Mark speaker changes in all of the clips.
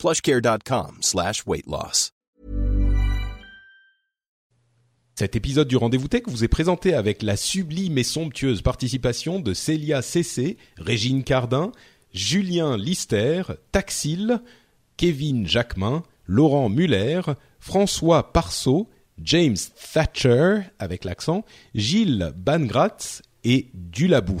Speaker 1: plushcare.com.
Speaker 2: Cet épisode du Rendez-vous Tech vous est présenté avec la sublime et somptueuse participation de Célia Cessé, Régine Cardin, Julien Lister, Taxil, Kevin Jacquemin, Laurent Muller, François Parceau, James Thatcher avec l'accent, Gilles Bangratz et Dulabou.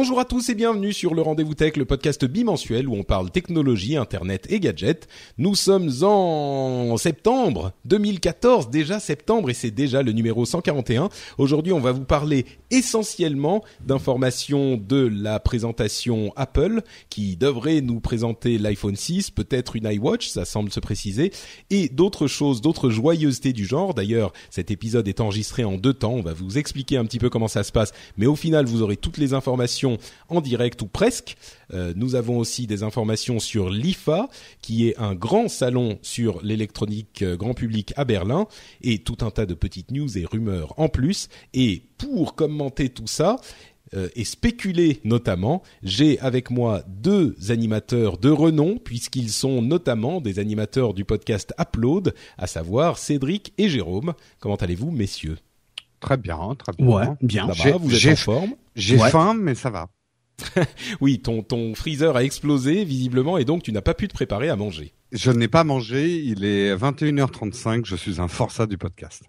Speaker 2: Bonjour à tous et bienvenue sur le Rendez-vous Tech, le podcast bimensuel où on parle technologie, internet et gadgets. Nous sommes en septembre 2014, déjà septembre et c'est déjà le numéro 141. Aujourd'hui, on va vous parler essentiellement d'informations de la présentation Apple qui devrait nous présenter l'iPhone 6, peut-être une iWatch, ça semble se préciser, et d'autres choses, d'autres joyeusetés du genre. D'ailleurs, cet épisode est enregistré en deux temps, on va vous expliquer un petit peu comment ça se passe, mais au final, vous aurez toutes les informations en direct ou presque. Euh, nous avons aussi des informations sur l'IFA, qui est un grand salon sur l'électronique euh, grand public à Berlin, et tout un tas de petites news et rumeurs en plus. Et pour commenter tout ça, euh, et spéculer notamment, j'ai avec moi deux animateurs de renom, puisqu'ils sont notamment des animateurs du podcast Upload, à savoir Cédric et Jérôme. Comment allez-vous, messieurs?
Speaker 3: Très bien, très bien.
Speaker 4: Ouais, bien.
Speaker 2: Ça va, vous êtes en forme
Speaker 3: J'ai
Speaker 4: Ouais.
Speaker 3: faim, mais ça va.
Speaker 2: Oui, ton, ton freezer a explosé visiblement et donc tu n'as pas pu te préparer à manger.
Speaker 3: Je n'ai pas mangé, il est 21h35, je suis un forçat du podcast.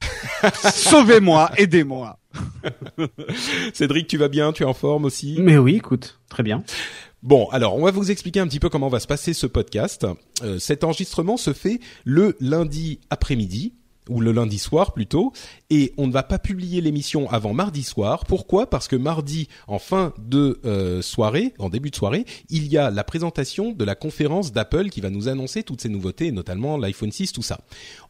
Speaker 3: Sauvez-moi, aidez-moi.
Speaker 2: Cédric, tu vas bien? Tu es en forme aussi?
Speaker 4: Mais oui, écoute, très bien.
Speaker 2: Bon, alors on va vous expliquer un petit peu comment va se passer ce podcast. Euh, cet enregistrement se fait le lundi après-midi ou le lundi soir plutôt, et on ne va pas publier l'émission avant mardi soir. Pourquoi? Parce que mardi, en fin de euh, soirée, en début de soirée, il y a la présentation de la conférence d'Apple qui va nous annoncer toutes ces nouveautés, notamment l'iPhone 6, tout ça.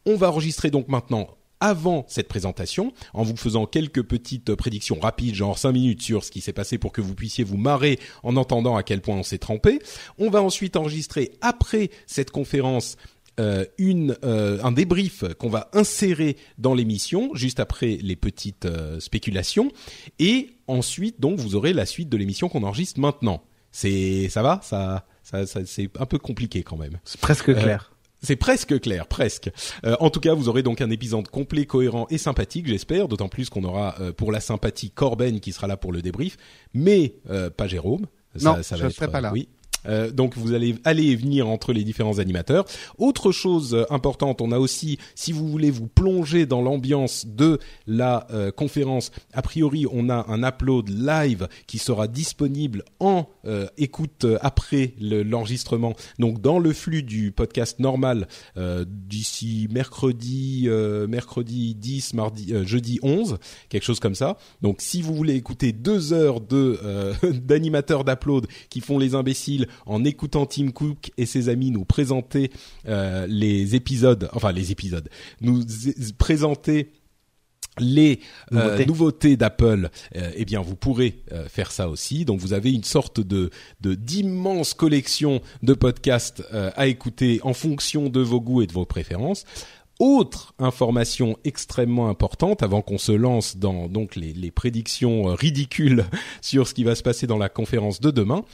Speaker 2: On va enregistrer donc maintenant avant cette présentation, en vous faisant quelques petites prédictions rapides, genre 5 minutes sur ce qui s'est passé pour que vous puissiez vous marrer en entendant à quel point on s'est trempé. On va ensuite enregistrer après cette conférence euh, une euh, un débrief qu'on va insérer dans l'émission juste après les petites euh, spéculations et ensuite donc vous aurez la suite de l'émission qu'on enregistre maintenant. C'est ça va? Ça ça, ça c'est un peu compliqué quand même.
Speaker 4: C'est presque clair.
Speaker 2: C'est presque clair, presque. Euh, en tout cas, vous aurez donc un épisode complet, cohérent et sympathique, j'espère. D'autant plus qu'on aura euh, pour la sympathie Corben qui sera là pour le débrief, mais euh, pas Jérôme.
Speaker 3: Non, je serai pas là.
Speaker 2: Oui. Euh, donc vous allez aller et venir entre les différents animateurs. Autre chose euh, importante, on a aussi, si vous voulez vous plonger dans l'ambiance de la euh, conférence, a priori on a un upload live qui sera disponible en euh, écoute après le- l'enregistrement, donc dans le flux du podcast normal d'ici mercredi, mercredi 10, mardi, jeudi 11, quelque chose comme ça. Donc si vous voulez écouter deux heures de d'animateurs d'upload qui font les imbéciles en écoutant Tim Cook et ses amis nous présenter euh, les épisodes, enfin les épisodes, nous présenter les euh,
Speaker 4: Nouveautés.
Speaker 2: d'Apple, euh, eh bien vous pourrez euh, faire ça aussi. Donc vous avez une sorte de de d'immense collection de podcasts à écouter en fonction de vos goûts et de vos préférences. Autre information extrêmement importante avant qu'on se lance dans donc les, prédictions euh, ridicules sur ce qui va se passer dans la conférence de demain,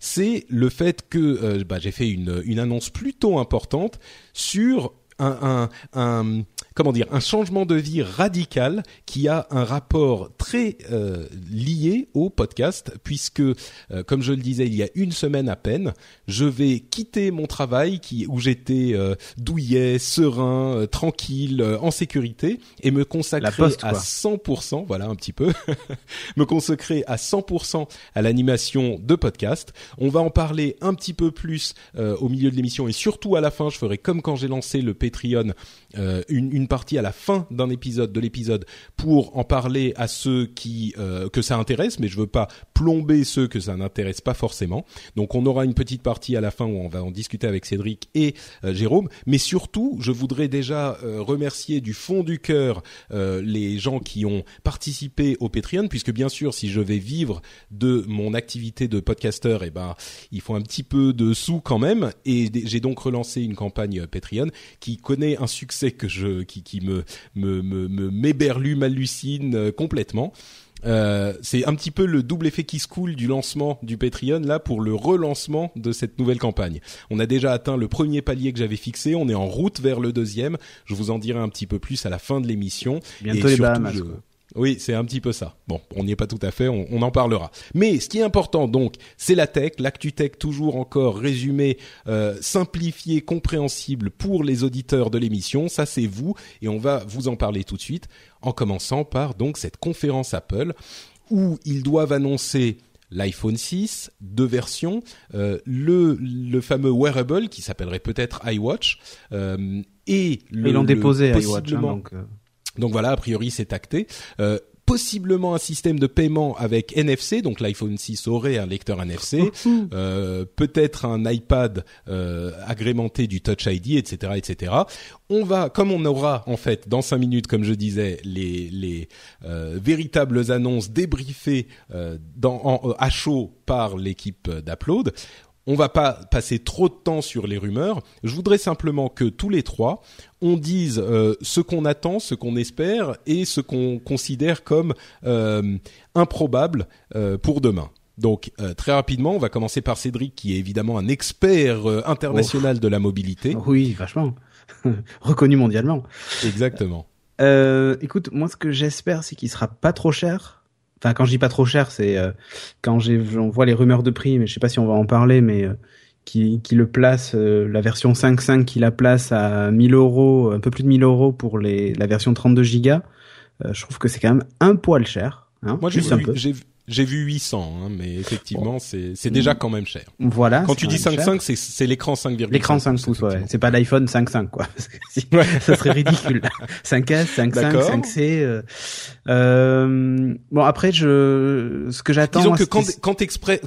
Speaker 2: c'est le fait que euh, bah, j'ai fait une, annonce plutôt importante sur un, un comment dire un changement de vie radical qui a un rapport très euh, lié au podcast puisque, euh, comme je le disais il y a une semaine à peine, je vais quitter mon travail qui où j'étais euh, douillet, serein, euh, tranquille, en sécurité et me consacrer à 100%, voilà un petit peu, me consacrer à 100% à l'animation de podcast. On va en parler un petit peu plus au milieu de l'émission et surtout à la fin. Je ferai comme quand j'ai lancé le Patreon, une, une partie à la fin d'un épisode de l'épisode pour en parler à ceux qui euh, que ça intéresse, mais je veux pas plomber ceux que ça n'intéresse pas forcément. Donc on aura une petite partie à la fin où on va en discuter avec Cédric et euh, Jérôme, mais surtout je voudrais déjà euh, remercier du fond du cœur les gens qui ont participé au Patreon, puisque bien sûr si je vais vivre de mon activité de podcasteur, et eh ben il faut un petit peu de sous quand même, et j'ai donc relancé une campagne Patreon qui connaît un succès que je qui me me me, m'hallucine complètement. Euh, c'est un petit peu le double effet qui se coule du lancement du Patreon là pour le relancement de cette nouvelle campagne. On a déjà atteint le premier palier que j'avais fixé, on est en route vers le deuxième. Je vous en dirai un petit peu plus à la fin de l'émission.
Speaker 4: Bientôt les Bahamas.
Speaker 2: Oui, c'est un petit peu ça. Bon, on n'y est pas tout à fait, on, en parlera. Mais ce qui est important, donc, c'est la tech, l'actu tech toujours encore résumé, euh, simplifié, compréhensible pour les auditeurs de l'émission. Ça, c'est vous, et on va vous en parler tout de suite, en commençant par donc cette conférence Apple où ils doivent annoncer l'iPhone 6, deux versions, euh, le, le fameux wearable qui s'appellerait peut-être iWatch, euh, et le,
Speaker 4: ils l'ont déposé iWatch, hein, donc.
Speaker 2: Donc voilà, a priori c'est acté. Euh, possiblement un système de paiement avec NFC, donc l'iPhone 6 aurait un lecteur NFC, euh, peut-être un iPad euh, agrémenté du Touch ID, etc., etc. On va, comme on aura en fait dans cinq minutes, comme je disais, les, les euh, véritables annonces débriefées euh, dans, en, à chaud par l'équipe d'Upload. On va pas passer trop de temps sur les rumeurs. Je voudrais simplement que tous les trois, on dise euh, ce qu'on attend, ce qu'on espère et ce qu'on considère comme euh, improbable euh, pour demain. Donc très rapidement, on va commencer par Cédric, qui est évidemment un expert international de la mobilité.
Speaker 4: Oui, vachement reconnu mondialement.
Speaker 2: Exactement.
Speaker 4: écoute, moi ce que j'espère, c'est qu'il sera pas trop cher Enfin, quand je dis pas trop cher, c'est euh, quand j'en vois les rumeurs de prix, mais je sais pas si on va en parler, mais euh, qui, qui, le place, euh, la version 5.5 qui la place à 1000 euros, un peu plus de 1000 euros pour les, la version 32 gigas. je trouve que c'est quand même un poil cher. Hein,
Speaker 2: Moi, juste un peu. J'ai vu 800, hein, mais effectivement, c'est c'est déjà quand même cher.
Speaker 4: Voilà.
Speaker 2: Quand tu dis 5.5, c'est c'est l'écran 5,5.
Speaker 4: L'écran 5 pouces, ouais. C'est pas l'iPhone 5.5, quoi. ça serait ridicule. 5S, 5.5, 5C. Euh... Euh... Bon, après, je ce que j'attends.
Speaker 2: Disons que quand quand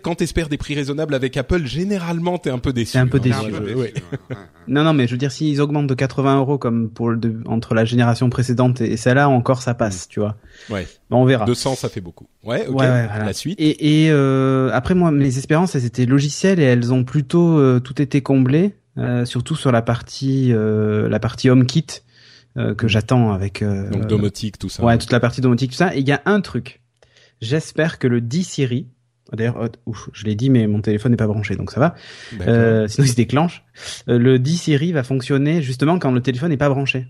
Speaker 2: quand t'espères des prix raisonnables avec Apple, généralement t'es un peu déçu.
Speaker 4: T'es un peu hein. déçu. Ouais. non, non, mais je veux dire, s'ils augmentent de 80 euros comme pour le entre la génération précédente et celle-là, encore ça passe, tu vois.
Speaker 2: Ouais.
Speaker 4: Bon, on verra.
Speaker 2: 200, ça fait beaucoup. Ouais. ok. ouais la suite.
Speaker 4: Et, et euh, après moi, mes espérances, elles étaient logicielles et elles ont plutôt euh, tout été comblées, euh, surtout sur la partie euh, la partie HomeKit euh, que j'attends avec.
Speaker 2: Donc domotique, tout ça.
Speaker 4: Ouais, toute la partie domotique, tout ça. Et il y a un truc. J'espère que le 10 Siri, D'ailleurs, je l'ai dit, mais mon téléphone n'est pas branché, donc ça va. Euh, sinon, il se déclenche. le 10 Siri va fonctionner justement quand le téléphone n'est pas branché.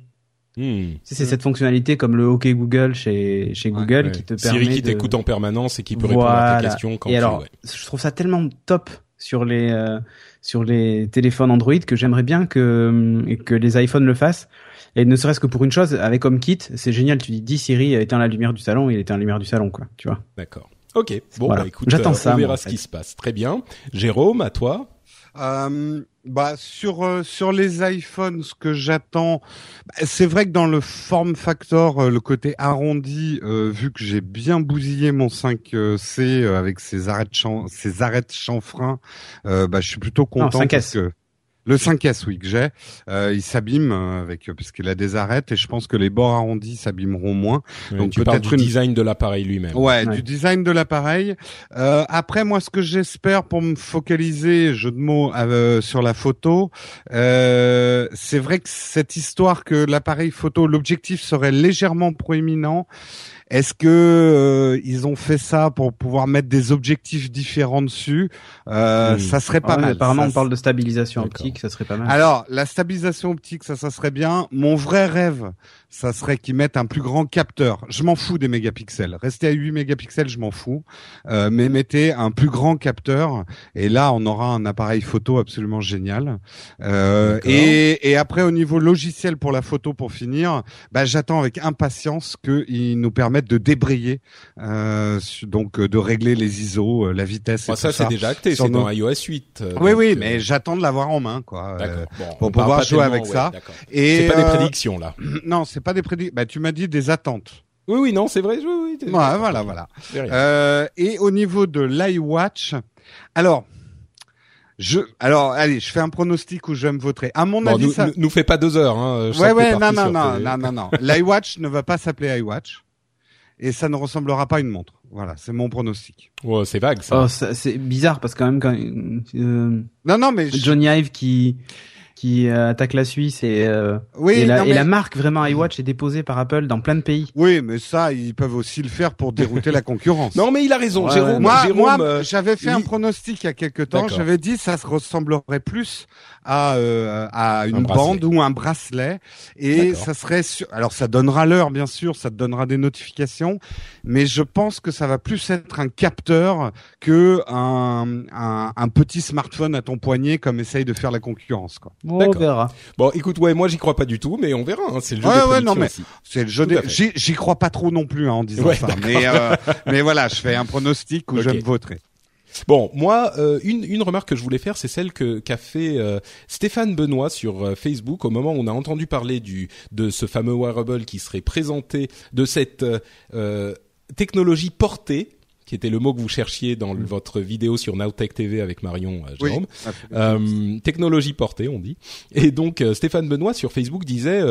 Speaker 4: Hmm. C'est cette fonctionnalité comme le OK Google chez chez Google qui te permet
Speaker 2: Siri qui t'écoute en permanence et qui peut répondre à tes questions quand
Speaker 4: et
Speaker 2: tu
Speaker 4: alors, je trouve ça tellement top sur les euh, sur les téléphones Android que j'aimerais bien que que les iPhones le fassent. Et ne serait-ce que pour une chose, avec HomeKit, c'est génial. Tu dis, dis Siri, éteins la lumière du salon, il éteint la lumière du salon, quoi. Tu vois.
Speaker 2: D'accord. Ok. Bon, bah, écoute, j'attends euh, ça. On verra ce qui se passe. Très bien. Jérôme, à toi.
Speaker 3: Euh, bah sur euh, sur les iPhones, ce que j'attends, c'est vrai que dans le form factor, euh, le côté arrondi, euh, vu que j'ai bien bousillé mon 5C avec ses champ, ses bah je suis plutôt content
Speaker 4: non,
Speaker 3: parce que le 5S, oui, que j'ai, euh, il s'abîme euh, avec euh, puisqu'il a des arêtes et je pense que les bords arrondis s'abîmeront moins.
Speaker 2: Donc parles du design de l'appareil lui-même.
Speaker 3: Ouais, du design de l'appareil. Euh, après, moi, ce que j'espère pour me focaliser, jeu de mots, euh, sur la photo, c'est vrai que cette histoire que l'appareil photo, l'objectif serait légèrement proéminent. Est-ce que euh, ils ont fait ça pour pouvoir mettre des objectifs différents dessus? Euh, Ça serait pas mal.
Speaker 4: Apparemment, on parle de stabilisation optique, ça serait pas mal.
Speaker 3: Alors, la stabilisation optique, ça, ça serait bien. Mon vrai rêve, ça serait qu'ils mettent un plus grand capteur. Je m'en fous des mégapixels. Restez à 8 mégapixels, je m'en fous. Euh, mais mettez un plus grand capteur et là on aura un appareil photo absolument génial. Euh, et, et après au niveau logiciel pour la photo pour finir, bah, j'attends avec impatience qu'ils nous permettent de débrayer, euh, donc de régler les ISO, euh, la vitesse. Et
Speaker 2: Bon,
Speaker 3: tout
Speaker 2: ça c'est déjà acté, c'est dans
Speaker 3: nos-
Speaker 2: iOS 8. euh,
Speaker 3: Oui, oui,
Speaker 2: euh,
Speaker 3: mais j'attends de l'avoir en main, quoi. Euh,
Speaker 2: Bon,
Speaker 3: pour pouvoir jouer avec
Speaker 2: ouais,
Speaker 3: ça. et
Speaker 2: C'est pas des
Speaker 3: euh,
Speaker 2: prédictions là.
Speaker 3: Non, c'est pas des prédictions. Bah, tu m'as dit des attentes.
Speaker 2: Oui, oui, non, c'est vrai. Oui, oui,
Speaker 3: Ouais, voilà, voilà. Euh, et au niveau de l'iWatch, alors, je, alors, allez, je fais un pronostic où je me voterai. À mon
Speaker 2: Bon,
Speaker 3: avis,
Speaker 2: nous,
Speaker 3: ça.
Speaker 2: nous, nous fais pas deux heures. Hein,
Speaker 3: ouais, ouais, non, non, non,
Speaker 2: tes-
Speaker 3: non, non, non. L'iWatch ne va pas s'appeler iWatch. Et ça ne ressemblera pas à une montre. Voilà, c'est mon pronostic.
Speaker 2: Ouais, c'est vague ça.
Speaker 4: Oh, c'est bizarre parce que quand même quand euh,
Speaker 3: Non, non, mais je-
Speaker 4: Johnny Ive qui qui euh, attaque la Suisse et euh,
Speaker 3: oui,
Speaker 4: et, la,
Speaker 3: non,
Speaker 4: et
Speaker 3: mais-
Speaker 4: la marque vraiment iWatch est déposée par Apple dans plein de pays.
Speaker 3: oui, mais ça, ils peuvent aussi le faire pour dérouter la concurrence.
Speaker 2: Non, mais il a raison,
Speaker 4: Ouais,
Speaker 2: Jérôme.
Speaker 3: Moi,
Speaker 2: Jérôme,
Speaker 3: moi,
Speaker 2: euh,
Speaker 3: j'avais fait un pronostic il y a quelque temps. J'avais dit ça se ressemblerait plus à euh, à une
Speaker 2: bracelet.
Speaker 3: bande ou un bracelet, et ça serait. sur- Alors, ça donnera l'heure, bien sûr, ça te donnera des notifications, mais je pense que ça va plus être un capteur que un un, un petit smartphone à ton poignet, comme essaye de faire la concurrence. Quoi.
Speaker 4: On verra.
Speaker 2: Bon, écoute, ouais, moi j'y crois pas du tout, mais on verra. Hein, c'est le jeu
Speaker 3: Ouais,
Speaker 2: des
Speaker 3: ouais,
Speaker 2: prédictions
Speaker 3: non, mais-
Speaker 2: aussi.
Speaker 3: C'est le jeu. Des... J'y j'y crois pas trop non plus hein, en disant
Speaker 2: Ouais,
Speaker 3: ça, mais euh, mais voilà, je fais un pronostic où je me voterai.
Speaker 2: Bon, moi, euh, une, une remarque que je voulais faire, c'est celle que qu'a fait euh, Stéphane Benoît sur euh, Facebook au moment où on a entendu parler du de ce fameux wearable qui serait présenté, de cette technologie portée, qui était le mot que vous cherchiez dans le- votre vidéo sur Nowtech TV avec Marion euh, Jérôme. Euh, technologie portée, on dit. Et donc euh, Stéphane Benoît sur Facebook disait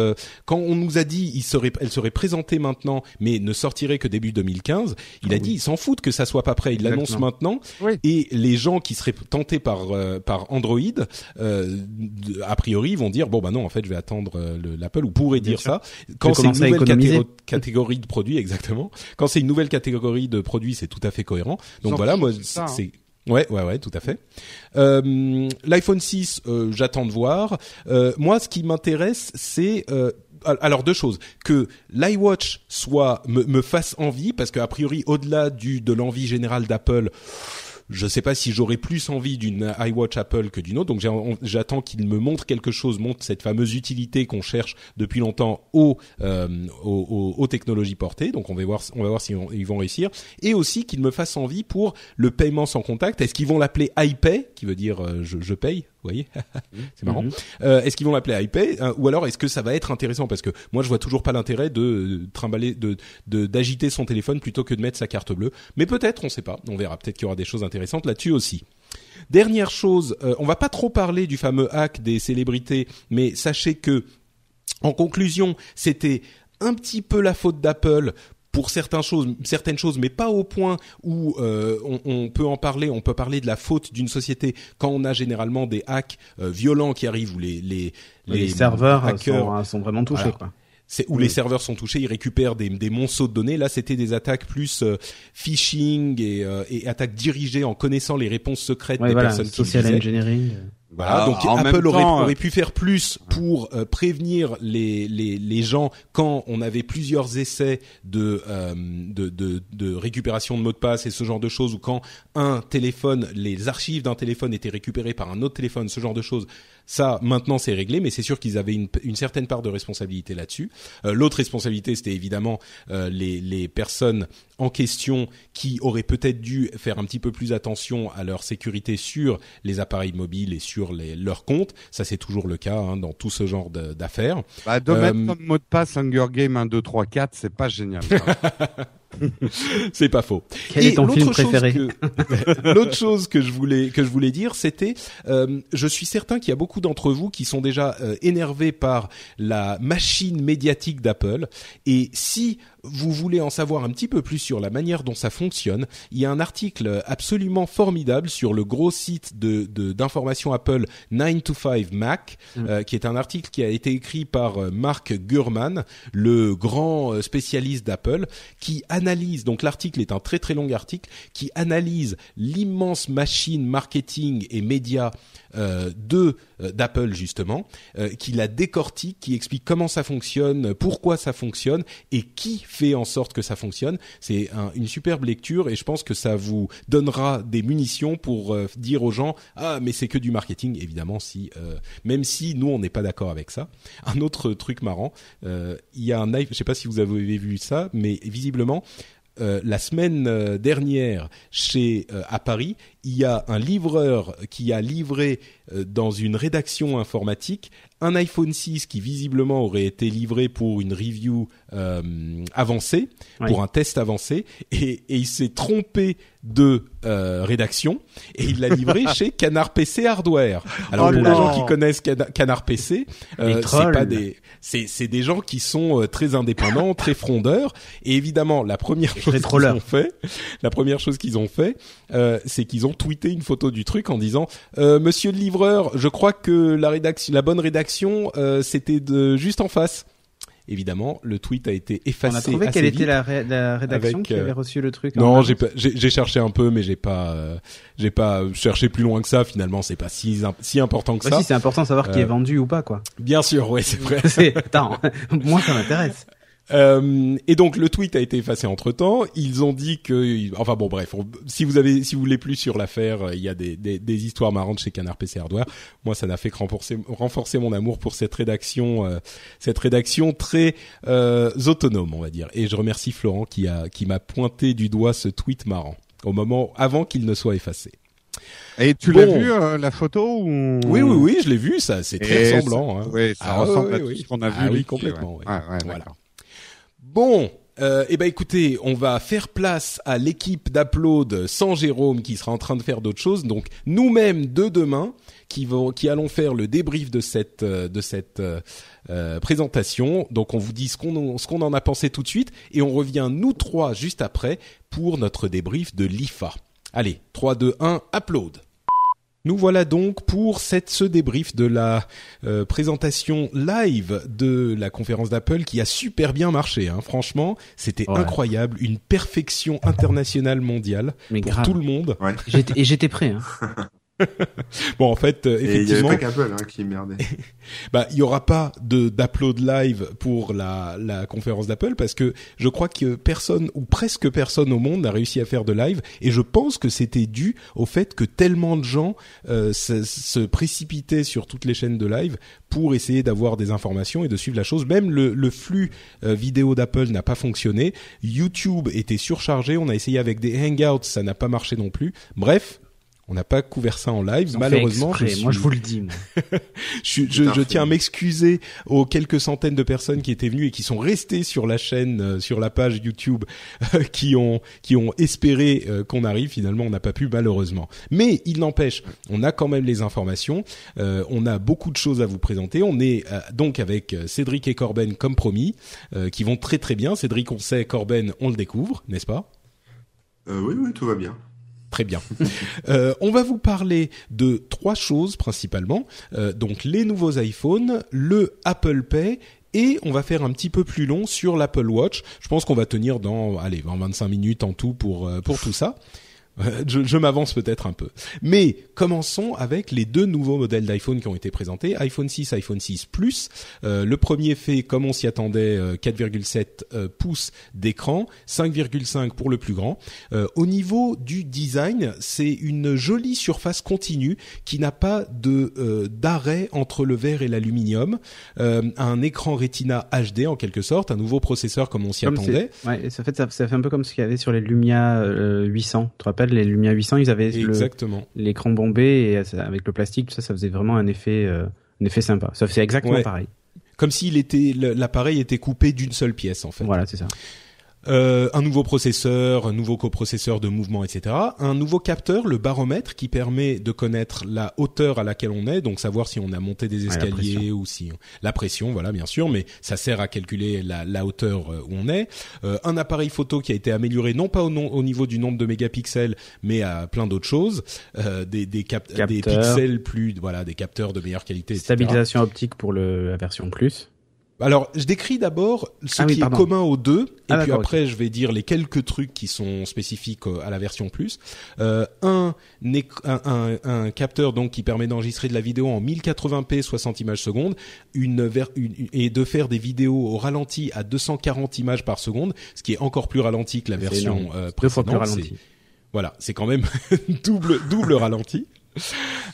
Speaker 2: quand on nous a dit il serait, elle serait présentée maintenant, mais ne sortirait que début 2015. Il a dit ils s'en foutent que ça soit pas prêt. Il l'annonce
Speaker 3: Exactement.
Speaker 2: maintenant.
Speaker 3: Oui.
Speaker 2: Et les gens qui seraient tentés par par Android, euh, a priori, vont dire bon bah non en fait je vais attendre le- l'Apple ou pourrait dire
Speaker 4: sûr.
Speaker 2: ça quand c'est une nouvelle
Speaker 4: économiser.
Speaker 2: catégo- catégorie de produits exactement. Quand c'est une nouvelle catégorie de produits, c'est tout à fait cohérent. Donc voilà, moi
Speaker 3: c'est hein.
Speaker 2: c'est Ouais, ouais, ouais, tout à fait. Euh, L'iPhone 6, euh, j'attends de voir. Euh, moi, ce qui m'intéresse, c'est alors deux choses que l'iWatch soit me, me fasse envie parce qu'a priori, au-delà du de l'envie générale d'Apple. Je sais pas si j'aurais plus envie d'une iWatch Apple que d'une autre, donc j'attends qu'il me montre quelque chose, montre cette fameuse utilité qu'on cherche depuis longtemps aux, euh, technologies portées. Donc on va voir, on va voir si ils vont réussir, et aussi qu'il me fasse envie pour le paiement sans contact. Est-ce qu'ils vont l'appeler iPay, qui veut dire euh, je paye, vous voyez C'est marrant.
Speaker 4: Mhm.
Speaker 2: Euh, est-ce qu'ils vont l'appeler iPay euh, ou alors est-ce que ça va être intéressant parce que moi je vois toujours pas l'intérêt de euh, trimballer de de- d'agiter son téléphone plutôt que de mettre sa carte bleue. Mais peut-être, on sait pas, on verra. Peut-être qu'il y aura des choses intéressantes là-dessus aussi. Dernière chose, euh, on va pas trop parler du fameux hack des célébrités, mais sachez que en conclusion, c'était un petit peu la faute d'Apple pour certaines choses, certaines choses, mais pas au point où euh, on, on peut en parler. On peut parler de la faute d'une société quand on a généralement des hacks euh, violents qui arrivent ou les les,
Speaker 4: Les, serveurs
Speaker 2: hackers
Speaker 4: sont, sont vraiment touchés.
Speaker 2: Voilà.
Speaker 4: Quoi.
Speaker 2: c'est où les serveurs sont touchés, ils récupèrent des, des monceaux de données. Là, c'était des attaques plus euh, phishing et, euh, et attaques dirigées en connaissant les réponses secrètes
Speaker 4: Ouais,
Speaker 2: des
Speaker 4: voilà,
Speaker 2: personnes qui
Speaker 4: social engineering.
Speaker 2: Voilà,
Speaker 3: Bah,
Speaker 2: donc
Speaker 3: en
Speaker 2: Apple aurait,
Speaker 3: temps,
Speaker 2: aurait pu faire plus pour euh, prévenir les, les, les gens quand on avait plusieurs essais de, euh, de, de, de récupération de mots de passe et ce genre de choses, ou quand un téléphone, les archives d'un téléphone étaient récupérées par un autre téléphone, ce genre de choses. Ça, maintenant, c'est réglé, mais c'est sûr qu'ils avaient une, une certaine part de responsabilité là-dessus. Euh, L'autre responsabilité, c'était évidemment euh, les, les personnes en question qui auraient peut-être dû faire un petit peu plus attention à leur sécurité sur les appareils mobiles et sur les, leurs comptes. Ça, c'est toujours le cas hein, dans tout ce genre d'affaires.
Speaker 3: Bah, de mettre
Speaker 2: Euh,
Speaker 3: comme mot de passe Hunger Game 1, 2, 3, 4, c'est pas génial.
Speaker 2: C'est pas faux.
Speaker 4: Quel
Speaker 2: Et
Speaker 4: est ton film préféré
Speaker 2: L'autre chose que je voulais que je voulais dire, c'était, euh, je suis certain qu'il y a beaucoup d'entre vous qui sont déjà euh, énervés par la machine médiatique d'Apple. Et si vous voulez en savoir un petit peu plus sur la manière dont ça fonctionne, il y a un article absolument formidable sur le gros site de de- d'information Apple 9 to 5 Mac, euh, qui est un article qui a été écrit par euh, Mark Gurman, le grand euh, spécialiste d'Apple, qui analyse. Donc l'article est un très très long article qui analyse l'immense machine marketing et média euh, de euh, d'Apple justement, euh, qui la décortique, qui explique comment ça fonctionne, pourquoi ça fonctionne et qui fait en sorte que ça fonctionne. C'est une superbe lecture et je pense que ça vous donnera des munitions pour dire aux gens ah mais c'est que du marketing évidemment si même si nous on n'est pas d'accord avec ça. Un autre truc marrant, il y a un je sais pas si vous avez vu ça, mais visiblement euh, la semaine euh, dernière chez euh, à Paris, il y a un livreur qui a livré dans une rédaction informatique un iPhone 6 qui visiblement aurait été livré pour une review euh, avancée, pour un test avancé, et, et il s'est trompé de euh, rédaction et il l'a livré chez Canard PC Hardware. Alors oh pour les gens qui connaissent Canard PC, euh, c'est pas des, c'est des gens qui sont euh, très indépendants, très frondeurs, et évidemment la première chose qu'ils ont fait, la première chose qu'ils ont fait, euh, c'est qu'ils ont tweeté une photo du truc en disant euh, Monsieur le livreur, je crois que la rédaction, la bonne rédaction euh, c'était de juste en face. Évidemment, le tweet a été effacé. On a trouvé
Speaker 4: quelle était la, rédaction qui avait euh, reçu le truc.
Speaker 2: Non, j'ai cherché un peu, mais j'ai pas euh, j'ai pas cherché plus loin que ça. Finalement, c'est pas si si important que ça.
Speaker 4: Si, c'est important de savoir qui est vendu ou pas, quoi.
Speaker 2: Bien sûr, ouais, c'est vrai.
Speaker 4: Attends, moi ça m'intéresse.
Speaker 2: Euh, et donc le tweet a été effacé entre temps. Ils ont dit que, enfin bon bref, si vous avez, si vous voulez plus sur l'affaire, euh, il y a des, des, des, histoires marrantes chez Canard PC Hardware. Moi, ça n'a fait que renforcer, renforcer mon amour pour cette rédaction, euh, cette rédaction très euh, autonome, on va dire. Et je remercie Florent qui a, qui m'a pointé du doigt ce tweet marrant au moment avant qu'il ne soit effacé.
Speaker 3: Et tu l'as vu la photo ou...
Speaker 2: Oui, oui, oui, je l'ai vu. Ça, c'est très ressemblant. Hein.
Speaker 3: Oui, ça ah, ressemble à tout ce qu'on a vu.
Speaker 2: Ah, oui, complètement. Ouais. Ouais, voilà. Bon, euh, eh ben écoutez, on va faire place à l'équipe d'Upload sans Jérôme qui sera en train de faire d'autres choses. Donc nous-mêmes de demain qui vont, qui allons faire le débrief de cette euh, de cette euh, euh, présentation. Donc on vous dit ce qu'on ce qu'on en a pensé tout de suite et on revient nous trois juste après pour notre débrief de l'IFA. Allez, 3 2 1, Upload. Nous voilà donc pour cette, ce débrief de la euh, présentation live de la conférence d'Apple qui a super bien marché. Hein. Franchement, c'était incroyable, une perfection internationale mondiale pour tout le monde.
Speaker 4: Ouais. Et j'étais prêt. Hein.
Speaker 2: bon, en fait, euh, effectivement,
Speaker 5: il y avait pas hein, qui merdait.
Speaker 2: bah, il y aura pas de d'upload live pour la la conférence d'Apple parce que je crois que personne ou presque personne au monde n'a réussi à faire de live et je pense que c'était dû au fait que tellement de gens euh, se, se, précipitaient sur toutes les chaînes de live pour essayer d'avoir des informations et de suivre la chose. Même le, le flux euh, vidéo d'Apple n'a pas fonctionné. YouTube était surchargé. On a essayé avec des Hangouts, ça n'a pas marché non plus. Bref, on n'a pas couvert ça en live, malheureusement.
Speaker 4: Je Moi, je vous le dis.
Speaker 2: je, je, tiens à m'excuser aux quelques centaines de personnes qui étaient venues et qui sont restées sur la chaîne, euh, sur la page YouTube, euh, qui ont qui ont espéré euh, qu'on arrive. Finalement, on n'a pas pu malheureusement. Mais il n'empêche, on a quand même les informations. on a beaucoup de choses à vous présenter. On est donc avec Cédric et Corben comme promis, qui vont très très bien. Cédric, on sait, Corben, on le découvre, n'est-ce pas?
Speaker 5: Oui, oui, tout va bien.
Speaker 2: Très bien. euh, on va vous parler de trois choses principalement. Euh, donc les nouveaux iPhones, le Apple Pay et on va faire un petit peu plus long sur l'Apple Watch. Je pense qu'on va tenir dans allez 20-25 minutes en tout pour euh, pour tout ça. je, je m'avance peut-être un peu. Mais commençons avec les deux nouveaux modèles d'iPhone qui ont été présentés, iPhone 6, iPhone 6 Plus. Euh, le premier fait, comme on s'y attendait, 4,7 euh, euh, pouces d'écran, 5,5 pour le plus grand. Euh, au niveau du design, c'est une jolie surface continue qui n'a pas de d'arrêt entre le verre et l'aluminium. un écran Retina HD en quelque sorte, un nouveau processeur comme on s'y attendait.
Speaker 4: Ouais, ça fait ça, ça, fait un peu comme ce qu'il y avait sur les Lumia 800. Tu les Lumia 800, ils avaient l'écran bombé et avec le plastique, ça, ça faisait vraiment un effet, euh, un effet sympa. Ça faisait exactement pareil.
Speaker 2: Comme était, l'appareil était coupé d'une seule pièce en fait.
Speaker 4: Voilà, c'est ça.
Speaker 2: Euh, un nouveau processeur, un nouveau coprocesseur de mouvement, etc. Un nouveau capteur, le baromètre, qui permet de connaître la hauteur à laquelle on est, donc savoir si on a monté des escaliers ou si la pression, voilà bien sûr, mais ça sert à calculer la, la hauteur euh, où on est. Euh, un appareil photo qui a été amélioré non pas au, au, niveau du nombre de mégapixels, mais à plein d'autres choses, euh, des des, cap des pixels plus, voilà, des capteurs de meilleure qualité.
Speaker 4: Stabilisation optique pour le, la version plus.
Speaker 2: Alors, je décris d'abord ce
Speaker 4: Ah oui,
Speaker 2: qui
Speaker 4: pardon.
Speaker 2: est commun aux deux, et
Speaker 4: Ah,
Speaker 2: puis après, je vais dire les quelques trucs qui sont spécifiques euh, à la version plus. Euh, un, un, un, un capteur donc qui permet d'enregistrer de la vidéo en 1080p 60 images secondes, une, ver- une- et de faire des vidéos au ralenti à 240 images par seconde, ce qui est encore plus ralenti que la version euh,
Speaker 4: Deux fois plus
Speaker 2: précédente.
Speaker 4: ralenti.
Speaker 2: Voilà, c'est quand même double double ralenti.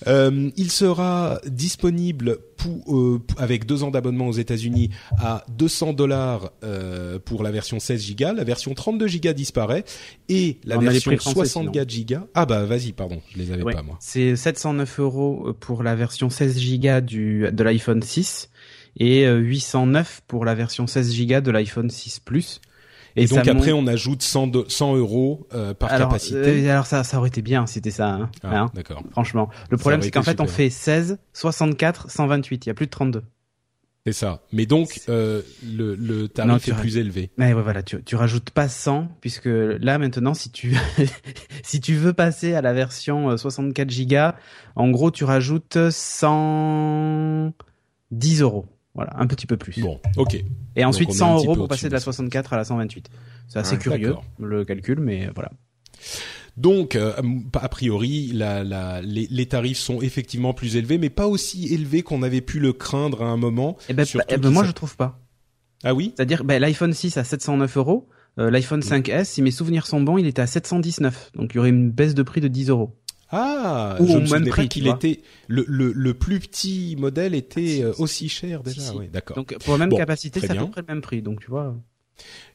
Speaker 2: Euh, il sera disponible pour, euh, avec deux ans d'abonnement aux États-Unis à 200 dollars euh, pour la version 16 Go. La version 32 Go disparaît et la
Speaker 4: On
Speaker 2: version
Speaker 4: prix français,
Speaker 2: 64 Go. Ah bah vas-y, pardon, je les avais
Speaker 4: Ouais.
Speaker 2: pas moi.
Speaker 4: C'est 709 euros pour la version 16 Go du de l'iPhone 6 et euh, 809 pour la version 16 Go de l'iPhone 6 Plus.
Speaker 2: Et, donc
Speaker 4: ça
Speaker 2: après, on ajoute 100, do- 100 euros euh, par
Speaker 4: alors,
Speaker 2: capacité.
Speaker 4: euh, alors ça, ça aurait été bien si c'était ça. Hein,
Speaker 2: Ah,
Speaker 4: Hein,
Speaker 2: D'accord.
Speaker 4: franchement, le problème c'est qu'en fait on fait 16, 64, 128. Il y a plus de 32.
Speaker 2: C'est ça. Mais donc euh, le, le tarif
Speaker 4: Non,
Speaker 2: est plus élevé.
Speaker 4: Mais ouais, voilà, tu, tu rajoutes pas 100 puisque là maintenant, si tu si tu veux passer à la version euh, 64 Go, en gros, tu rajoutes 110 euros. Voilà, un petit peu plus.
Speaker 2: Bon, ok.
Speaker 4: Et ensuite
Speaker 2: on est un
Speaker 4: 100
Speaker 2: petit
Speaker 4: euros pour passer de la
Speaker 2: au-dessus.
Speaker 4: 64 à la 128. C'est assez
Speaker 5: Ouais,
Speaker 4: curieux le calcul, mais voilà.
Speaker 2: Donc, euh, a priori, la, la, les, les tarifs sont effectivement plus élevés, mais pas aussi élevés qu'on avait pu le craindre à un moment.
Speaker 4: Et ben, eh ben, moi
Speaker 2: sont-
Speaker 4: je trouve pas.
Speaker 2: Ah oui?
Speaker 4: C'est-à-dire, ben, l'iPhone 6 à 709 euros, euh, l'iPhone 5S, si mes souvenirs sont bons, il était à 719. Donc il y aurait une baisse de prix de 10 euros.
Speaker 2: Ah,
Speaker 4: Ou
Speaker 2: je
Speaker 4: au
Speaker 2: me
Speaker 4: même prix,
Speaker 2: qu'il était le, le, le plus petit modèle était euh, aussi cher déjà.
Speaker 4: Si, si.
Speaker 2: Oui, d'accord.
Speaker 4: Donc pour la même
Speaker 2: Bon,
Speaker 4: capacité, c'est à peu près le même prix. Donc tu vois.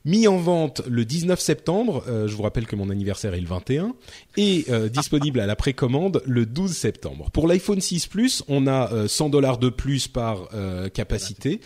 Speaker 2: Mis en vente le 19 septembre. euh, je vous rappelle que mon anniversaire est le 21 et euh, disponible à la précommande le 12 septembre. Pour l'iPhone 6 Plus, on a euh, 100 dollars de plus par euh, capacité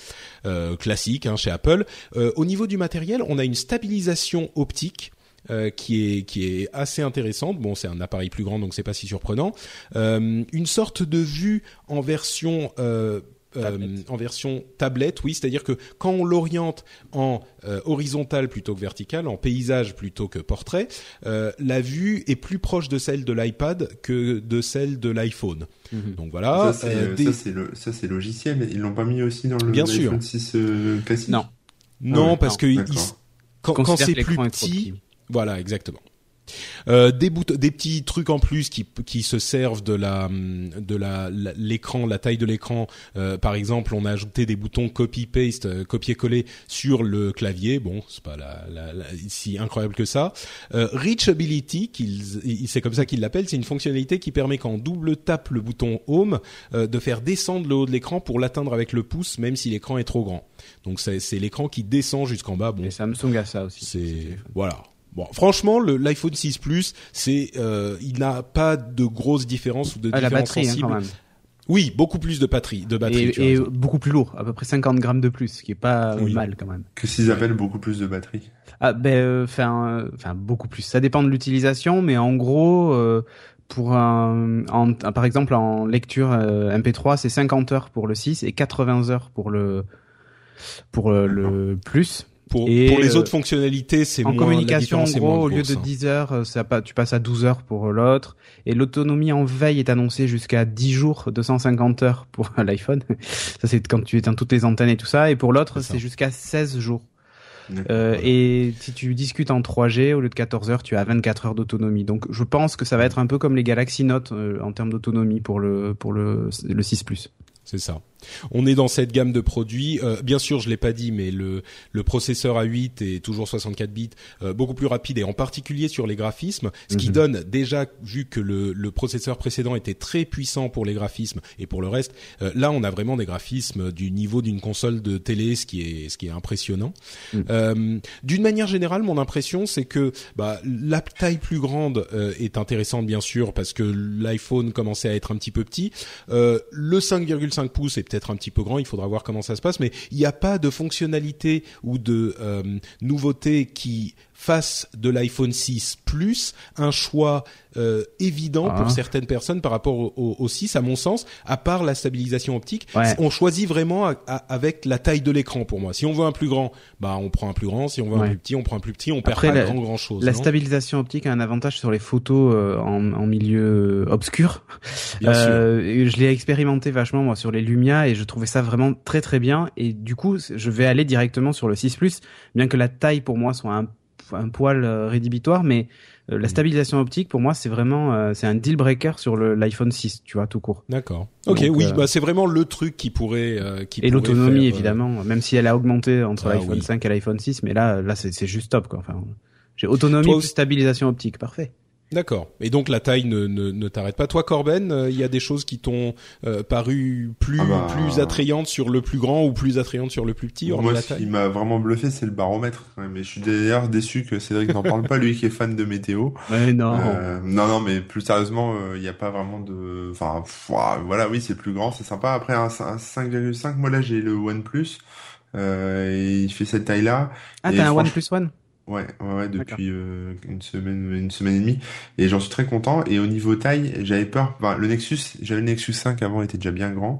Speaker 2: euh, classique hein, chez Apple. Euh, au niveau du matériel, on a une stabilisation optique. Euh, qui est qui est assez intéressante. Bon, c'est un appareil plus grand, donc c'est pas si surprenant. Euh, une sorte de vue en version euh, euh,
Speaker 4: Tablette.
Speaker 2: en version tablette, oui, c'est-à-dire que quand on l'oriente en euh, horizontal plutôt que vertical, en paysage plutôt que portrait, euh, la vue est plus proche de celle de l'iPad que de celle de l'iPhone. Donc voilà.
Speaker 5: ça, c'est
Speaker 2: euh,
Speaker 5: euh,
Speaker 2: des-
Speaker 5: le, logiciel. mais Ils l'ont pas mis aussi dans le
Speaker 2: Bien sûr.
Speaker 5: 6 euh, classique?
Speaker 4: Non.
Speaker 2: non,
Speaker 5: Ah ouais,
Speaker 2: parce
Speaker 5: non,
Speaker 2: que il- quand, c'est plus petit. Voilà, exactement. Euh, des des petits trucs en plus qui qui se servent de la de la l'écran, la, taille de l'écran. Euh, par exemple, on a ajouté des boutons copy paste, euh, copier-coller sur le clavier. Bon, c'est pas la, la, la- si incroyable que ça. Euh, Reachability, c'est comme ça qu'ils l'appellent, c'est une fonctionnalité qui permet quand on double tape le bouton Home euh, de faire descendre le haut de l'écran pour l'atteindre avec le pouce, même si l'écran est trop grand. Donc c'est, c'est l'écran qui descend jusqu'en bas. Bon,
Speaker 4: Et Samsung a ça aussi.
Speaker 2: c'est voilà. Bon, franchement, le l'iPhone 6 Plus, c'est euh, il n'a pas de grosses différences ou de
Speaker 4: Ah, la
Speaker 2: différences
Speaker 4: batterie hein,
Speaker 2: sensibles.
Speaker 4: quand même.
Speaker 2: Oui, beaucoup plus de batterie, de batterie. tu as
Speaker 4: Et, beaucoup plus lourd, à peu près 50 grammes de plus, ce qui est pas
Speaker 2: Oui.
Speaker 4: mal quand même.
Speaker 5: Que s'ils appellent beaucoup plus de batterie.
Speaker 4: Ah ben, enfin, euh, enfin beaucoup plus. Ça dépend de l'utilisation, mais en gros, euh, pour un, en- par exemple en lecture euh, MP3, c'est 50 heures pour le 6 et 80 heures pour le pour euh, le plus.
Speaker 2: Pour,
Speaker 4: et,
Speaker 2: pour les
Speaker 4: euh,
Speaker 2: autres fonctionnalités, c'est
Speaker 4: En
Speaker 2: moins
Speaker 4: communication, en gros, au lieu de
Speaker 2: hein.
Speaker 4: 10 heures, euh, ça, tu passes à 12 heures pour l'autre. Et l'autonomie en veille est annoncée jusqu'à 10 jours, 250 heures pour l'iPhone. Ça, c'est quand tu éteins toutes les antennes et tout ça. Et pour l'autre,
Speaker 2: C'est
Speaker 4: jusqu'à 16 jours. Euh. Et si tu discutes en 3G, au lieu de 14 heures, tu as 24 heures d'autonomie. Donc, je pense que ça va être un peu comme les Galaxy Note euh, en termes d'autonomie pour le pour le le 6 Plus.
Speaker 2: C'est ça. On est dans cette gamme de produits. Euh, bien sûr, je l'ai pas dit, mais le, le processeur A8 est toujours 64 bits, euh, beaucoup plus rapide et en particulier sur les graphismes, ce qui
Speaker 4: Mhm.
Speaker 2: donne déjà, vu que le, le processeur précédent était très puissant pour les graphismes et pour le reste, euh, là on a vraiment des graphismes du niveau d'une console de télé, ce qui est ce qui est impressionnant.
Speaker 4: Mhm.
Speaker 2: Euh, D'une manière générale, mon impression c'est que bah, la taille plus grande euh, est intéressante bien sûr parce que l'iPhone commençait à être un petit peu petit. Euh, le 5,5 pouces est peut-être un petit peu grand, il faudra voir comment ça se passe, mais il n'y a pas de fonctionnalité ou de euh, nouveauté qui face de l'iPhone 6 Plus un choix euh, évident
Speaker 4: Ah.
Speaker 2: pour certaines personnes par rapport au, au, au 6 à mon sens à part la stabilisation optique
Speaker 4: Ouais.
Speaker 2: on choisit vraiment à- à- avec la taille de l'écran pour moi si on veut un plus grand bah on prend un plus grand si on veut un plus petit on prend un plus petit on perd pas
Speaker 4: la-
Speaker 2: grand grand chose
Speaker 4: La stabilisation optique a un avantage sur les photos euh, en, en milieu obscur.
Speaker 2: bien sûr
Speaker 4: Euh, et je l'ai expérimenté vachement moi sur les Lumia et je trouvais ça vraiment très très bien. Et du coup, je vais aller directement sur le 6 Plus, bien que la taille pour moi soit un, un poil euh, rédhibitoire, mais euh, la
Speaker 2: Mm.
Speaker 4: stabilisation optique pour moi c'est vraiment euh, c'est un deal breaker sur l'iPhone 6, tu vois tout court.
Speaker 2: D'accord. Ok,
Speaker 4: Donc,
Speaker 2: oui,
Speaker 4: euh,
Speaker 2: bah c'est vraiment le truc qui pourrait euh, qui
Speaker 4: Et l'autonomie évidemment, même si elle a augmenté entre
Speaker 2: Ah,
Speaker 4: l'iPhone
Speaker 2: oui.
Speaker 4: 5 et l'iPhone 6, mais là là c'est juste top quoi. Enfin, j'ai autonomie
Speaker 2: Toi
Speaker 4: plus
Speaker 2: aussi-
Speaker 4: stabilisation optique, parfait.
Speaker 2: D'accord. Et donc la taille ne ne, ne t'arrête pas. Toi, Corben, euh, il y a des choses qui t'ont euh, paru plus
Speaker 5: Ah bah,
Speaker 2: plus attrayantes sur le plus grand ou plus attrayantes sur le plus petit,
Speaker 5: Moi,
Speaker 2: la
Speaker 5: ce
Speaker 2: taille.
Speaker 5: qui m'a vraiment bluffé, c'est le baromètre. Mais je suis d'ailleurs déçu que Cédric n'en parle pas, lui qui est fan de météo.
Speaker 4: Ouais, non.
Speaker 5: Euh, non, non, mais plus sérieusement, il n'y a pas vraiment de... Enfin, pff, voilà, oui, c'est plus grand, c'est sympa. Après, un, un 5,5, moi là, j'ai le OnePlus. Euh, et il fait cette taille-là.
Speaker 4: ah, t'as un
Speaker 5: franch-
Speaker 4: OnePlus One?
Speaker 5: Ouais, ouais, ouais, depuis euh, une semaine, une semaine et demie, et j'en suis très content. Et au niveau taille, j'avais peur. Enfin, le Nexus, j'avais le Nexus 5 avant, il était déjà bien grand,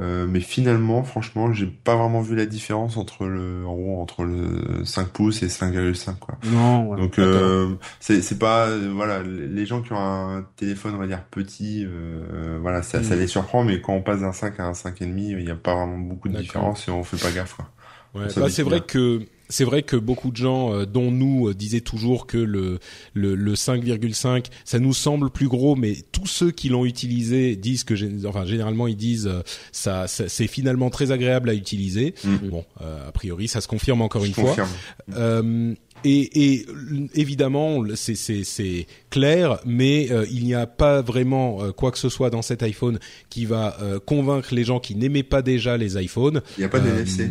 Speaker 5: euh, mais finalement, franchement, j'ai pas vraiment vu la différence entre le, en gros, entre le 5 pouces et 5,5 quoi.
Speaker 4: Non, ouais.
Speaker 5: Donc euh, c'est c'est pas euh, voilà les gens qui ont un téléphone on va dire petit euh, voilà ça, ça
Speaker 2: Mm.
Speaker 5: les surprend mais quand on passe d'un 5 à un 5 et demi il y a pas vraiment beaucoup de
Speaker 2: D'accord.
Speaker 5: différence et on fait pas gaffe quoi.
Speaker 2: Ouais, bah, c'est vrai que c'est vrai que beaucoup de gens, euh, dont nous, euh, disaient toujours que le le, le 5,5, ça nous semble plus gros, mais tous ceux qui l'ont utilisé disent que, enfin, généralement ils disent euh, ça, ça- c'est finalement très agréable à utiliser.
Speaker 5: Mm.
Speaker 2: Bon, euh, a priori, ça se confirme encore
Speaker 5: Je
Speaker 2: une fois.
Speaker 5: confirme.
Speaker 2: Euh, et, et évidemment, c'est- clair, mais euh, il n'y a pas vraiment euh, quoi que ce soit dans cet iPhone qui va euh, convaincre les gens qui n'aimaient pas déjà les iPhones.
Speaker 5: Il y a pas de NFC.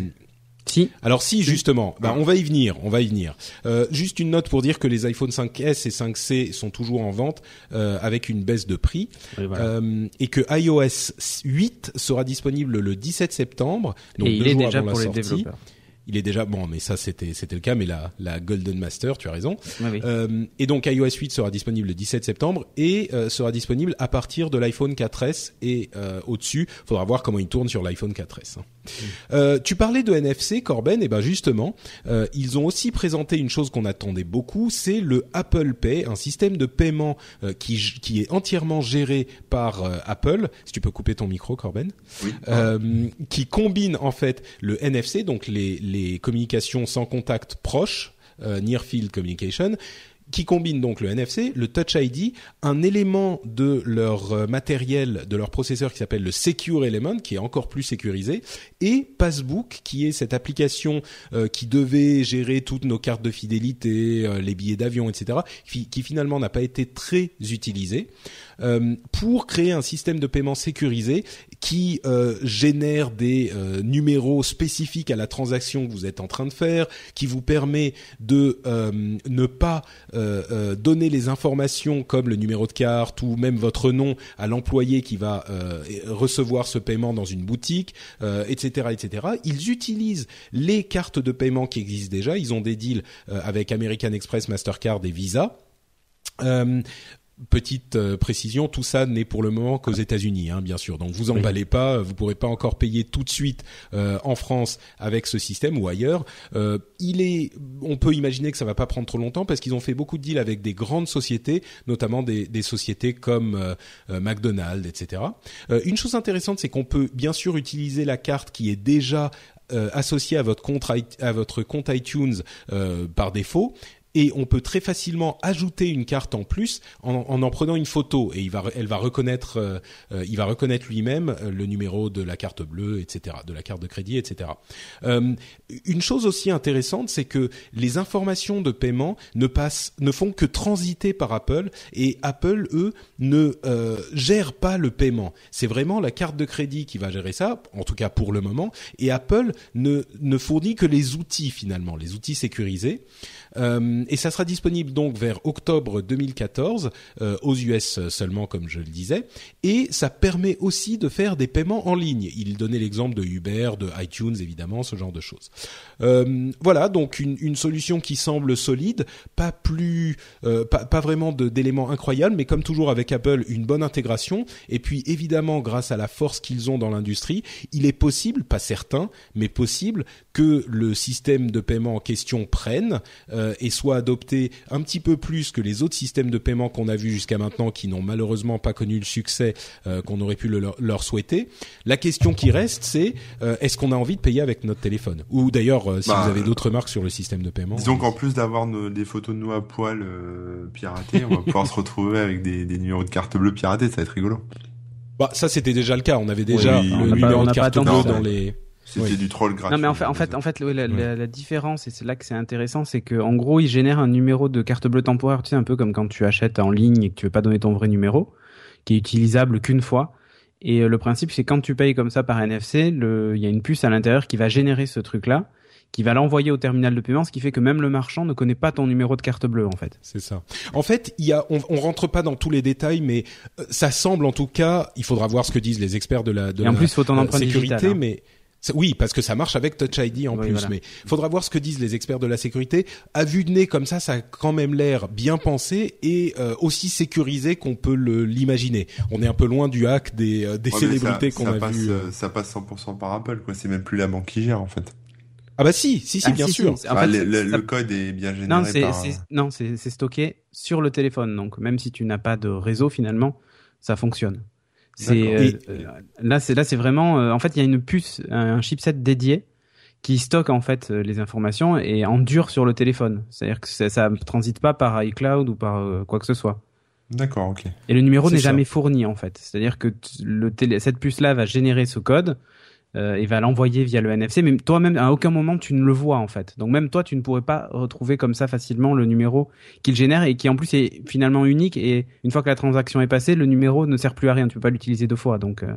Speaker 4: Si.
Speaker 2: alors si justement, bah, on va y venir, on va y venir. Euh, juste une note pour dire que les iPhone 5S et 5C sont toujours en vente euh, avec une baisse de prix
Speaker 4: voilà.
Speaker 2: euh, et que iOS 8 sera disponible le 17 septembre. Donc
Speaker 4: et il est
Speaker 2: jours
Speaker 4: déjà pour les
Speaker 2: sortie.
Speaker 4: développeurs.
Speaker 2: Il est déjà bon, mais ça c'était c'était le cas, mais la la Golden Master, tu as raison.
Speaker 4: Oui.
Speaker 2: Euh, et donc iOS 8 sera disponible le 17 septembre et euh, sera disponible à partir de l'iPhone 4S et euh, au-dessus. Faudra voir comment il tourne sur l'iPhone 4S. hein. Euh, tu parlais de NFC, Corben, et ben justement, ils ont aussi présenté une chose qu'on attendait beaucoup, c'est le Apple Pay, un système de paiement qui qui est entièrement géré par Apple. Si tu peux couper ton micro, Corben
Speaker 5: Oui.
Speaker 2: qui combine en fait le NFC, donc les, les communications sans contact proches, euh, Near Field Communication, qui combine donc le NFC, le Touch ID, un élément de leur euh, matériel, de leur processeur qui s'appelle le Secure Element, qui est encore plus sécurisé, et Passbook, qui est cette application euh, qui devait gérer toutes nos cartes de fidélité, les billets d'avion, etc., qui, finalement n'a pas été très utilisée, pour créer un système de paiement sécurisé qui euh, génère des euh, numéros spécifiques à la transaction que vous êtes en train de faire, qui vous permet de euh, ne pas euh, euh, donner les informations comme le numéro de carte ou même votre nom à l'employé qui va euh, recevoir ce paiement dans une boutique, etc., etc. Ils utilisent les cartes de paiement qui existent déjà. Ils ont des deals avec American Express, Mastercard et Visa. Petite euh, précision, tout ça n'est pour le moment qu'aux États-Unis, hein, bien sûr. Donc vous emballez pas, vous pourrez pas encore payer tout de suite euh, en France avec ce système ou ailleurs. Euh, il est, on peut imaginer que ça va pas prendre trop longtemps parce qu'ils ont fait beaucoup de deals avec des grandes sociétés, notamment des, des sociétés comme euh, euh, McDonald's, etc. Euh, une chose intéressante, c'est qu'on peut bien sûr utiliser la carte qui est déjà euh, associée à votre compte i- à votre compte iTunes euh, par défaut et on peut très facilement ajouter une carte en plus en en, en prenant une photo et il va, elle va reconnaître, euh, euh, il va reconnaître lui-même euh, le numéro de la carte bleue, etc., de la carte de crédit, etc. Euh, une chose aussi intéressante, c'est que les informations de paiement ne passent, ne font que transiter par Apple et Apple, eux, ne gèrent pas le paiement. C'est vraiment la carte de crédit qui va gérer ça, en tout cas pour le moment, et Apple ne ne fournit que les outils finalement, les outils sécurisés. Et ça sera disponible donc vers octobre 2014 euh, aux US seulement, comme je le disais. Et ça permet aussi de faire des paiements en ligne. Il donnait l'exemple de Uber, de iTunes évidemment, ce genre de choses. Euh, voilà, donc une, solution qui semble solide, pas plus, euh, pas, vraiment d'éléments incroyables, mais comme toujours avec Apple, une bonne intégration. Et puis évidemment, grâce à la force qu'ils ont dans l'industrie, il est possible, pas certain, mais possible que le système de paiement en question prenne euh, et soit adopté un petit peu plus que les autres systèmes de paiement qu'on a vus jusqu'à maintenant, qui n'ont malheureusement pas connu le succès euh, qu'on aurait pu le, leur, souhaiter. La question qui reste, c'est euh, est-ce qu'on a envie de payer avec notre téléphone? Ou d'ailleurs, euh, si bah, vous avez d'autres remarques sur le système de paiement.
Speaker 5: Disons qu'en plus d'avoir des photos de nous à poil euh, piratées, on va pouvoir se retrouver avec des, des numéros de carte bleue piratés, ça va être rigolo.
Speaker 2: Bah ça c'était déjà le cas, on avait déjà le numéro de carte bleue dans les
Speaker 5: c'était du troll gratuit.
Speaker 4: Non, mais en fait, en fait, en fait, la, la, différence, et c'est là que c'est intéressant, c'est que en gros, il génère un numéro de carte bleue temporaire, tu sais, un peu comme quand tu achètes en ligne et que tu veux pas donner ton vrai numéro, qui est utilisable qu'une fois. Et euh, le principe, c'est quand tu payes comme ça par NFC, il y a une puce à l'intérieur qui va générer ce truc-là, qui va l'envoyer au terminal de paiement, ce qui fait que même le marchand ne connaît pas ton numéro de carte bleue en fait.
Speaker 2: C'est ça. En fait, il y a, on, on rentre pas dans tous les détails, mais euh, ça semble en tout cas, il faudra voir ce que disent les experts de la de
Speaker 4: et en plus, faut ton
Speaker 2: euh, sécurité,
Speaker 4: hein.
Speaker 2: mais oui, parce que ça marche avec Touch ID en plus, mais faudra voir ce que disent les experts de la sécurité. À vue de nez comme ça, ça a quand même l'air bien pensé et euh, aussi sécurisé qu'on peut l'imaginer. On est un peu loin du hack des, euh, des célébrités qu'on a
Speaker 5: passe,
Speaker 2: vu.
Speaker 5: Euh, ça passe 100% par Apple, quoi. C'est même plus la banque qui gère en fait.
Speaker 2: Ah bah si, si, si, ah, bien sûr. En
Speaker 5: fait, le, code est bien généré. Non,
Speaker 4: c'est non, c'est stocké sur le téléphone, donc même si tu n'as pas de réseau finalement, ça fonctionne. C'est euh, euh, là, c'est là, c'est vraiment. Euh, en fait, il y a une puce, un chipset dédié qui stocke en fait les informations et endure sur le téléphone. C'est-à-dire que ça, ça transite pas par iCloud ou par quoi que ce soit.
Speaker 5: D'accord, ok.
Speaker 4: Et le numéro n'est jamais fourni en fait. C'est-à-dire que le télé, cette puce-là va générer ce code euh, et va l'envoyer via le NFC. Mais toi-même, à aucun moment, tu ne le vois en fait. Donc même toi, tu ne pourrais pas retrouver comme ça facilement le numéro qu'il génère et qui en plus est finalement unique. Et une fois que la transaction est passée, le numéro ne sert plus à rien. Tu peux pas l'utiliser deux fois. Donc euh.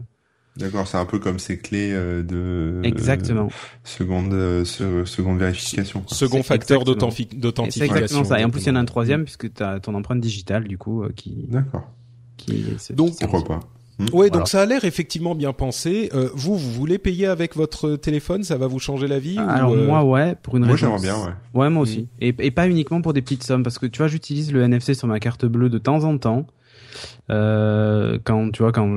Speaker 5: D'accord, c'est un peu comme ces clés euh, de
Speaker 4: exactement
Speaker 5: seconde seconde vérification.
Speaker 2: Second facteur d'authentification. C'est
Speaker 4: exactement ça. Et en plus, il y en a un troisième puisque tu as ton empreinte digitale du coup qui.
Speaker 5: D'accord.
Speaker 4: Qui.
Speaker 2: Donc
Speaker 5: pourquoi pas.
Speaker 2: Hmm. ouais, donc ça a l'air effectivement bien pensé. Euh, vous, vous voulez payer avec votre téléphone Ça va vous changer la vie
Speaker 4: Alors
Speaker 2: ou, euh,
Speaker 4: moi, ouais, pour une
Speaker 5: moi,
Speaker 4: raison.
Speaker 5: Moi, j'aimerais bien, ouais.
Speaker 4: Ouais, moi aussi. Hmm. Et, et pas uniquement pour des petites sommes, parce que tu vois, j'utilise le NFC sur ma carte bleue de temps en temps. Euh, quand tu vois quand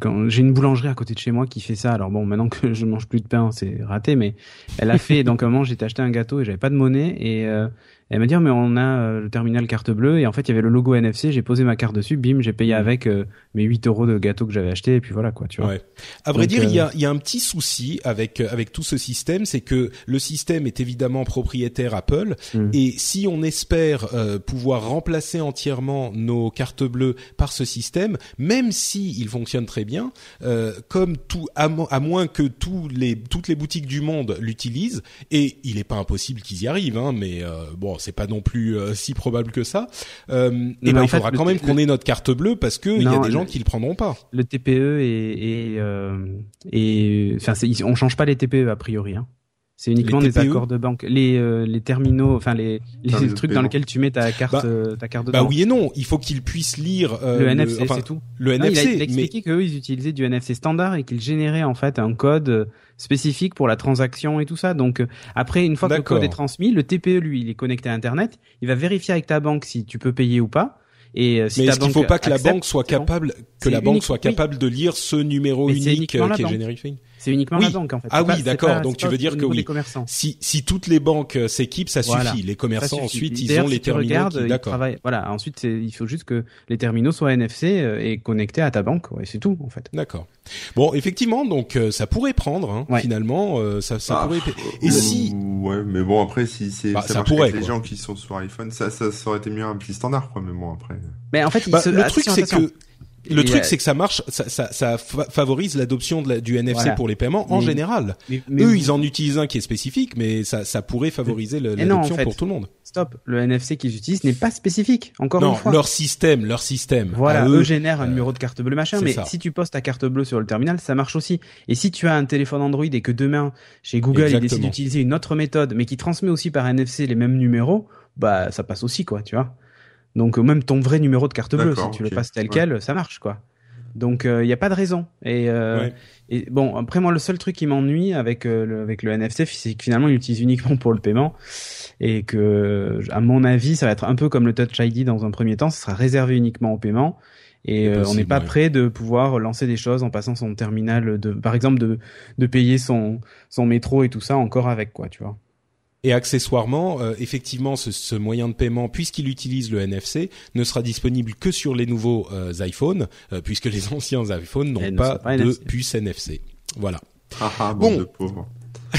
Speaker 4: quand j'ai une boulangerie à côté de chez moi qui fait ça alors bon maintenant que je mange plus de pain c'est raté mais elle a fait donc un moment j'étais acheté un gâteau et j'avais pas de monnaie et euh, elle m'a dit, oh, mais on a euh, le terminal carte bleue. Et en fait, il y avait le logo NFC. J'ai posé ma carte dessus. Bim, j'ai payé mmh. avec euh, mes 8 euros de gâteau que j'avais acheté. Et puis voilà, quoi, tu vois.
Speaker 2: Ouais. À vrai dire, il y, a, y a un petit souci avec, euh, avec tout ce système. C'est que le système est évidemment propriétaire Apple. Mmh. Et si on espère pouvoir remplacer entièrement nos cartes bleues par ce système, même si il fonctionne très bien, comme tout, à, à, moins que tous les, toutes les boutiques du monde l'utilisent, et il n'est pas impossible qu'ils y arrivent, hein, mais bon, c'est pas non plus euh, si probable que ça. Euh, et ben il faudra quand même qu'on ait notre carte bleue parce que il y a des gens qui le prendront pas.
Speaker 4: Le TPE et et, euh, et enfin on change pas les TPE a priori. Hein. C'est uniquement des accords de banque, les euh, les terminaux, enfin les les trucs dans lesquels tu mets ta carte bah, euh, ta carte de
Speaker 2: Bah oui et non, il faut qu'ils puissent lire
Speaker 4: euh, le NFC, c'est tout.
Speaker 2: Le NFC.
Speaker 4: Il a, expliqué qu'eux ils utilisaient du NFC standard et qu'ils généraient en fait un code spécifique pour la transaction et tout ça. Donc après une fois que le code est transmis, le TPE lui il est connecté à Internet, il va vérifier avec ta banque si tu peux payer ou pas. Et
Speaker 2: si mais est-ce qu'il faut pas que la banque soit capable que la banque soit capable de lire ce numéro unique qui est généré
Speaker 4: c'est uniquement la banque en fait.
Speaker 2: Ah oui, d'accord. Donc tu veux dire que oui. Si si toutes les banques euh, s'équipent, ça suffit. Les commerçants ensuite, ils ont les terminaux. D'accord.
Speaker 4: Voilà. Ensuite, il faut juste que les terminaux soient NFC euh, et connectés à ta banque. Ouais, c'est tout en fait.
Speaker 2: D'accord. Bon, effectivement, donc euh, ça pourrait prendre hein, finalement. ça ça ah, pourrait. Et si.
Speaker 5: Ouais, mais bon après si c'est bah, ça, pourrait les gens qui sont sur iPhone, ça, ça aurait été mieux un petit standard quoi. Mais bon après.
Speaker 4: Mais en fait,
Speaker 2: bah, le truc c'est que le truc, c'est que ça marche, ça, ça, ça favorise l'adoption du NFC pour les paiements en général. Eux, ils en utilisent un qui est spécifique, mais ça, ça pourrait favoriser l'adoption pour tout le monde.
Speaker 4: Stop, le NFC qu'ils utilisent n'est pas spécifique. Encore
Speaker 2: une
Speaker 4: fois.
Speaker 2: leur système, leur système.
Speaker 4: Voilà, eux, génèrent un euh, numéro de carte bleue machin, mais si tu postes ta carte bleue sur le terminal, ça marche aussi. Et si tu as un téléphone Android et que demain chez Google ils décident d'utiliser une autre méthode, mais qui transmet aussi par NFC les mêmes numéros, bah ça passe aussi quoi, tu vois. Donc même ton vrai numéro de carte bleue, si tu le passes tel quel, ça marche quoi. Donc il n'y a pas de raison. Et, et bon après moi le seul truc qui m'ennuie avec le, avec le NFC, c'est que finalement il l'utilise uniquement pour le paiement. Et que à mon avis ça va être un peu comme le Touch ID dans un premier temps, ça sera réservé uniquement au paiement. Et euh, on n'est pas prêt de pouvoir lancer des choses en passant son terminal de par exemple de de payer son son métro et tout ça encore avec quoi tu vois
Speaker 2: et accessoirement, euh, effectivement, ce, ce, moyen de paiement, puisqu'il utilise le NFC, ne sera disponible que sur les nouveaux euh, iPhones, puisque les anciens iPhones n'ont pas, de puce NFC. Voilà.
Speaker 5: Ah, ah, bon, de pauvres.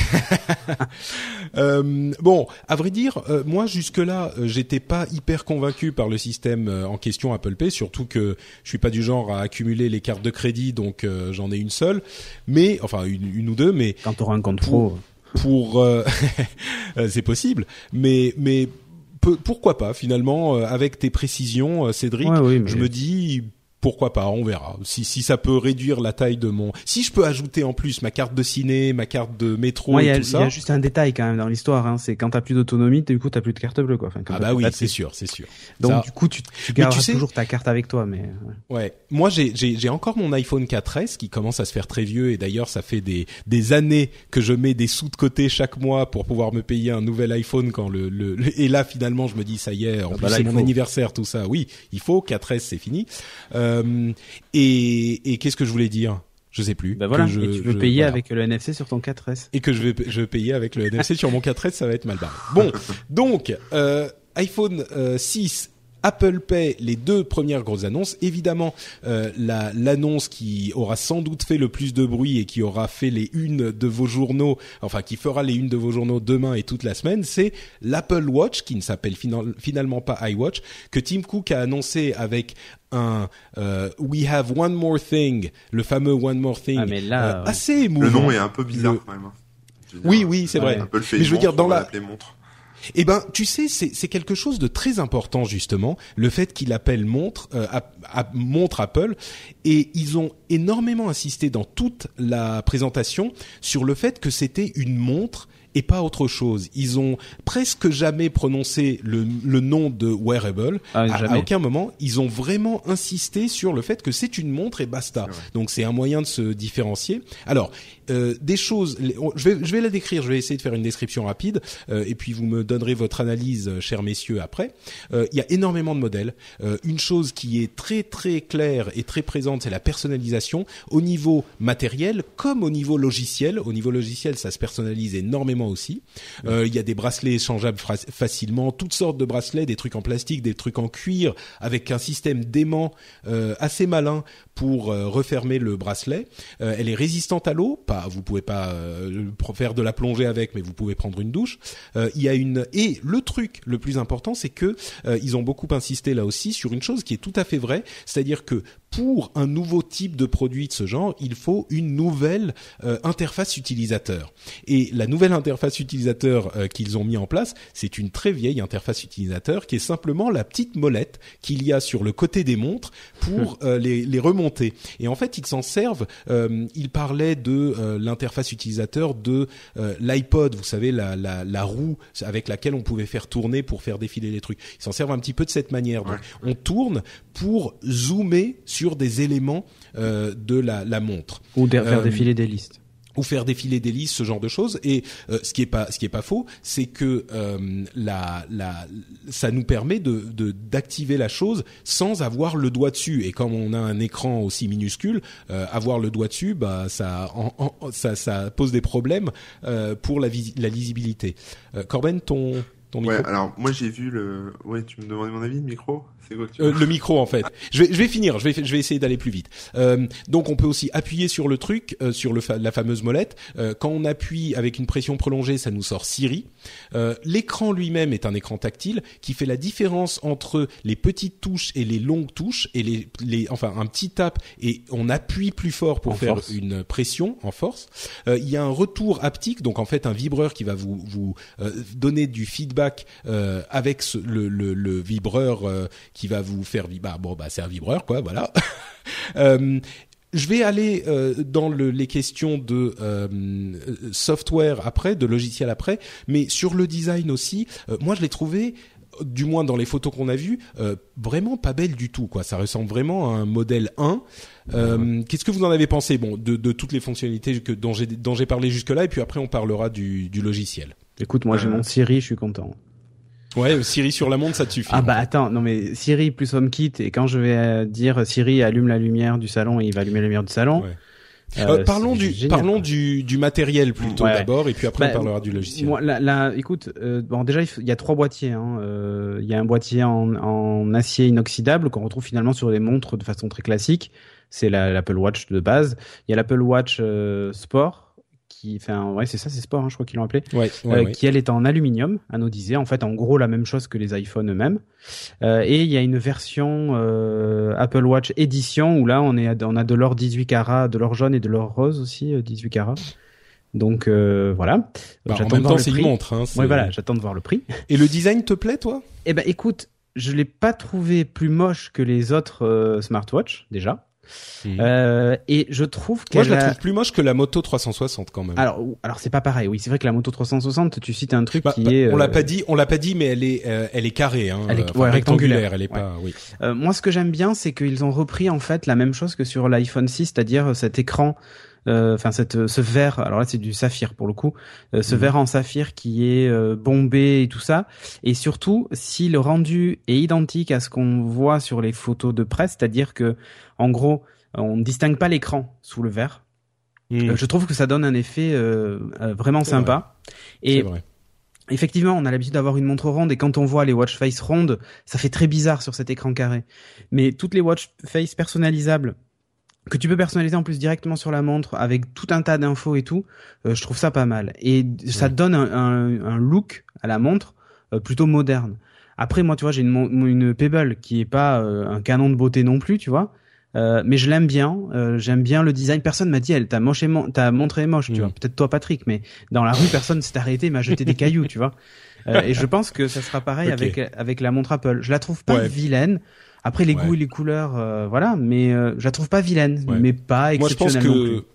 Speaker 2: Euh, bon, à vrai dire, euh, moi jusque-là, euh, j'étais pas hyper convaincu par le système en question Apple Pay, surtout que je suis pas du genre à accumuler les cartes de crédit, donc j'en ai une seule, mais enfin une, ou deux, mais
Speaker 4: quand tu auras un compte pro,
Speaker 2: pour, c'est possible, mais mais pourquoi pas finalement avec tes précisions, Cédric, je me dis pourquoi pas, on verra. Si, si ça peut réduire la taille de mon, si je peux ajouter en plus ma carte de ciné, ma carte de métro et tout ça.
Speaker 4: Il y a juste un détail quand même dans l'histoire, hein, c'est quand t'as plus d'autonomie, du coup t'as plus de carte bleue quoi. Enfin,
Speaker 2: ah bah oui, c'est sûr, c'est sûr.
Speaker 4: Donc du coup tu, tu gardes toujours ta carte avec toi, mais.
Speaker 2: Ouais. Moi j'ai j'ai encore mon iPhone 4S qui commence à se faire très vieux et d'ailleurs ça fait des des années que je mets des sous de côté chaque mois pour pouvoir me payer un nouvel iPhone quand le le, et là finalement je me dis ça y est, en ah plus bah c'est mon anniversaire tout ça. Oui, il faut 4S c'est fini. Euh, euh, et, et qu'est-ce que je voulais dire? Je sais plus.
Speaker 4: Bah voilà. je, et tu veux payer avec le NFC sur ton 4S.
Speaker 2: Et que je vais, je vais payer avec le NFC sur mon 4S, ça va être mal barré. Bon, donc euh, iPhone 6 Apple Pay, les deux premières grosses annonces. Évidemment, euh, l'annonce qui aura sans doute fait le plus de bruit et qui aura fait les unes de vos journaux, enfin qui fera les unes de vos journaux demain et toute la semaine, c'est l'Apple Watch, qui ne s'appelle finalement pas iWatch, que Tim Cook a annoncé avec un euh, We Have One More Thing, le fameux One More Thing,
Speaker 4: ah, mais là,
Speaker 2: euh, assez émouvant.
Speaker 5: Le nom est un peu bizarre quand même. Hein.
Speaker 2: Oui, oui, c'est vrai.
Speaker 5: mais je veux dire dans la
Speaker 2: eh ben, tu sais, c'est quelque chose de très important justement, le fait qu'il appelle montre, euh, montre Apple, et ils ont énormément insisté dans toute la présentation sur le fait que c'était une montre et pas autre chose. Ils ont presque jamais prononcé le, le nom de wearable.
Speaker 4: Ah,
Speaker 2: à, aucun moment, ils ont vraiment insisté sur le fait que c'est une montre et basta. Donc c'est un moyen de se différencier. Alors euh, des choses, je vais, la décrire. Je vais essayer de faire une description rapide euh, et puis vous me donnerez votre analyse, euh, chers messieurs, après. Il y a énormément de modèles. Une chose qui est très très claire et très présente, c'est la personnalisation au niveau matériel comme au niveau logiciel. Au niveau logiciel, ça se personnalise énormément aussi. Il y a des bracelets échangeables facilement, toutes sortes de bracelets, des trucs en plastique, des trucs en cuir, avec un système d'aimant assez malin pour refermer le bracelet. elle est résistante à l'eau, pas, vous pouvez pas faire de la plongée avec, mais vous pouvez prendre une douche. il y a une et le truc le plus important, c'est que ils ont beaucoup insisté là aussi sur une chose qui est tout à fait vraie, c'est-à-dire que pour un nouveau type de produit de ce genre, il faut une nouvelle interface utilisateur. Et la nouvelle interface utilisateur euh, qu'ils ont mis en place, c'est une très vieille interface utilisateur qui est simplement la petite molette qu'il y a sur le côté des montres pour euh, les, les, remonter. Et en fait, ils s'en servent. Euh, ils parlaient de l'interface utilisateur de l'iPod, vous savez, la, la, la, roue avec laquelle on pouvait faire tourner pour faire défiler les trucs. Ils s'en servent un petit peu de cette manière. Donc, on tourne pour zoomer sur des éléments de la, la montre.
Speaker 4: Ou faire défiler des listes
Speaker 2: ou faire défiler des listes, ce genre de choses. Et euh, ce qui est pas, ce qui est pas faux, c'est que euh, la, la, ça nous permet de d'activer la chose sans avoir le doigt dessus. Et comme on a un écran aussi minuscule, euh, avoir le doigt dessus, bah ça, ça, ça pose des problèmes euh, pour la, la lisibilité. Corben, ton ton micro?
Speaker 5: Ouais, alors moi j'ai vu le. Ouais, tu me demandais mon avis, le micro?
Speaker 2: Euh, le micro en fait. Je vais, je vais finir. Je vais, je vais essayer d'aller plus vite. Euh, donc on peut aussi appuyer sur le truc, euh, sur le la fameuse molette. Euh, quand on appuie avec une pression prolongée, ça nous sort Siri. Euh, l'écran lui-même est un écran tactile qui fait la différence entre les petites touches et les longues touches et les, les enfin un petit tap et on appuie plus fort pour faire une pression en force. Il y a un retour haptique, donc en fait un vibreur qui va vous vous donner du feedback avec ce, le, vibreur qui va vous faire vibrer. Bah, bon, bah c'est un vibreur, quoi, voilà. euh, je vais aller euh, dans le, les questions de euh, software après, de logiciel après, mais sur le design aussi. Euh, moi, je l'ai trouvé du moins dans les photos qu'on a vues, euh, vraiment pas belle du tout. Quoi, ça ressemble vraiment à un modèle 1. Euh, Qu'est-ce que vous en avez pensé Bon, de, toutes les fonctionnalités dont j'ai parlé jusque là, et puis après on parlera du logiciel.
Speaker 4: Écoute, moi j'ai
Speaker 5: Euh.
Speaker 4: mon Siri, je suis content.
Speaker 2: Ouais, Siri sur la montre, ça te suffit.
Speaker 4: Ah bah attends, non mais Siri plus HomeKit et quand je vais euh, dire Siri allume la lumière du salon, il va allumer la lumière du salon.
Speaker 2: Ouais.
Speaker 4: Euh,
Speaker 2: Euh, parlons du
Speaker 4: génial,
Speaker 2: parlons du du matériel plutôt
Speaker 4: Ouais.
Speaker 2: d'abord, et puis après
Speaker 4: Bah,
Speaker 2: on parlera du logiciel.
Speaker 4: Moi, là, là, écoute, euh, bon, déjà, il y a trois boîtiers. hein. Euh, Il y a un boîtier en, en acier inoxydable qu'on retrouve finalement sur les montres de façon très classique. C'est la- l'Apple Watch de base. Il y a l'Apple Watch euh, Sport, qui, enfin, ouais, c'est ça, c'est Sport, hein, je crois qu'ils l'ont appelé,
Speaker 2: ouais, ouais,
Speaker 4: euh,
Speaker 2: ouais.
Speaker 4: qui elle est en aluminium, anodisé. En fait, en gros, la même chose que les iPhones eux-mêmes. Euh, et il y a une version euh, Apple Watch édition où là, on est, on a de l'or 18 carats, de l'or jaune et de l'or rose aussi, euh, 18 carats. Donc voilà.
Speaker 2: Bah, en
Speaker 4: J'attends de
Speaker 2: même
Speaker 4: voir
Speaker 2: temps,
Speaker 4: le
Speaker 2: c'est une montre. Hein,
Speaker 4: Ouais, voilà, j'attends de voir le prix.
Speaker 2: Et le design te plaît, toi?
Speaker 4: Eh ben, écoute, je l'ai pas trouvé plus moche que les autres euh, smartwatch déjà.
Speaker 2: Mhm.
Speaker 4: Euh, et je trouve
Speaker 2: Moi,
Speaker 4: qu'elle
Speaker 2: je la trouve plus moche que la moto 360 quand même.
Speaker 4: Alors, alors c'est pas pareil. Oui, c'est vrai que la moto 360, tu cites un truc
Speaker 2: Bah,
Speaker 4: qui
Speaker 2: bah,
Speaker 4: est.
Speaker 2: on l'a
Speaker 4: euh,
Speaker 2: pas dit, on l'a pas dit, mais elle est, euh, elle est carrée, hein,
Speaker 4: Elle est-
Speaker 2: euh, enfin,
Speaker 4: ouais, rectangulaire.
Speaker 2: Elle est pas, oui.
Speaker 4: Euh, moi, ce que j'aime bien, c'est qu'ils ont repris en fait la même chose que sur l'iPhone 6, c'est-à-dire cet écran, euh, enfin cette ce verre. Alors là, c'est du saphir pour le coup, euh, ce
Speaker 2: Mhm.
Speaker 4: verre en saphir qui est euh, bombé et tout ça. Et surtout, si le rendu est identique à ce qu'on voit sur les photos de presse, c'est-à-dire que en gros, on ne distingue pas l'écran sous le verre.
Speaker 2: Mhm.
Speaker 4: Euh, je trouve que ça donne un effet euh, euh, vraiment sympa. Et
Speaker 2: vrai.
Speaker 4: Effectivement, on a l'habitude d'avoir une montre ronde et quand on voit les watch face rondes, ça fait très bizarre sur cet écran carré. Mais toutes les watch face personnalisables que tu peux personnaliser en plus directement sur la montre avec tout un tas d'infos et tout, euh, je trouve ça pas mal. Et ça
Speaker 2: Ouais.
Speaker 4: donne un, un- un look à la montre euh, plutôt moderne. Après, moi, tu vois, j'ai une, une Pebble qui est pas euh, un canon de beauté non plus, tu vois. Euh, mais je l'aime bien, euh, j'aime bien le design. Personne m'a dit, elle t'a moché, mon- t'as montré moche, tu
Speaker 2: Mm.
Speaker 4: vois. Peut-être toi, Patrick, mais dans la rue, personne s'est arrêté, m'a jeté des cailloux, tu vois. Euh, et je pense que ça sera pareil avec avec la montre Apple. Je la trouve pas
Speaker 2: Ouais.
Speaker 4: vilaine. Après les
Speaker 2: Ouais.
Speaker 4: goûts et les couleurs, euh, voilà, mais euh, je la trouve pas vilaine,
Speaker 2: Ouais.
Speaker 4: mais pas
Speaker 2: Moi, je pense
Speaker 4: exceptionnelle non plus.
Speaker 2: que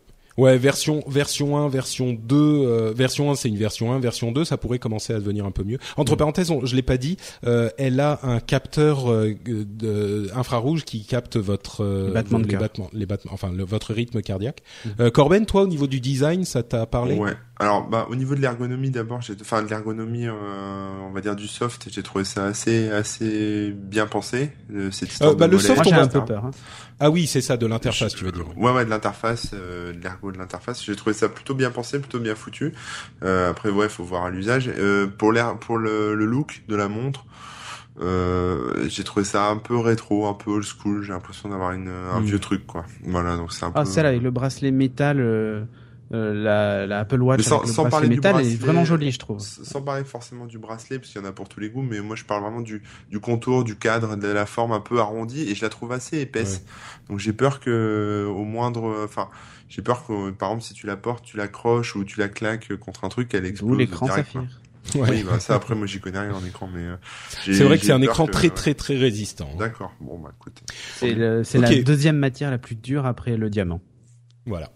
Speaker 2: ouais, version version 1, version 2, euh, version 1 c'est une version 1, version 2 ça pourrait commencer à devenir un peu mieux. Entre parenthèses, on, je l'ai pas dit, euh, elle a un capteur euh, de, infrarouge qui capte votre euh,
Speaker 4: Les battements de
Speaker 2: les
Speaker 4: cœur.
Speaker 2: battements, les battements, enfin le- votre rythme cardiaque.
Speaker 4: Mm.
Speaker 2: Euh, Corben, toi au niveau du design, ça t'a parlé?
Speaker 5: Ouais. Alors, bah, au niveau de l'ergonomie, d'abord, j'ai, enfin, de l'ergonomie, euh, on va dire du soft, j'ai trouvé ça assez, assez bien pensé. euh, cette histoire
Speaker 2: Euh, bah,
Speaker 5: de
Speaker 2: le soft, on
Speaker 4: un peu peur. hein.
Speaker 2: Ah oui, c'est ça de l'interface, tu veux dire.
Speaker 5: Ouais, ouais, de l'interface, euh, de l'ergo de l'interface. J'ai trouvé ça plutôt bien pensé, plutôt bien foutu. Euh, après, ouais, faut voir à l'usage. Euh, pour l'air, pour le, le look de la montre, euh, j'ai trouvé ça un peu rétro, un peu old school. J'ai l'impression d'avoir une, un
Speaker 2: Mm.
Speaker 5: vieux truc, quoi. Voilà, donc c'est un
Speaker 4: Ah
Speaker 5: peu.
Speaker 4: celle avec le bracelet métal, euh, la, la Apple Watch
Speaker 5: sans-
Speaker 4: avec le
Speaker 5: sans parler du
Speaker 4: métal, est
Speaker 5: bracelet,
Speaker 4: vraiment jolie, je trouve.
Speaker 5: Sans parler forcément du bracelet, parce qu'il y en a pour tous les goûts, mais moi je parle vraiment du, du contour, du cadre, de la forme un peu arrondie, et je la trouve assez épaisse. Donc j'ai peur que, au moindre, enfin, j'ai peur que, par exemple, si tu la portes, tu l'accroches ou tu la claques contre un truc, elle explose.
Speaker 4: Ou l'écran.
Speaker 2: Ouais.
Speaker 5: Oui, bah, ça après, moi j'y connais rien en écran, mais euh,
Speaker 2: C'est vrai que c'est un écran
Speaker 5: que-
Speaker 2: très
Speaker 5: ouais.
Speaker 2: très très résistant. hein.
Speaker 5: D'accord. Bon bah écoute,
Speaker 4: C'est la deuxième matière la plus dure après le diamant.
Speaker 2: Voilà.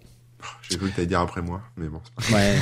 Speaker 5: J'ai cru que t'allais dire après moi, mais bon.
Speaker 4: Ouais.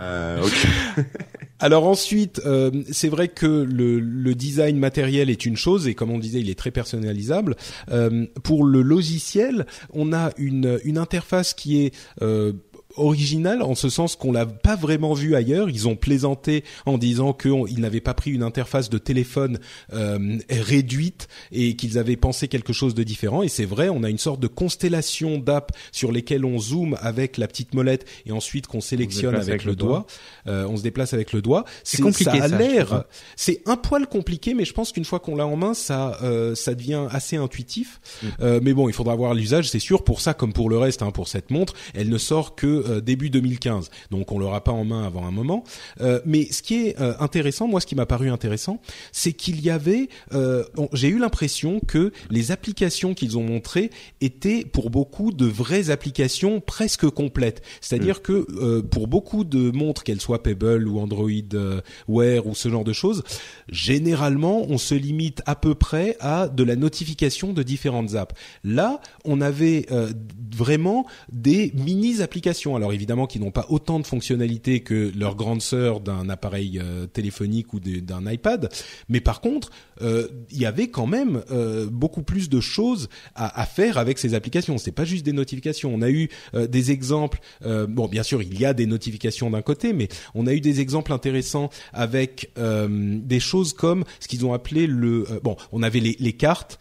Speaker 5: Euh, ok.
Speaker 2: Alors ensuite, euh, c'est vrai que le, le design matériel est une chose et comme on disait, il est très personnalisable. Euh, pour le logiciel, on a une, une interface qui est euh, originale en ce sens qu'on l'a pas vraiment vu ailleurs. Ils ont plaisanté en disant qu'ils n'avaient pas pris une interface de téléphone euh, réduite et qu'ils avaient pensé quelque chose de différent. Et c'est vrai, on a une sorte de constellation d'apps sur lesquelles on zoome avec la petite molette et ensuite qu'on sélectionne avec,
Speaker 4: avec
Speaker 2: le
Speaker 4: le
Speaker 2: doigt.
Speaker 4: doigt.
Speaker 2: Euh, on se déplace avec le doigt.
Speaker 4: C'est compliqué,
Speaker 2: Ça a l'air.
Speaker 4: hein.
Speaker 2: C'est un poil compliqué, mais je pense qu'une fois qu'on l'a en main, ça, euh, ça devient assez intuitif.
Speaker 4: Mm.
Speaker 2: Euh, mais bon, il faudra voir l'usage, c'est sûr. Pour ça, comme pour le reste, hein, pour cette montre, elle ne sort que euh, début 2015, donc on l'aura pas en main avant un moment. Euh, mais ce qui est euh, intéressant, moi, ce qui m'a paru intéressant, c'est qu'il y avait. J'ai eu l'impression que les applications qu'ils ont montrées étaient pour beaucoup de vraies applications presque complètes. C'est-à-dire que euh, pour beaucoup de montres, qu'elles soient Pebble ou Android Wear ou ce genre de choses, généralement, on se limite à peu près à de la notification de différentes apps. Là, on avait euh, vraiment des mini applications. Alors évidemment qui n'ont pas autant de fonctionnalités que leur grande sœur d'un appareil euh, téléphonique ou d'un iPad, mais par contre, euh, il y avait quand même euh, beaucoup plus de choses à, faire avec ces applications. C'est pas juste des notifications. On a eu des exemples. bon, bien sûr, il y a des notifications d'un côté, mais on a eu des exemples intéressants avec des choses comme ce qu'ils ont appelé le. bon, on avait les, cartes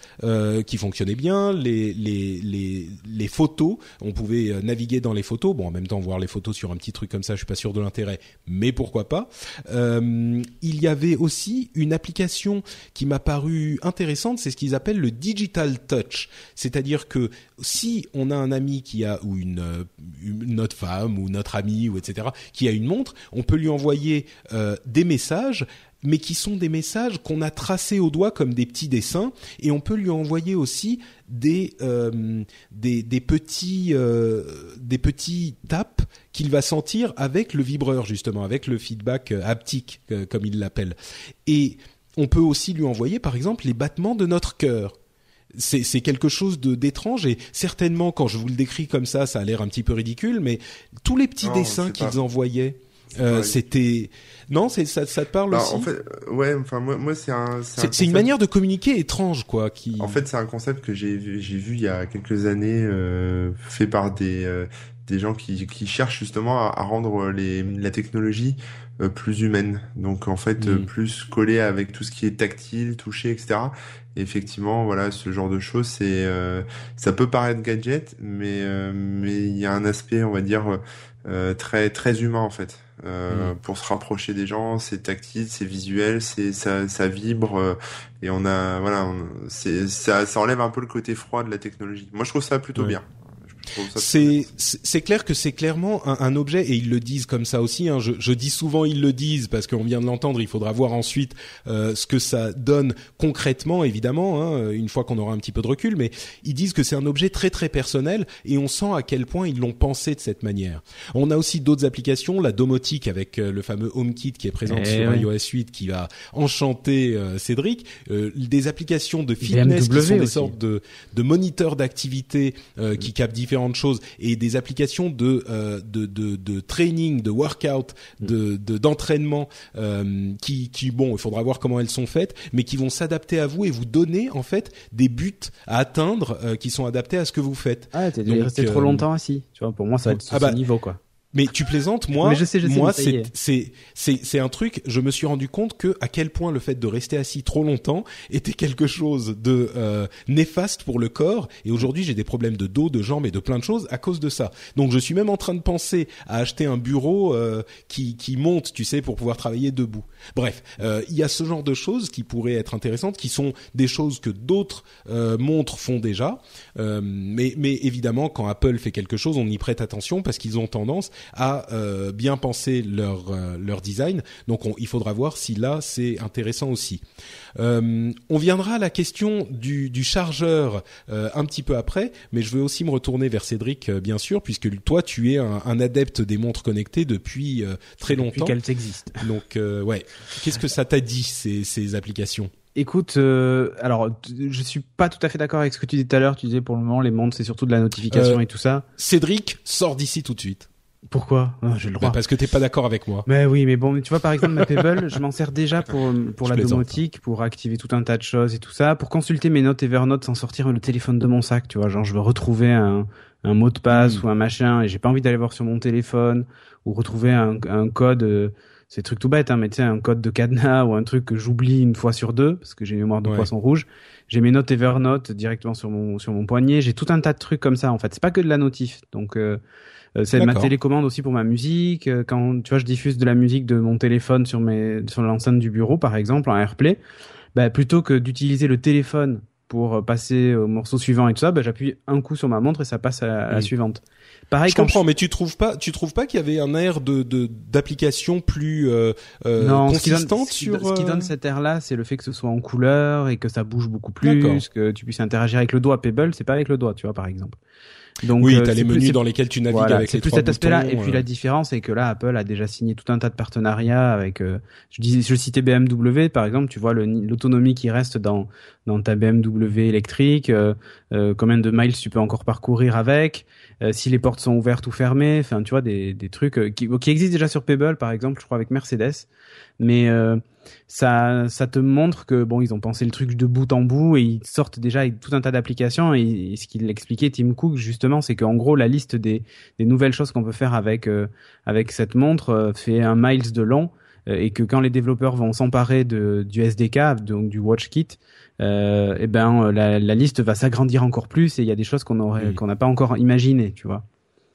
Speaker 2: qui fonctionnaient bien, les, les photos. On pouvait naviguer dans les photos. Bon, même temps, voir les photos sur un petit truc comme ça, je suis pas sûr de l'intérêt, mais pourquoi pas. Euh, il y avait aussi une application qui m'a paru intéressante, c'est ce qu'ils appellent le digital touch, c'est-à-dire que si on a un ami qui a ou une, notre femme ou notre ami ou etc qui a une montre, on peut lui envoyer euh, des messages mais qui sont des messages qu'on a tracés au doigt comme des petits dessins, et on peut lui envoyer aussi des euh, des, des, petits euh, des petits tapes qu'il va sentir avec le vibreur justement, avec le feedback euh, haptique comme il l'appelle. Et on peut aussi lui envoyer par exemple les battements de notre cœur. C'est quelque chose de d'étrange et certainement quand je vous le décris comme ça, ça a l'air un petit peu ridicule, mais tous les petits dessins qu'ils envoyaient euh, c'était non, c'est ça, ça te parle bah, aussi.
Speaker 5: En fait, ouais, enfin moi, moi c'est un.
Speaker 2: C'est une manière de communiquer étrange, quoi. Qui.
Speaker 5: En fait, c'est un concept que j'ai vu, j'ai vu il y a quelques années, euh, fait par des euh, des gens qui, qui cherchent justement à, à rendre les la technologie euh, plus humaine. Donc en fait, mm. plus collé avec tout ce qui est tactile, touché, etc. Et effectivement, voilà, ce genre de choses, c'est ça peut paraître gadget, mais mais il y a un aspect, on va dire, très très humain en fait. Euh, mm. pour se rapprocher des gens. C'est tactile, c'est visuel, c'est ça, ça vibre euh, et on a voilà, c'est ça, ça enlève un peu le côté froid de la technologie. Moi, je trouve ça plutôt bien.
Speaker 2: C'est c'est clair que c'est clairement un, un, objet et ils le disent comme ça aussi. Hein. Je, je, dis souvent ils le disent parce qu'on vient de l'entendre. Il faudra voir ensuite euh, ce que ça donne concrètement, évidemment, hein, une fois qu'on aura un petit peu de recul. Mais ils disent que c'est un objet très très personnel et on sent à quel point ils l'ont pensé de cette manière. On a aussi d'autres applications, la domotique avec euh, le fameux HomeKit qui est présent eh sur iOS 8 qui va enchanter euh, Cédric. Euh, des applications de fitness qui sont des sortes de, de moniteurs d'activité qui captent différents de choses et des applications de euh, de, de, de training, de workout, de d'entraînement euh, qui qui bon, il faudra voir comment elles sont faites, mais qui vont s'adapter à vous et vous donner en fait des buts à atteindre euh, qui sont adaptés à ce que vous faites.
Speaker 4: Ah, t'es resté trop longtemps assis. Tu vois, pour moi ça va être ah ce bah, niveau quoi.
Speaker 2: Mais tu plaisantes, moi, je sais, je sais, moi c'est c'est c'est c'est un truc. Je me suis rendu compte que à quel point le fait de rester assis trop longtemps était quelque chose de euh, néfaste pour le corps. Et aujourd'hui, j'ai des problèmes de dos, de jambes et de plein de choses à cause de ça. Donc, je suis même en train de penser à acheter un bureau euh, qui qui monte, tu sais, pour pouvoir travailler debout. Bref, euh, il y a ce genre de choses qui pourraient être intéressantes, qui sont des choses que d'autres montres font déjà. mais mais évidemment, quand Apple fait quelque chose, on y prête attention parce qu'ils ont tendance à euh, bien penser leur euh, leur design. Donc il faudra voir si là c'est intéressant aussi. Euh, on viendra à la question du, du chargeur un petit peu après, mais je veux aussi me retourner vers Cédric bien sûr, puisque toi tu es un, un adepte des montres connectées depuis très longtemps.
Speaker 4: Qu'elles existent.
Speaker 2: Donc ouais, qu'est-ce que ça t'a dit ces, ces applications?
Speaker 4: Écoute, euh, alors je suis pas tout à fait d'accord avec ce que tu disais tout à l'heure. Tu disais pour le moment les montres c'est surtout de la notification et tout ça.
Speaker 2: Cédric, sors d'ici tout de suite.
Speaker 4: Pourquoi ah, J'ai le droit.
Speaker 2: Bah, parce que t'es pas d'accord avec moi.
Speaker 4: Mais oui, mais bon, tu vois par exemple ma Pebble, je m'en sers déjà pour pour la domotique, pour activer tout un tas de choses et tout ça, pour consulter mes notes Evernote sans sortir le téléphone de mon sac, tu vois, genre je veux retrouver un un mot de passe hmm. ou un machin et j'ai pas envie d'aller voir sur mon téléphone ou retrouver un, un code euh, c'est truc tout bête hein, mais tu sais un code de cadenas ou un truc que j'oublie une fois sur deux parce que j'ai une mémoire de poisson rouge. J'ai mes notes Evernote directement sur mon sur mon poignet, j'ai tout un tas de trucs comme ça en fait. C'est pas que de la notif. Donc euh, euh, c'est ma télécommande aussi pour ma musique. Euh, quand tu vois, je diffuse de la musique de mon téléphone sur mes sur l'enceinte du bureau, par exemple, en AirPlay, bah, plutôt que d'utiliser le téléphone pour euh, passer au morceau suivant et tout ça, bah, j'appuie un coup sur ma montre et ça passe à, la suivante.
Speaker 2: Pareil, je comprends, mais tu trouves pas, tu trouves pas qu'il y avait un air de d'application plus euh, non, consistante
Speaker 4: ce qui donne, sur. Ce qui donne cet air-là, c'est le fait que ce soit en couleur et que ça bouge beaucoup plus, que tu puisses interagir avec le doigt. Pebble, c'est pas avec le doigt, tu vois, par exemple. Donc,
Speaker 2: oui,
Speaker 4: euh,
Speaker 2: t'as les
Speaker 4: c'est plus-
Speaker 2: menus dans lesquels tu navigues
Speaker 4: voilà,
Speaker 2: avec les
Speaker 4: plus
Speaker 2: trois
Speaker 4: cet aspect-là. Et puis
Speaker 2: euh.
Speaker 4: la différence, c'est que là, Apple a déjà signé tout un tas de partenariats avec. euh, je dis, je citais BMW par exemple. Tu vois l'autonomie qui reste dans dans ta BMW électrique. euh, euh, combien de miles tu peux encore parcourir avec Si les portes sont ouvertes ou fermées. Enfin, tu vois des des trucs euh, qui qui existent déjà sur Pebble par exemple. Je crois avec Mercedes. Mais euh, ça ça te montre que bon ils ont pensé le truc de bout en bout et ils sortent déjà avec tout un tas d'applications et, et ce qu'il expliquait Tim Cook justement c'est qu'en gros la liste des des nouvelles choses qu'on peut faire avec euh, avec cette montre euh, fait un miles de long euh, et que quand les développeurs vont s'emparer de du SDK donc du WatchKit euh, et ben euh, la, la liste va s'agrandir encore plus et il y a des choses qu'on aurait
Speaker 2: Oui.
Speaker 4: qu'on n'a pas encore imaginées tu vois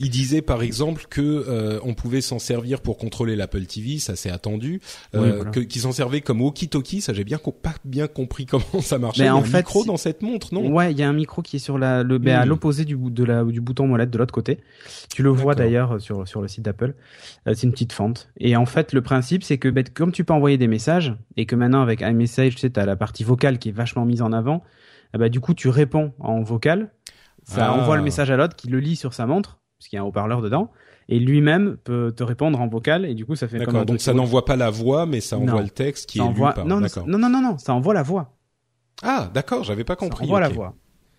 Speaker 2: Il disait par exemple que euh, on pouvait s'en servir pour contrôler l'Apple TV, ça c'est attendu,
Speaker 4: Oui,
Speaker 2: euh,
Speaker 4: voilà.
Speaker 2: que qu'ils s'en servaient comme walkie-talkie, ça j'ai bien pas bien compris comment ça marchait.
Speaker 4: Mais
Speaker 2: Il y a
Speaker 4: en
Speaker 2: un
Speaker 4: fait,
Speaker 2: micro dans cette montre, non?
Speaker 4: Ouais, il y a un micro qui est sur la, le, ben, à
Speaker 2: Mm.
Speaker 4: l'opposé du, de la, du bouton molette de l'autre côté. Tu le vois d'ailleurs sur, sur le site d'Apple. Euh, c'est une petite fente. Et en fait, le principe, c'est que ben, comme tu peux envoyer des messages, et que maintenant avec iMessage, tu sais, as la partie vocale qui est vachement mise en avant, eh ben, du coup, tu réponds en vocal. Ça
Speaker 2: Ah.
Speaker 4: envoie le message à l'autre qui le lit sur sa montre, puisqu'il y a un haut-parleur dedans. Et lui-même peut te répondre en vocal, et du coup, ça fait comme un
Speaker 2: D'accord, donc ça n'envoie pas la voix, mais ça
Speaker 4: Non.
Speaker 2: envoie le texte qui
Speaker 4: ça
Speaker 2: est
Speaker 4: envoie...
Speaker 2: lu par.
Speaker 4: non, non, non, non, non, ça envoie la voix.
Speaker 2: Ah, d'accord, j'avais pas
Speaker 4: Ça
Speaker 2: compris.
Speaker 4: envoie la voix.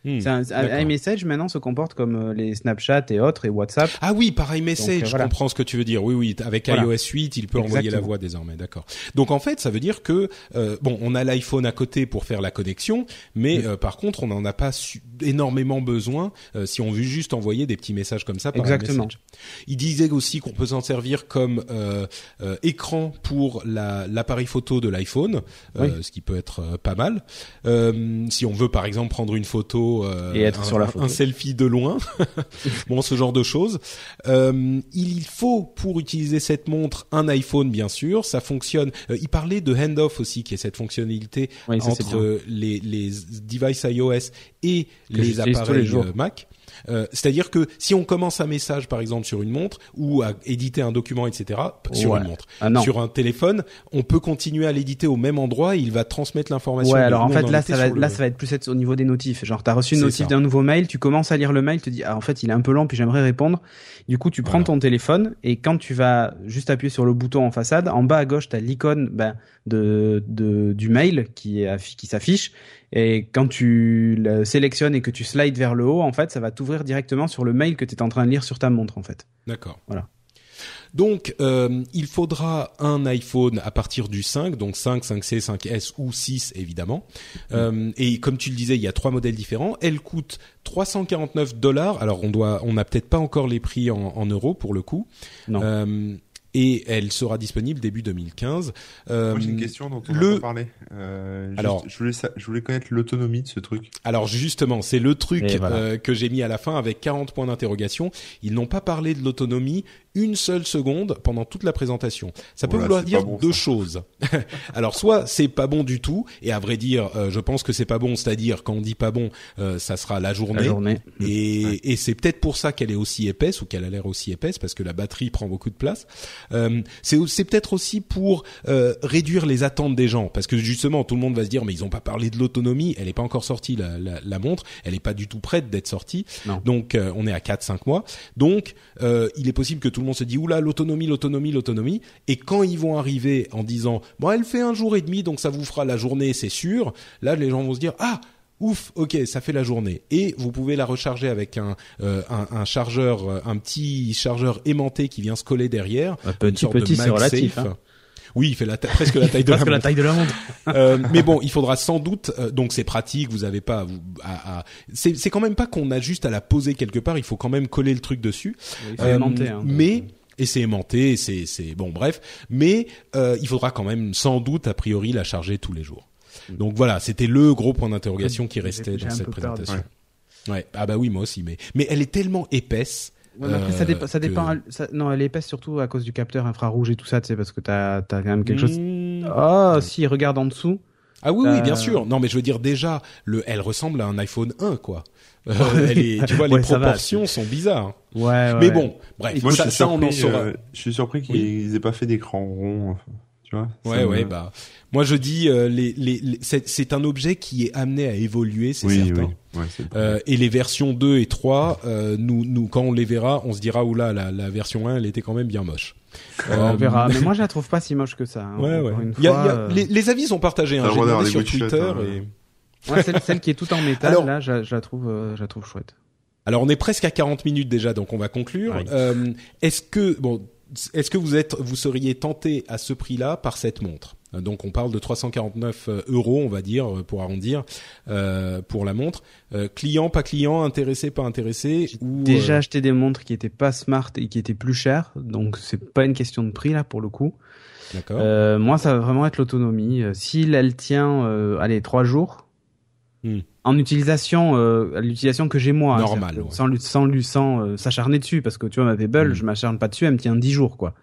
Speaker 2: Hmm,
Speaker 4: un, iMessage maintenant se comporte comme euh, les Snapchat et autres et WhatsApp.
Speaker 2: Ah oui, par iMessage,
Speaker 4: Donc, euh,
Speaker 2: je comprends ce que tu veux dire. Oui, oui, avec
Speaker 4: Voilà.
Speaker 2: iOS 8, il peut envoyer la voix désormais, d'accord. Donc en fait, ça veut dire que euh, bon, on a l'iPhone à côté pour faire la connexion, mais
Speaker 4: Mm.
Speaker 2: euh, par contre, on n'en a pas su- énormément besoin euh, si on veut juste envoyer des petits messages comme ça par
Speaker 4: Exactement.
Speaker 2: iMessage. Il disait aussi qu'on peut s'en servir comme euh, euh, écran pour la- l'appareil photo de l'iPhone, euh, ce qui peut être euh, pas mal. Euh, si on veut par exemple prendre une photo euh,
Speaker 4: Et être
Speaker 2: un,
Speaker 4: sur la photo.
Speaker 2: un selfie de loin, bon ce genre de choses. Euh, il faut pour utiliser cette montre un iPhone bien sûr, ça fonctionne. euh, il parlait de handoff aussi, qui est cette fonctionnalité
Speaker 4: Oui, ça, c'est
Speaker 2: entre les, les devices iOS et
Speaker 4: Que
Speaker 2: les appareils Mac. Euh, C'est-à-dire que si on commence un message par exemple sur une montre ou à éditer un document, etc. Sur
Speaker 4: Ouais.
Speaker 2: une montre,
Speaker 4: Ah
Speaker 2: sur un téléphone, on peut continuer à l'éditer au même endroit. Et il va transmettre l'information.
Speaker 4: Ouais, alors en fait là ça va, là
Speaker 2: le-
Speaker 4: ça va être plus être au niveau des notifs. Genre t'as reçu une notif d'un nouveau mail, tu commences à lire le mail, tu te dis ah en fait il est un peu lent puis j'aimerais répondre. Du coup tu prends
Speaker 2: Voilà.
Speaker 4: ton téléphone et quand tu vas juste appuyer sur le bouton en façade, en bas à gauche t'as l'icône ben, de, de du mail qui qui s'affiche et quand tu le sélectionnes et que tu slides vers le haut en fait ça va t'ouvrir directement sur le mail que tu es en train de lire sur ta montre en fait.
Speaker 2: D'accord.
Speaker 4: Voilà.
Speaker 2: Donc, euh, il faudra un iPhone à partir du 5, donc 5, 5C, 5S ou 6 évidemment. Euh, et comme tu le disais, il y a trois modèles différents. Elle coûte 349 dollars. Alors, on doit, on n'a peut-être pas encore les prix en, en euros pour le coup.
Speaker 4: Non.
Speaker 2: Euh, et elle sera disponible début 2015. Euh,
Speaker 5: Moi, j'ai une question dont on
Speaker 2: le-
Speaker 5: pas parlé. Euh, juste,
Speaker 2: Alors-
Speaker 5: je voulais, sa- je voulais connaître l'autonomie de ce truc.
Speaker 2: Alors justement, c'est le truc
Speaker 4: voilà.
Speaker 2: euh, que j'ai mis à la fin avec 40 points d'interrogation. Ils n'ont pas parlé de l'autonomie une seule seconde pendant toute la présentation. Ça peut vouloir dire
Speaker 5: bon,
Speaker 2: deux
Speaker 5: ça.
Speaker 2: choses. Alors soit c'est pas bon du tout, et à vrai dire, euh, je pense que c'est pas bon, c'est-à-dire quand on dit pas bon, euh, ça sera la journée.
Speaker 4: La journée.
Speaker 2: Et, et c'est peut-être pour ça qu'elle est aussi épaisse ou qu'elle a l'air aussi épaisse parce que la batterie prend beaucoup de place. Euh, c'est c'est peut-être aussi pour euh, réduire les attentes des gens parce que justement tout le monde va se dire mais ils ont pas parlé de l'autonomie, elle est pas encore sortie la, la, la montre, elle est pas du tout prête d'être sortie.
Speaker 4: Non.
Speaker 2: Donc euh, on est à 4 5 mois. Donc euh, il est possible que tout le monde se dise oula l'autonomie l'autonomie l'autonomie et quand ils vont arriver en disant bon elle fait un jour et demi donc ça vous fera la journée c'est sûr. Là les gens vont se dire ah Ouf, ok, ça fait la journée. Et vous pouvez la recharger avec un, euh, un, un chargeur, un petit chargeur aimanté qui vient se coller derrière.
Speaker 4: Un petit petit c'est relatif. Hein.
Speaker 2: Oui, il fait la presque la taille de
Speaker 4: Parce que
Speaker 2: la
Speaker 4: taille de la montre.
Speaker 2: Euh, mais bon, il faudra sans doute. euh, donc c'est pratique. Vous avez pas. vous- à, à- c'est c'est quand même pas qu'on a juste à la poser quelque part. Il faut quand même coller le truc dessus.
Speaker 4: Il faut
Speaker 2: Euh,
Speaker 4: aimanter, hein, donc,
Speaker 2: mais et c'est aimanté, c'est c'est bon bref, mais euh, il faudra quand même sans doute a priori la charger tous les jours. Donc voilà, c'était le gros point d'interrogation qui restait dans cette présentation. Ouais. Ah bah oui, moi aussi, mais mais elle est tellement épaisse.
Speaker 4: Ouais, mais après, ça
Speaker 2: euh,
Speaker 4: dépend. Ça
Speaker 2: que-
Speaker 4: dépend ça- non, elle est épaisse surtout à cause du capteur infrarouge et tout ça, tu sais, parce que t'as as quand même quelque chose.
Speaker 2: Mmh.
Speaker 4: Ah, si, regarde en dessous.
Speaker 2: Ah oui, oui,
Speaker 4: Euh,
Speaker 2: bien sûr. Non, mais je veux dire déjà, le, elle ressemble à un iPhone 1, quoi. Euh, elle est, tu vois, les
Speaker 4: va.
Speaker 2: proportions sont bizarres.
Speaker 4: Ouais, ouais.
Speaker 2: Mais bon, bref,
Speaker 5: Moi,
Speaker 2: ça,
Speaker 5: je suis
Speaker 2: ça, on en saura.
Speaker 5: euh, je suis surpris qu'ils aient pas fait d'écran rond. Tu vois
Speaker 2: Ouais, ouais, bah moi je dis euh, les, les, les c'est un objet qui est amené à évoluer, c'est
Speaker 5: oui,
Speaker 2: certain.
Speaker 5: Oui, ouais,
Speaker 2: euh, et les versions 2 et 3, euh, nous, nous quand on les verra, on se dira oula la, la version 1 elle était quand même bien moche.
Speaker 4: on verra, mais moi je la trouve pas si moche que ça. Hein,
Speaker 2: ouais, ouais. Fois, y a, y a, les, les, avis sont partagés. Hein, J'ai sur Twitter hein, et.
Speaker 4: Ouais, celle, celle qui est toute en métal, Alors, là, je, je, la trouve, je la trouve chouette.
Speaker 2: Alors on est presque à 40 minutes déjà, donc on va conclure. Oui. Euh, est-ce que bon, est-ce que vous êtes, vous seriez tenté à ce prix-là par cette montre? Donc on parle de 349 euros, on va dire pour arrondir, euh, pour la montre. Euh, client, pas client, intéressé, pas intéressé. Ou,
Speaker 4: déjà acheté des montres qui étaient pas smart et qui étaient plus chères, donc c'est pas une question de prix là pour le coup.
Speaker 2: D'accord.
Speaker 4: Euh, moi, ça va vraiment être l'autonomie. Si elle tient, allez, trois jours.
Speaker 2: Hmm
Speaker 4: en utilisation, euh, l'utilisation que j'ai moi,
Speaker 2: normal,
Speaker 4: ouais. sans sans lui, sans euh, s'acharner dessus, parce que tu vois ma Pebble,
Speaker 2: Mm.
Speaker 4: je m'acharne pas dessus, elle me tient 10 jours quoi,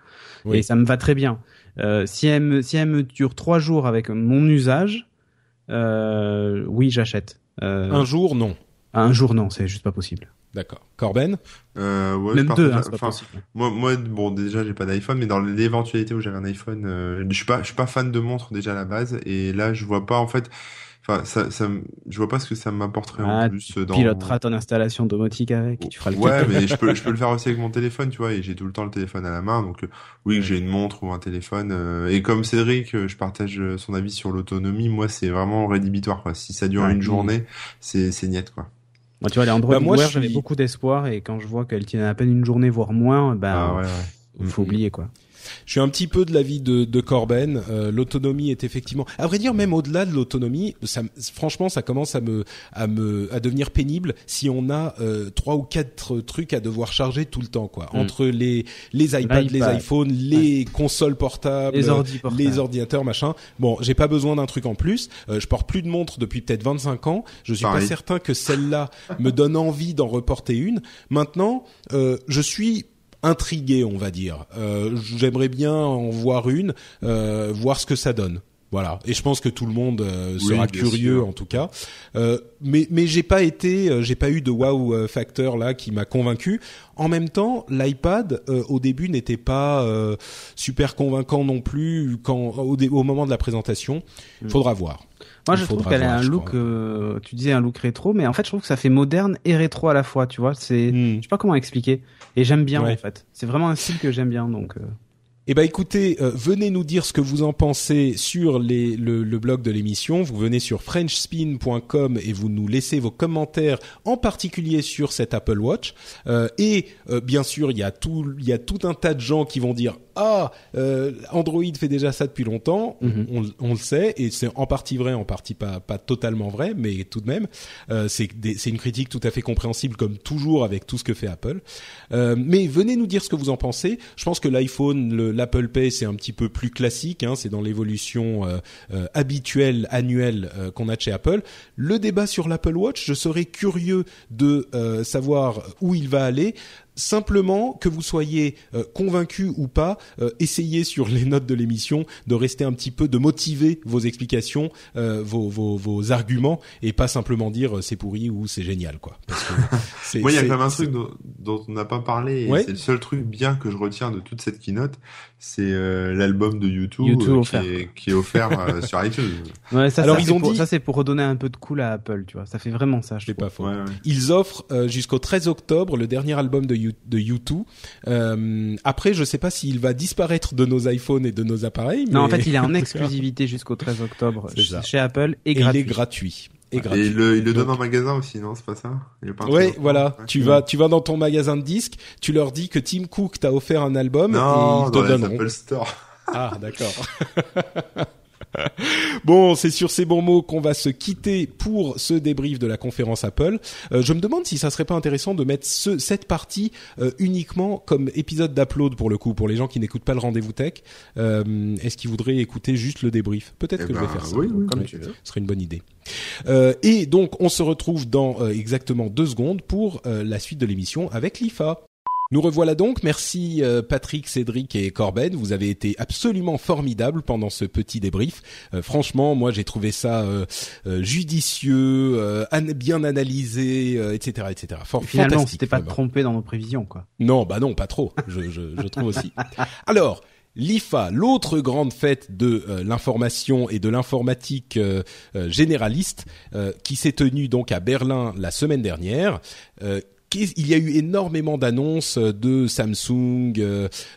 Speaker 2: Oui.
Speaker 4: et ça me va très bien. Euh, si elle me, si elle me dure trois jours avec mon usage, euh, oui j'achète. Euh,
Speaker 2: Un jour, non.
Speaker 4: Un jour non, c'est juste pas possible.
Speaker 2: D'accord. Corben?
Speaker 5: Euh, ouais,
Speaker 4: Même
Speaker 5: je
Speaker 4: deux, hein, pas
Speaker 5: enfin,
Speaker 4: possible.
Speaker 5: Moi, moi, bon, déjà, j'ai pas d'iPhone, mais dans l'éventualité où j'avais un iPhone, euh, je suis pas, je suis pas fan de montres déjà à la base, et là, je vois pas en fait, enfin, ça, ça, me- je vois pas ce que ça m'apporterait
Speaker 4: Ah,
Speaker 5: en plus dans.
Speaker 4: Piloteras ton installation domotique avec, et tu feras le
Speaker 5: Ouais, mais je peux, je peux le faire aussi avec mon téléphone, tu vois, et j'ai tout le temps le téléphone à la main, donc euh, oui, que j'ai une montre ou un téléphone. euh, et comme Cédric, euh, je partage euh, son avis sur l'autonomie. Moi, c'est vraiment rédhibitoire, quoi. Si ça dure
Speaker 4: Ouais.
Speaker 5: une journée, c'est, c'est niet, quoi.
Speaker 4: Moi, tu vois, les Android
Speaker 2: Bah, moi,
Speaker 4: j'avais
Speaker 2: suis-
Speaker 4: beaucoup d'espoir, et quand je vois qu'elle tient à peine une journée, voire moins, ben,
Speaker 5: Ah ouais, ouais.
Speaker 4: il faut
Speaker 5: Mhm.
Speaker 4: oublier quoi.
Speaker 2: Je suis un petit peu de l'avis de, de Corben. Euh, l'autonomie est effectivement, à vrai dire, même au-delà de l'autonomie, ça, franchement, ça commence à me, à me, à devenir pénible si on a euh, trois ou quatre trucs à devoir charger tout le temps, quoi.
Speaker 4: Mm.
Speaker 2: Entre les, les iPads, les
Speaker 4: L'iPad.
Speaker 2: iPhones, les consoles portables,
Speaker 4: Les ordi portables.
Speaker 2: les ordinateurs, machin. Bon, j'ai pas besoin d'un truc en plus. Euh, je porte plus de montre depuis peut-être 25 ans. Je suis pas certain que celle-là me donne envie d'en reporter une. Maintenant, euh, je suis intrigué, on va dire. Euh, J'aimerais bien en voir une, euh, voir ce que ça donne. Voilà. Et je pense que tout le monde euh, sera curieux
Speaker 5: sûr.
Speaker 2: en tout cas. Euh, mais mais j'ai pas été, euh, j'ai pas eu de wow euh, factor là qui m'a convaincu. En même temps, l'iPad euh, au début n'était pas euh, super convaincant non plus quand au, moment de la présentation.
Speaker 4: Mm.
Speaker 2: Faudra voir.
Speaker 4: Moi, je trouve qu'elle a un look, euh, tu disais un look rétro, mais en fait, je trouve que ça fait moderne et rétro à la fois, tu vois. C'est,
Speaker 2: Hmm.
Speaker 4: je sais pas comment expliquer. Et j'aime bien,
Speaker 2: Ouais.
Speaker 4: en fait. C'est vraiment un style que j'aime bien, donc. euh,
Speaker 2: Eh ben écoutez, euh, venez nous dire ce que vous en pensez sur les, le, le blog de l'émission. Vous venez sur frenchspin.com et vous nous laissez vos commentaires, en particulier sur cet Apple Watch. Euh, et euh, bien sûr, il y a tout, il y a tout un tas de gens qui vont dire ah euh, Android fait déjà ça depuis longtemps.
Speaker 4: Mhm.
Speaker 2: on, on le sait et c'est en partie vrai, en partie pas pas totalement vrai, mais tout de même, euh, c'est c'est une critique tout à fait compréhensible comme toujours avec tout ce que fait Apple. Euh, mais venez nous dire ce que vous en pensez. Je pense que l'iPhone, le- l'Apple Pay, c'est un petit peu plus classique. Hein, c'est dans l'évolution euh, euh, habituelle, annuelle euh, qu'on a chez Apple. Le débat sur l'Apple Watch, je serais curieux de savoir où il va aller. Simplement que vous soyez euh, convaincu ou pas, euh, essayez sur les notes de l'émission de rester un petit peu, de motiver vos explications, euh, vos, vos, vos arguments, et pas simplement dire euh, c'est pourri ou c'est génial, quoi. Parce que c'est-
Speaker 5: Moi, il y a quand même un truc dont, dont on n'a pas parlé, et
Speaker 2: Ouais.
Speaker 5: c'est le seul truc bien que je retiens de toute cette keynote, c'est euh, l'album de YouTube,
Speaker 4: YouTube
Speaker 5: euh, qui, est, qui est offert euh, sur iTunes.
Speaker 4: Ouais, ça,
Speaker 2: Alors,
Speaker 4: ça,
Speaker 2: ils ont
Speaker 4: pour-
Speaker 2: dit-
Speaker 4: ça, c'est pour redonner un peu de cool à Apple, tu vois. Ça fait vraiment ça, je
Speaker 2: C'est pas faux.
Speaker 5: Ouais, ouais.
Speaker 2: Ils offrent euh, jusqu'au 13 octobre le dernier album de, U- de U2. Euh, après, je sais pas s'il va disparaître de nos iPhones et de nos appareils.
Speaker 4: Non, en fait, il est en exclusivité jusqu'au 13 octobre chez, Apple et
Speaker 2: et
Speaker 4: gratuit.
Speaker 2: il est gratuit. Et
Speaker 5: Et il le, il le donne en magasin aussi, non C'est pas ça?
Speaker 2: Ouais,
Speaker 5: en-
Speaker 2: voilà.
Speaker 5: Ouais.
Speaker 2: Tu vas, tu vas dans ton magasin de disques, tu leur dis que Tim Cook t'a offert un album et
Speaker 5: Non,
Speaker 2: ils te
Speaker 5: dans
Speaker 2: donneront.
Speaker 5: Apple Store.
Speaker 2: Ah, d'accord. bon, c'est sur ces bons mots qu'on va se quitter pour ce débrief de la conférence Apple. Euh, je me demande si ça serait pas intéressant de mettre ce, cette partie euh, uniquement comme épisode d'upload pour le coup, pour les gens qui n'écoutent pas le rendez-vous tech. Euh, Est-ce qu'ils voudraient écouter juste le débrief? Peut-être
Speaker 5: Eh
Speaker 2: que je vais
Speaker 5: ben,
Speaker 2: faire ça.
Speaker 5: oui, oui,
Speaker 2: Comme tu veux. Ce serait une bonne idée. Euh, et donc, on se retrouve dans euh, exactement deux secondes pour euh, la suite de l'émission avec l'IFA. Nous revoilà donc. Merci euh, Patrick, Cédric et Corben. Vous avez été absolument formidables pendant ce petit débrief. Euh, franchement, moi j'ai trouvé ça euh, euh, judicieux, euh, an- bien analysé, euh, etc., etc. For-
Speaker 4: Finalement,
Speaker 2: fantastique,
Speaker 4: c'était pas
Speaker 2: vraiment.
Speaker 4: trompé dans nos prévisions, quoi.
Speaker 2: Non, bah non, pas trop. Je, je, je trouve aussi. Alors. l'IFA, l'autre grande fête de euh, l'information et de l'informatique euh, euh, généraliste, qui s'est tenue donc à Berlin la semaine dernière. Il y a eu énormément d'annonces de Samsung,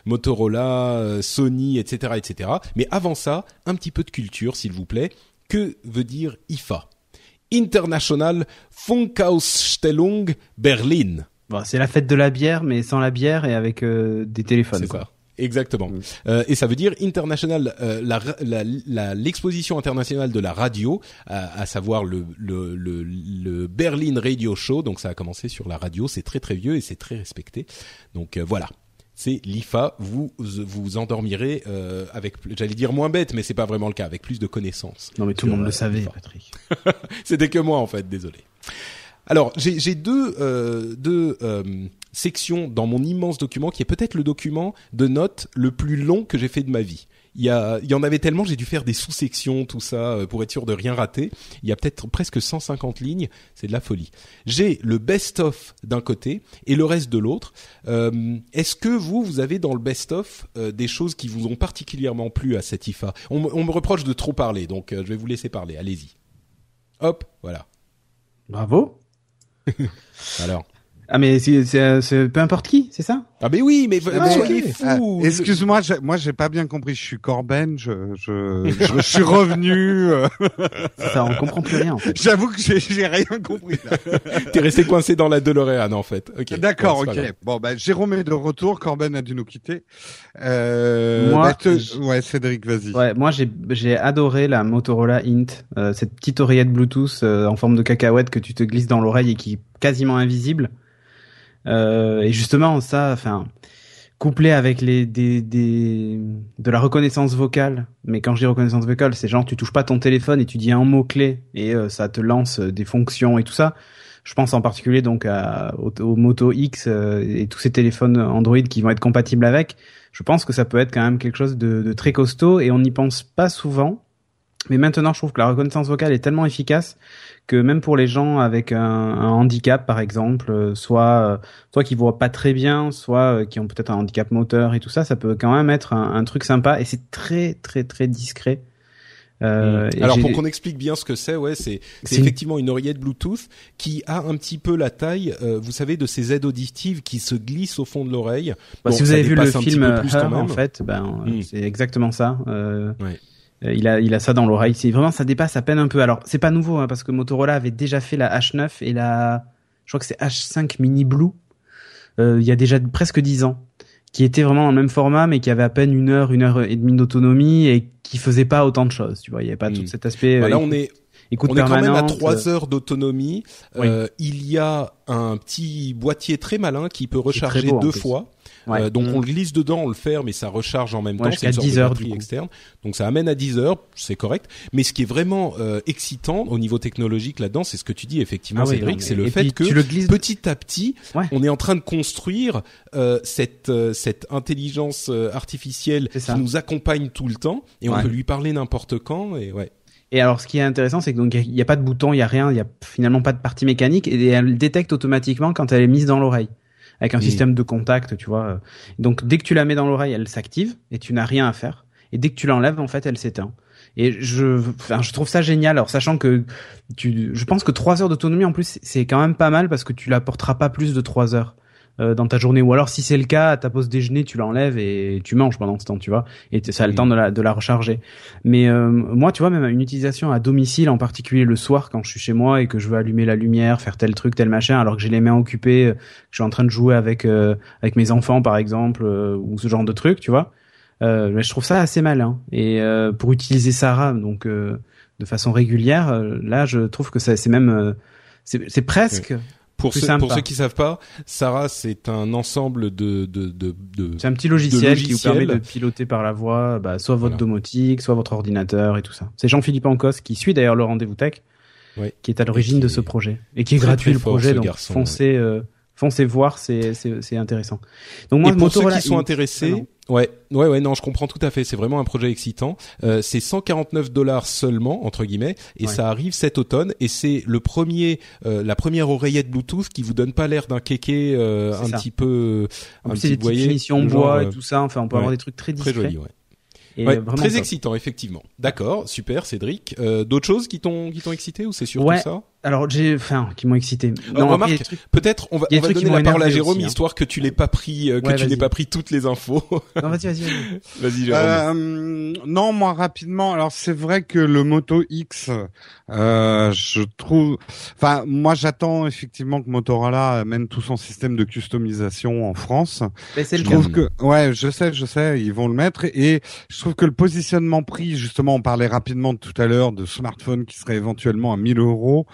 Speaker 2: Motorola, Sony, etc., etc. Mais avant ça, un petit peu de culture, s'il vous plaît. Que veut dire IFA International Funkausstellung Berlin.
Speaker 4: Bon, c'est la fête de la bière, mais sans la bière et avec des téléphones.
Speaker 2: C'est ça. Exactement. Euh, et ça veut dire international, euh, la, l'exposition internationale de la radio, à, savoir le, le, le, le, Berlin Radio Show. Donc ça a commencé sur la radio, c'est très très vieux et c'est très respecté. Donc euh, voilà. C'est l'IFA, vous vous endormirez euh, avec, j'allais dire moins bête, mais c'est pas vraiment le cas, avec plus de connaissances.
Speaker 4: Non mais tout le monde le savait, Patrick.
Speaker 2: C'était que moi en fait, désolé. Alors j'ai deux deux section dans mon immense document qui est peut-être le document de notes le plus long que j'ai fait de ma vie. Il y, a, il y en avait tellement, j'ai dû faire des sous-sections, tout ça, euh, pour être sûr de rien rater. Il y a peut-être presque 150 lignes, c'est de la folie. J'ai le best-of d'un côté et le reste de l'autre. Euh, Est-ce que vous, vous avez dans le best-of euh, des choses qui vous ont particulièrement plu à cette IFA on, on, me reproche de trop parler, donc euh, je vais vous laisser parler. Allez-y. Hop, voilà.
Speaker 4: Bravo.
Speaker 2: Alors.
Speaker 4: Ah mais c'est peu importe qui, c'est ça?
Speaker 2: Ah mais oui, mais, ah, mais
Speaker 3: ah, Excuse-moi, moi j'ai pas bien compris. Je suis Corben, je je, je, suis revenu. Euh.
Speaker 4: ça, on comprend plus rien. En fait.
Speaker 3: J'avoue que j'ai rien compris.
Speaker 2: T'es resté coincé dans la DeLorean en fait.
Speaker 3: Okay. D'accord, ok. Bon ben Jérôme est de retour, Corben a dû nous quitter. Euh, moi, bah, ouais, Cédric, vas-y.
Speaker 4: Ouais, moi j'ai j'ai adoré la Motorola Int, euh, cette petite oreillette Bluetooth euh, en forme de cacahuète que tu te glisses dans l'oreille et qui est quasiment invisible. Euh, et justement, ça, enfin, couplé avec les des, des de la reconnaissance vocale. Mais quand je dis reconnaissance vocale, c'est genre tu touches pas ton téléphone et tu dis un mot clé et euh, ça te lance des fonctions et tout ça. Je pense en particulier donc à, au, Moto X euh, et tous ces téléphones Android qui vont être compatibles avec. Je pense que ça peut être quand même quelque chose de, de très costaud et on n'y pense pas souvent. Mais maintenant, je trouve que la reconnaissance vocale est tellement efficace que même pour les gens avec un, un handicap, par exemple, euh, soit euh, soit qui voient pas très bien, soit euh, qui ont peut-être un handicap moteur et tout ça, ça peut quand même être un, un truc sympa et c'est très très très discret.
Speaker 2: Euh, mm. Alors pour qu'on explique bien ce que c'est, ouais, c'est effectivement une oreillette Bluetooth qui a un petit peu la taille, euh, vous savez, de ces aides auditives qui se glissent au fond de l'oreille.
Speaker 4: Bah, si vous avez vu le film Her, en fait, ben mm. c'est exactement ça. Euh, ouais. Euh, il a, il a ça dans l'oreille. C'est vraiment, ça dépasse à peine un peu. Alors, c'est pas nouveau, hein, parce que Motorola avait déjà fait la H9 et la, je crois que c'est H5 Mini Blue. Euh, il y a déjà presque 10 ans, qui était vraiment dans le même format, mais qui avait à peine une heure, une heure et demie d'autonomie et qui faisait pas autant de choses. Tu vois, il y avait pas tout cet aspect.
Speaker 2: Bah là, euh, on est, on est quand même à 3 heures d'autonomie. Euh, il y a un petit boîtier très malin qui peut recharger deux fois. Euh, donc on le glisse dedans, on le ferme, mais ça recharge en même temps.
Speaker 4: C'est une sorte 10 heures
Speaker 2: de externe. Donc ça amène à 10 heures, c'est correct. Mais ce qui est vraiment euh, excitant au niveau technologique là-dedans, c'est ce que tu dis effectivement, ah Cédric, c'est le fait que petit à petit, on est en train de construire euh, cette euh, cette intelligence artificielle qui nous accompagne tout le temps et on peut lui parler n'importe quand et ouais.
Speaker 4: Et alors, ce qui est intéressant, c'est que donc il n'y a, pas de bouton, il y a rien, il y a finalement pas de partie mécanique, et elle détecte automatiquement quand elle est mise dans l'oreille avec un système de contact, tu vois. Donc dès que tu la mets dans l'oreille, elle s'active et tu n'as rien à faire. Et dès que tu l'enlèves, en fait, elle s'éteint. Et je, enfin, je trouve ça génial. Alors sachant que tu, je pense que trois heures d'autonomie en plus, c'est quand même pas mal parce que tu la porteras pas plus de trois heures. Euh, dans ta journée. Ou alors si c'est le cas à ta pause déjeuner tu l'enlèves et tu manges pendant ce temps tu vois. Et ça a le temps de la, de la recharger. Mais euh, moi tu vois même une utilisation à domicile en particulier le soir quand je suis chez moi et que je veux allumer la lumière faire tel truc tel machin alors que j'ai les mains occupées que je suis en train de jouer avec euh, avec mes enfants par exemple ou ce genre de truc tu vois mais je trouve ça assez malin et pour utiliser Sarah donc de façon régulière là je trouve que c'est même c'est presque
Speaker 2: pour ceux, pour ceux qui savent pas, Sarah, c'est un ensemble de de de, de
Speaker 4: C'est un petit logiciel qui vous permet de piloter par la voix, bah, soit votre domotique, soit votre ordinateur et tout ça. C'est Jean-Philippe Ancos qui suit d'ailleurs le rendez-vous tech, qui est à l'origine de ce projet et qui est gratuit le projet. Donc foncez, euh, foncez voir, c'est c'est c'est intéressant.
Speaker 2: Donc moi, et pour ceux qui sont intéressés, Ouais, ouais, ouais, non, je comprends tout à fait. C'est vraiment un projet excitant. Euh, c'est 149 dollars seulement entre guillemets, et
Speaker 4: Ouais.
Speaker 2: ça arrive cet automne. Et c'est le premier, euh, la première oreillette Bluetooth qui vous donne pas l'air d'un kéké euh, un
Speaker 4: ça.
Speaker 2: petit peu,
Speaker 4: En
Speaker 2: un
Speaker 4: plus, c'est des
Speaker 2: voyez,
Speaker 4: finitions bois et
Speaker 2: euh,
Speaker 4: tout ça. Enfin, on peut avoir des trucs très
Speaker 2: Très
Speaker 4: discrets.
Speaker 2: joli, ouais.
Speaker 4: Et
Speaker 2: Ouais, très
Speaker 4: top.
Speaker 2: excitant, effectivement. D'accord, super, Cédric. Euh, D'autres choses qui t'ont qui t'ont excité ou c'est surtout
Speaker 4: Ouais.
Speaker 2: ça?
Speaker 4: Alors, j'ai, enfin, qui m'ont excité.
Speaker 2: Euh,
Speaker 4: Non,
Speaker 2: remarque, Peut-être on va,
Speaker 4: Il y a
Speaker 2: on va donner la parole à Jérôme
Speaker 4: aussi, hein.
Speaker 2: histoire que tu l'aies pas pris, euh, que
Speaker 4: Ouais,
Speaker 2: tu n'aies pas pris toutes les infos.
Speaker 4: Non, vas-y, vas-y, vas-y.
Speaker 2: Vas-y, Jérôme.
Speaker 3: Euh, non, moi rapidement. Alors c'est vrai que le Moto X, euh, je trouve. Enfin, moi j'attends effectivement que Motorola amène tout son système de customisation en France.
Speaker 4: Mais c'est
Speaker 3: Je
Speaker 4: le cas.
Speaker 3: trouve que, ouais, je sais, je sais, ils vont le mettre et je trouve que le positionnement prix, justement, on parlait rapidement tout à l'heure de smartphone qui serait éventuellement à 1000 euros.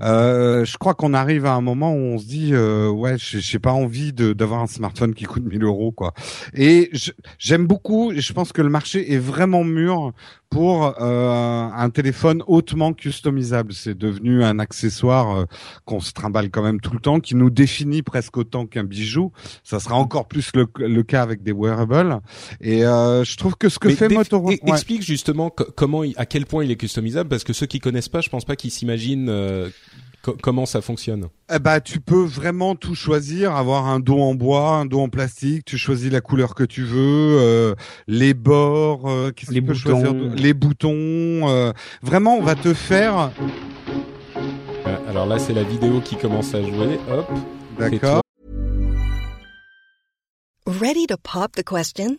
Speaker 3: Euh, je crois qu'on arrive à un moment où on se dit, euh, ouais, j'ai pas envie d'avoir un smartphone qui coûte 1000 euros, quoi. Et j'aime beaucoup, je pense que le marché est vraiment mûr pour euh, un téléphone hautement customisable. C'est devenu un accessoire euh, qu'on se trimballe quand même tout le temps, qui nous définit presque autant qu'un bijou. Ça sera encore plus le, le cas avec des wearables. Et euh, je trouve que ce que
Speaker 2: Mais
Speaker 3: fait Motorola,
Speaker 2: e- explique justement co- comment, à quel point il est customisable, parce que ceux qui connaissent pas, je pense pas qu'ils s'imaginent euh, co- comment ça fonctionne?
Speaker 3: Eh ben, tu peux vraiment tout choisir, avoir un dos en bois, un dos en plastique, tu choisis la couleur que tu veux, euh, les bords, euh,
Speaker 4: Les boutons.
Speaker 3: choisir les boutons. euh, vraiment, on va te faire.
Speaker 2: Alors là, c'est la vidéo qui commence à jouer. Hop.
Speaker 3: D'accord.
Speaker 6: Ready to pop the question?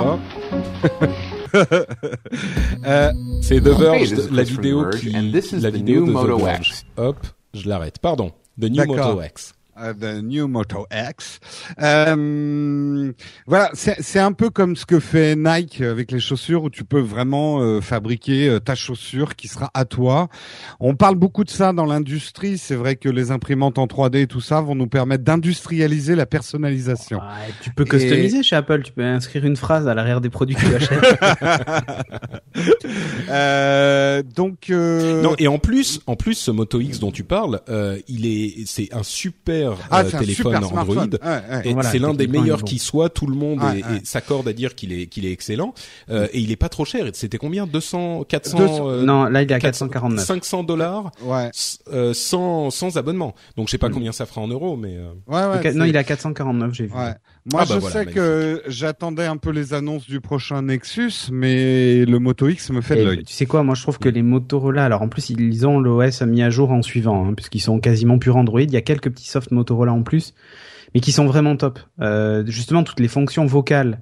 Speaker 2: Hop.
Speaker 3: Euh,
Speaker 2: C'est The Verge,
Speaker 7: Hey,
Speaker 2: la vidéo qui, la
Speaker 7: the
Speaker 2: vidéo
Speaker 7: new
Speaker 2: de
Speaker 7: Moto
Speaker 2: The Verge.
Speaker 7: X.
Speaker 2: Hop, je l'arrête. Pardon. The New. Moto X.
Speaker 3: euh, the New Moto X. Euh, voilà, c'est un peu comme ce que fait Nike avec les chaussures, où tu peux vraiment euh, fabriquer euh, ta chaussure qui sera à toi. On parle beaucoup de ça dans l'industrie. C'est vrai que les imprimantes en 3D et tout ça vont nous permettre d'industrialiser la personnalisation.
Speaker 4: Tu peux customiser chez Apple. Tu peux inscrire une phrase à l'arrière des produits que tu achètes.
Speaker 3: Euh, donc, euh,
Speaker 2: Non, et en plus, en plus, ce Moto X dont tu parles, euh, il est, c'est un super
Speaker 3: ah,
Speaker 2: euh, téléphone
Speaker 3: super
Speaker 2: Android.
Speaker 3: Ouais, ouais.
Speaker 2: Et
Speaker 4: Voilà,
Speaker 2: c'est l'un des meilleurs
Speaker 4: vont.
Speaker 2: qui soit. Tout le monde
Speaker 3: Ouais,
Speaker 2: est-
Speaker 3: ouais.
Speaker 2: est- s'accorde à dire qu'il est qu'il est excellent. Euh, et il est pas trop cher. C'était combien? 200, 400,
Speaker 3: 200,
Speaker 2: euh,
Speaker 4: non, là, il est à
Speaker 2: 400,
Speaker 4: 449.
Speaker 2: 500 dollars
Speaker 3: Ouais,
Speaker 2: euh, sans sans abonnement. Donc je sais pas combien ça fera en euros, mais euh,
Speaker 3: ouais, ouais.
Speaker 4: Ok, non, il est à 449, j'ai vu.
Speaker 3: Ouais. Moi,
Speaker 2: Ah bah
Speaker 3: je
Speaker 2: voilà,
Speaker 3: sais que j'attendais un peu les annonces du prochain Nexus, mais le Moto X me fait de l'œil.
Speaker 4: tu sais quoi, moi je trouve que les Motorola, alors en plus ils ont l'OS mis à jour en suivant, hein, puisqu'ils sont quasiment pur Android. Il y a quelques petits soft Motorola en plus, mais qui sont vraiment top. Euh, justement, toutes les fonctions vocales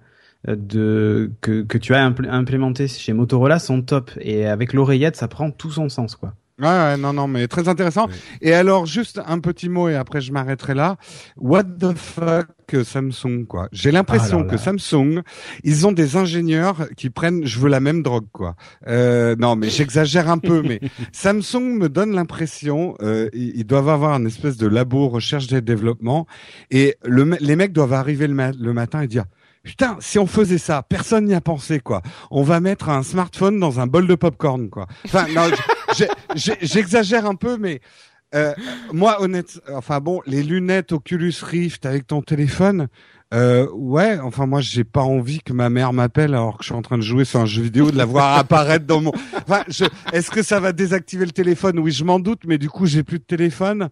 Speaker 4: euh, de que, que tu as impl- implémentées chez Motorola sont top. Et avec l'oreillette, ça prend tout son sens, quoi.
Speaker 3: Ouais, ouais, non, non, mais très intéressant.
Speaker 2: Ouais.
Speaker 3: Et alors, juste un petit mot et après je m'arrêterai là. What the fuck Samsung, quoi. J'ai l'impression
Speaker 4: Ah
Speaker 3: que. Samsung, ils ont des ingénieurs qui prennent, je veux la même drogue, quoi. Euh, non, mais j'exagère un peu, mais Samsung me donne l'impression, euh, ils, doivent avoir un espèce de labo recherche et développement, et le, les mecs doivent arriver le, ma- le matin et dire. Putain, si on faisait ça, personne n'y a pensé, quoi. On va mettre un smartphone dans un bol de popcorn, quoi. Enfin, non, j'exagère un peu, mais euh, moi, honnête, enfin bon, les lunettes Oculus Rift avec ton téléphone, Euh, ouais, enfin moi j'ai pas envie que ma mère m'appelle alors que je suis en train de jouer sur un jeu vidéo, de la voir apparaître dans mon. Enfin, je... est-ce que ça va désactiver le téléphone? Oui, je m'en doute, mais du coup j'ai plus de téléphone.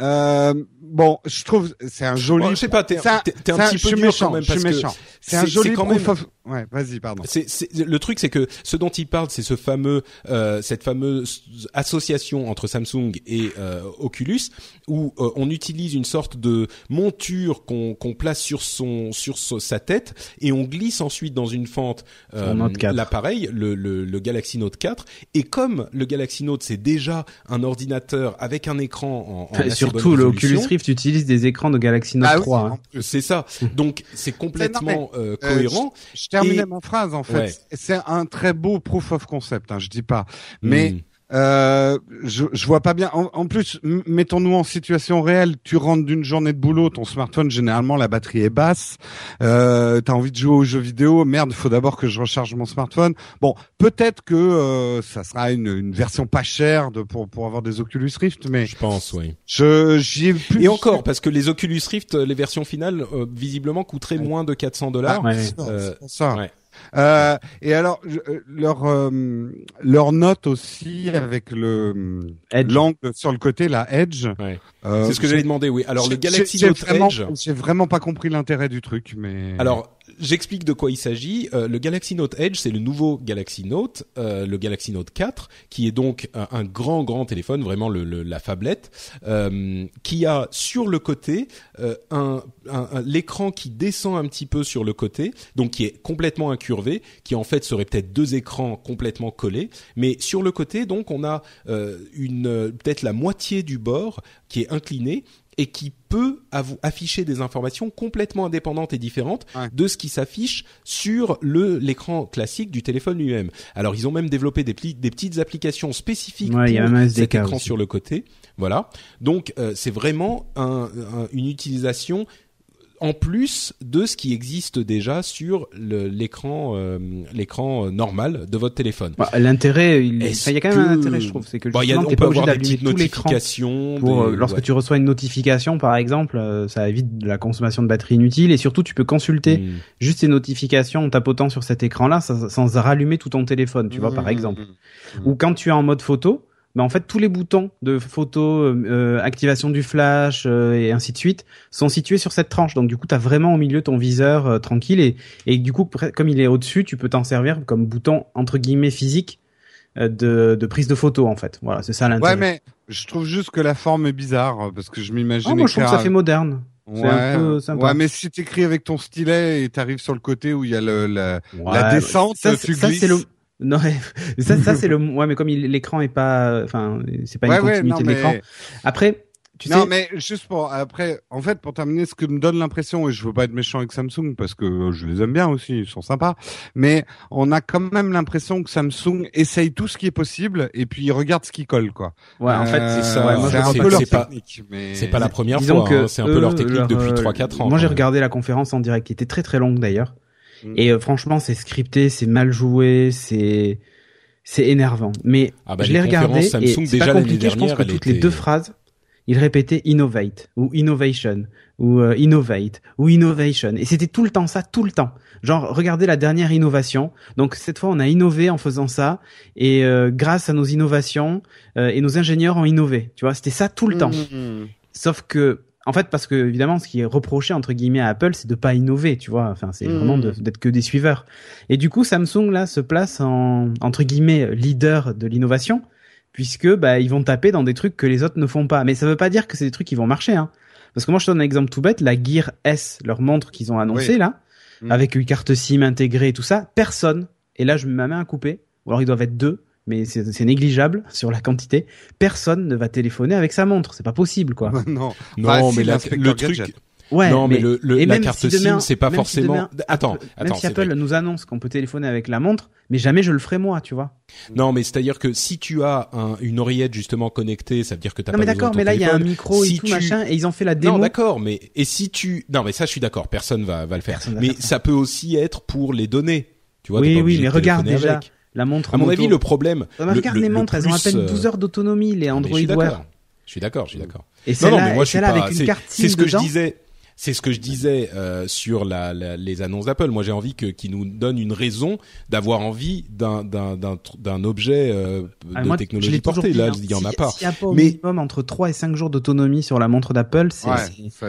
Speaker 3: Euh, bon, je trouve c'est un joli.
Speaker 2: Bon, je sais pas, t'es
Speaker 3: un-
Speaker 2: t'es- t'es un petit peu dur
Speaker 3: méchant,
Speaker 2: quand même
Speaker 3: je suis
Speaker 2: parce que
Speaker 3: méchant. C'est un joli
Speaker 2: c'est quand même-
Speaker 3: of- Ouais, vas-y, pardon.
Speaker 2: C'est, le truc, c'est que ce dont il parle, c'est ce fameux, euh, cette fameuse association entre Samsung et euh, Oculus, où euh, on utilise une sorte de monture qu'on, qu'on place sur son, sur so- sa tête, et on glisse ensuite dans une fente euh,
Speaker 4: Sur Note 4.
Speaker 2: l'appareil, le, le, le Galaxy Note 4. Et comme le Galaxy Note, c'est déjà un ordinateur avec un écran en, en
Speaker 4: surtout,
Speaker 2: bonne
Speaker 4: le
Speaker 2: résolution,
Speaker 4: Oculus Rift utilise des écrans de Galaxy Note
Speaker 3: Ah oui,
Speaker 4: 3.
Speaker 3: en
Speaker 4: hein.
Speaker 2: c'est ça. Donc c'est complètement euh,
Speaker 3: Euh,
Speaker 2: cohérent.
Speaker 3: Je, je terminais
Speaker 2: Et-
Speaker 3: ma phrase en fait.
Speaker 2: Ouais.
Speaker 3: C'est un très beau proof of concept, hein, je dis pas. Mais
Speaker 2: Hmm.
Speaker 3: Euh, je, je vois pas bien. En, en plus, mettons-nous en situation réelle. Tu rentres d'une journée de boulot, ton smartphone, généralement, la batterie est basse. Euh, T'as envie de jouer aux jeux vidéo. Merde, faut d'abord que je recharge mon smartphone. Bon, peut-être que euh, ça sera une, une version pas chère de, pour, pour avoir des Oculus Rift, mais
Speaker 2: je pense, oui.
Speaker 3: je j'y ai plus.
Speaker 2: Et encore, parce que les Oculus Rift, les versions finales, euh, visiblement coûteraient moins de 400 dollars.
Speaker 4: Ouais.
Speaker 3: C'est
Speaker 2: Euh,
Speaker 3: pour ça.
Speaker 2: ouais.
Speaker 3: Euh, et alors, je- euh, leur euh, leur note aussi avec le
Speaker 4: Edge.
Speaker 3: l'angle sur le côté, la edge.
Speaker 2: Ouais.
Speaker 3: Euh,
Speaker 2: C'est ce que j'allais demander, oui. Alors le Galaxy
Speaker 3: j'ai
Speaker 2: Note
Speaker 3: vraiment,
Speaker 2: Edge.
Speaker 3: J'ai vraiment pas compris l'intérêt du truc, mais.
Speaker 2: Alors, j'explique de quoi il s'agit. Euh, le Galaxy Note Edge, c'est le nouveau Galaxy Note, euh, le Galaxy Note 4, qui est donc un, grand, grand téléphone, vraiment la fablette, euh, qui a sur le côté l'écran qui descend un petit peu sur le côté, donc qui est complètement incurvé, qui en fait serait peut-être deux écrans complètement collés, mais sur le côté, donc, on a peut-être la moitié du bord qui est incliné et qui peut afficher des informations complètement indépendantes et différentes
Speaker 3: Ouais.
Speaker 2: de ce qui s'affiche sur le l'écran classique du téléphone lui-même. Alors ils ont même développé des, petites applications spécifiques
Speaker 4: Ouais, il y a
Speaker 2: pour cet écran
Speaker 4: aussi.
Speaker 2: sur le côté. Voilà. Donc euh, c'est vraiment un- un- une utilisation en plus de ce qui existe déjà sur l'écran euh, l'écran normal de votre téléphone.
Speaker 4: Bah, L'intérêt, il enfin, y a quand même un intérêt, je trouve, c'est que
Speaker 2: il y a,
Speaker 4: justement,
Speaker 2: on
Speaker 4: t'es
Speaker 2: peut
Speaker 4: pas obligé
Speaker 2: avoir des petites notifications.
Speaker 4: Pour,
Speaker 2: des-
Speaker 4: euh, lorsque
Speaker 2: ouais.
Speaker 4: tu reçois une notification, par exemple, euh, ça évite la consommation de batterie inutile et surtout tu peux consulter
Speaker 2: Mm.
Speaker 4: juste ces notifications en tapotant sur cet écran-là sans, sans rallumer tout ton téléphone, tu vois, par
Speaker 3: Mmh,
Speaker 4: exemple.
Speaker 3: mmh,
Speaker 4: Ou quand tu es en mode photo, ben en fait tous les boutons de photo, euh, euh, activation du flash euh, et ainsi de suite sont situés sur cette tranche. Donc du coup, tu as vraiment au milieu ton viseur euh, tranquille et, et du coup, comme il est au-dessus, tu peux t'en servir comme bouton entre guillemets physique euh, de, de prise de photo en fait. Voilà, c'est ça l'intérêt.
Speaker 3: Ouais, mais je trouve juste que la forme est bizarre parce que je m'imagine.
Speaker 4: Ah, moi je trouve que ça fait moderne.
Speaker 3: Ouais,
Speaker 4: un peu sympa.
Speaker 3: ouais, mais si t'écris avec ton stylet et t'arrives sur le côté où il y a le, la,
Speaker 4: Ouais,
Speaker 3: la descente,
Speaker 4: ça,
Speaker 3: tu glisses.
Speaker 4: c'est le non mais ça ça c'est le ouais mais comme l'écran est pas enfin c'est pas
Speaker 3: Ouais,
Speaker 4: une
Speaker 3: ouais,
Speaker 4: continuité
Speaker 3: non,
Speaker 4: de l'écran
Speaker 3: mais-
Speaker 4: après tu
Speaker 3: non,
Speaker 4: sais
Speaker 3: mais juste pour après, en fait, pour terminer, ce que me donne l'impression, et je veux pas être méchant avec Samsung parce que euh, je les aime bien aussi, ils sont sympas, mais on a quand même l'impression que Samsung essaye tout ce qui est possible et puis ils regardent ce qui colle, quoi.
Speaker 4: ouais en fait
Speaker 3: Euh,
Speaker 2: c'est ça,
Speaker 4: ouais, moi, je
Speaker 3: c'est un peu leur
Speaker 2: pas-
Speaker 3: technique, mais
Speaker 2: C'est pas la première
Speaker 4: Disons
Speaker 2: fois,
Speaker 4: que
Speaker 2: hein, c'est un peu leur technique
Speaker 4: leur,
Speaker 2: depuis
Speaker 4: euh,
Speaker 2: 3-4 ans.
Speaker 4: Moi, j'ai regardé la conférence en direct, qui était très très longue d'ailleurs.
Speaker 3: Mm.
Speaker 4: Et euh, franchement, c'est scripté, c'est mal joué, c'est c'est énervant. Mais
Speaker 2: Ah bah,
Speaker 4: je l'ai regardé
Speaker 2: Samsung,
Speaker 4: et c'est
Speaker 2: déjà
Speaker 4: pas compliqué. Je pense que toutes les deux phrases, il répétait innovate ou innovation ou euh, innovate ou innovation. Et c'était tout le temps ça, tout le temps. Genre, regardez la dernière innovation. Donc cette fois, on a innové en faisant ça et euh, grâce à nos innovations euh, et nos ingénieurs ont innové. Tu vois, c'était ça tout le temps.
Speaker 3: Mhm.
Speaker 4: Sauf que, en fait, parce que évidemment, ce qui est reproché entre guillemets à Apple, c'est de pas innover, tu vois. Enfin, c'est vraiment de- d'être que des suiveurs. Et du coup, Samsung là se place en entre guillemets leader de l'innovation, puisque bah ils vont taper dans des trucs que les autres ne font pas. Mais ça veut pas dire que c'est des trucs qui vont marcher, hein. Parce que moi, je te donne un exemple tout bête, la Gear S, leur montre qu'ils ont annoncé
Speaker 3: Oui.
Speaker 4: là,
Speaker 3: Mhm.
Speaker 4: avec une carte SIM intégrée et tout ça, personne. Et là, je mets ma main à couper. Ou alors ils doivent être deux, mais c'est c'est négligeable sur la quantité. Personne ne va téléphoner avec sa montre. C'est pas possible, quoi.
Speaker 3: non.
Speaker 2: Non,
Speaker 3: Bah, si,
Speaker 2: mais la- le truc,
Speaker 3: Gadget.
Speaker 4: Ouais,
Speaker 2: non, mais, le, le-
Speaker 4: et
Speaker 2: la
Speaker 4: même
Speaker 2: carte
Speaker 4: si demain-
Speaker 2: SIM, c'est pas
Speaker 4: même si
Speaker 2: forcément.
Speaker 4: demain-
Speaker 2: attends,
Speaker 4: même
Speaker 2: attends,
Speaker 4: si Apple
Speaker 2: vrai.
Speaker 4: nous annonce qu'on peut téléphoner avec la montre, mais jamais je le ferai moi, tu vois.
Speaker 2: Non, mais c'est-à-dire que si tu as un- une oreillette justement connectée, ça veut dire que t'as
Speaker 4: Non
Speaker 2: pas
Speaker 4: mais
Speaker 2: besoin
Speaker 4: d'accord, mais là il y a un micro
Speaker 2: Si
Speaker 4: et tout
Speaker 2: tu-
Speaker 4: machin, et ils ont fait la
Speaker 2: Non,
Speaker 4: démo.
Speaker 2: d'accord, mais et si tu non, mais ça, je suis d'accord, personne va va le faire.
Speaker 4: Personne
Speaker 2: Mais
Speaker 4: ça.
Speaker 2: ça peut aussi être pour les données. Tu vois,
Speaker 4: oui, oui, mais
Speaker 2: de
Speaker 4: regarde déjà
Speaker 2: avec.
Speaker 4: La montre.
Speaker 2: À mon
Speaker 4: moto.
Speaker 2: avis, le problème.
Speaker 4: Mais
Speaker 2: le-
Speaker 4: regarde
Speaker 2: le-
Speaker 4: les
Speaker 2: le
Speaker 4: montres, elles ont à
Speaker 2: plus,
Speaker 4: peine
Speaker 2: euh,
Speaker 4: 12 heures d'autonomie, les
Speaker 2: non, mais
Speaker 4: Android
Speaker 2: je suis
Speaker 4: Wear.
Speaker 2: d'accord. Je suis d'accord, je suis d'accord.
Speaker 4: Et
Speaker 2: Non, non,
Speaker 4: celle-là,
Speaker 2: mais moi je suis pas.
Speaker 4: avec une
Speaker 2: c'est-
Speaker 4: carte
Speaker 2: C'est
Speaker 4: SIM
Speaker 2: ce que
Speaker 4: dedans.
Speaker 2: je disais. C'est ce que je disais euh, sur la, la- les annonces d'Apple. Moi, j'ai envie que qu'ils nous donnent une raison d'avoir envie d'un objet euh,
Speaker 4: Ah,
Speaker 2: de
Speaker 4: moi,
Speaker 2: technologie portée.
Speaker 4: dit,
Speaker 2: Là,
Speaker 4: hein.
Speaker 2: il y en a
Speaker 4: Si-
Speaker 2: pas.
Speaker 4: S'il n'y a pas au
Speaker 2: Mais-
Speaker 4: minimum entre 3 et 5 jours d'autonomie sur la montre d'Apple, c'est
Speaker 3: Ouais,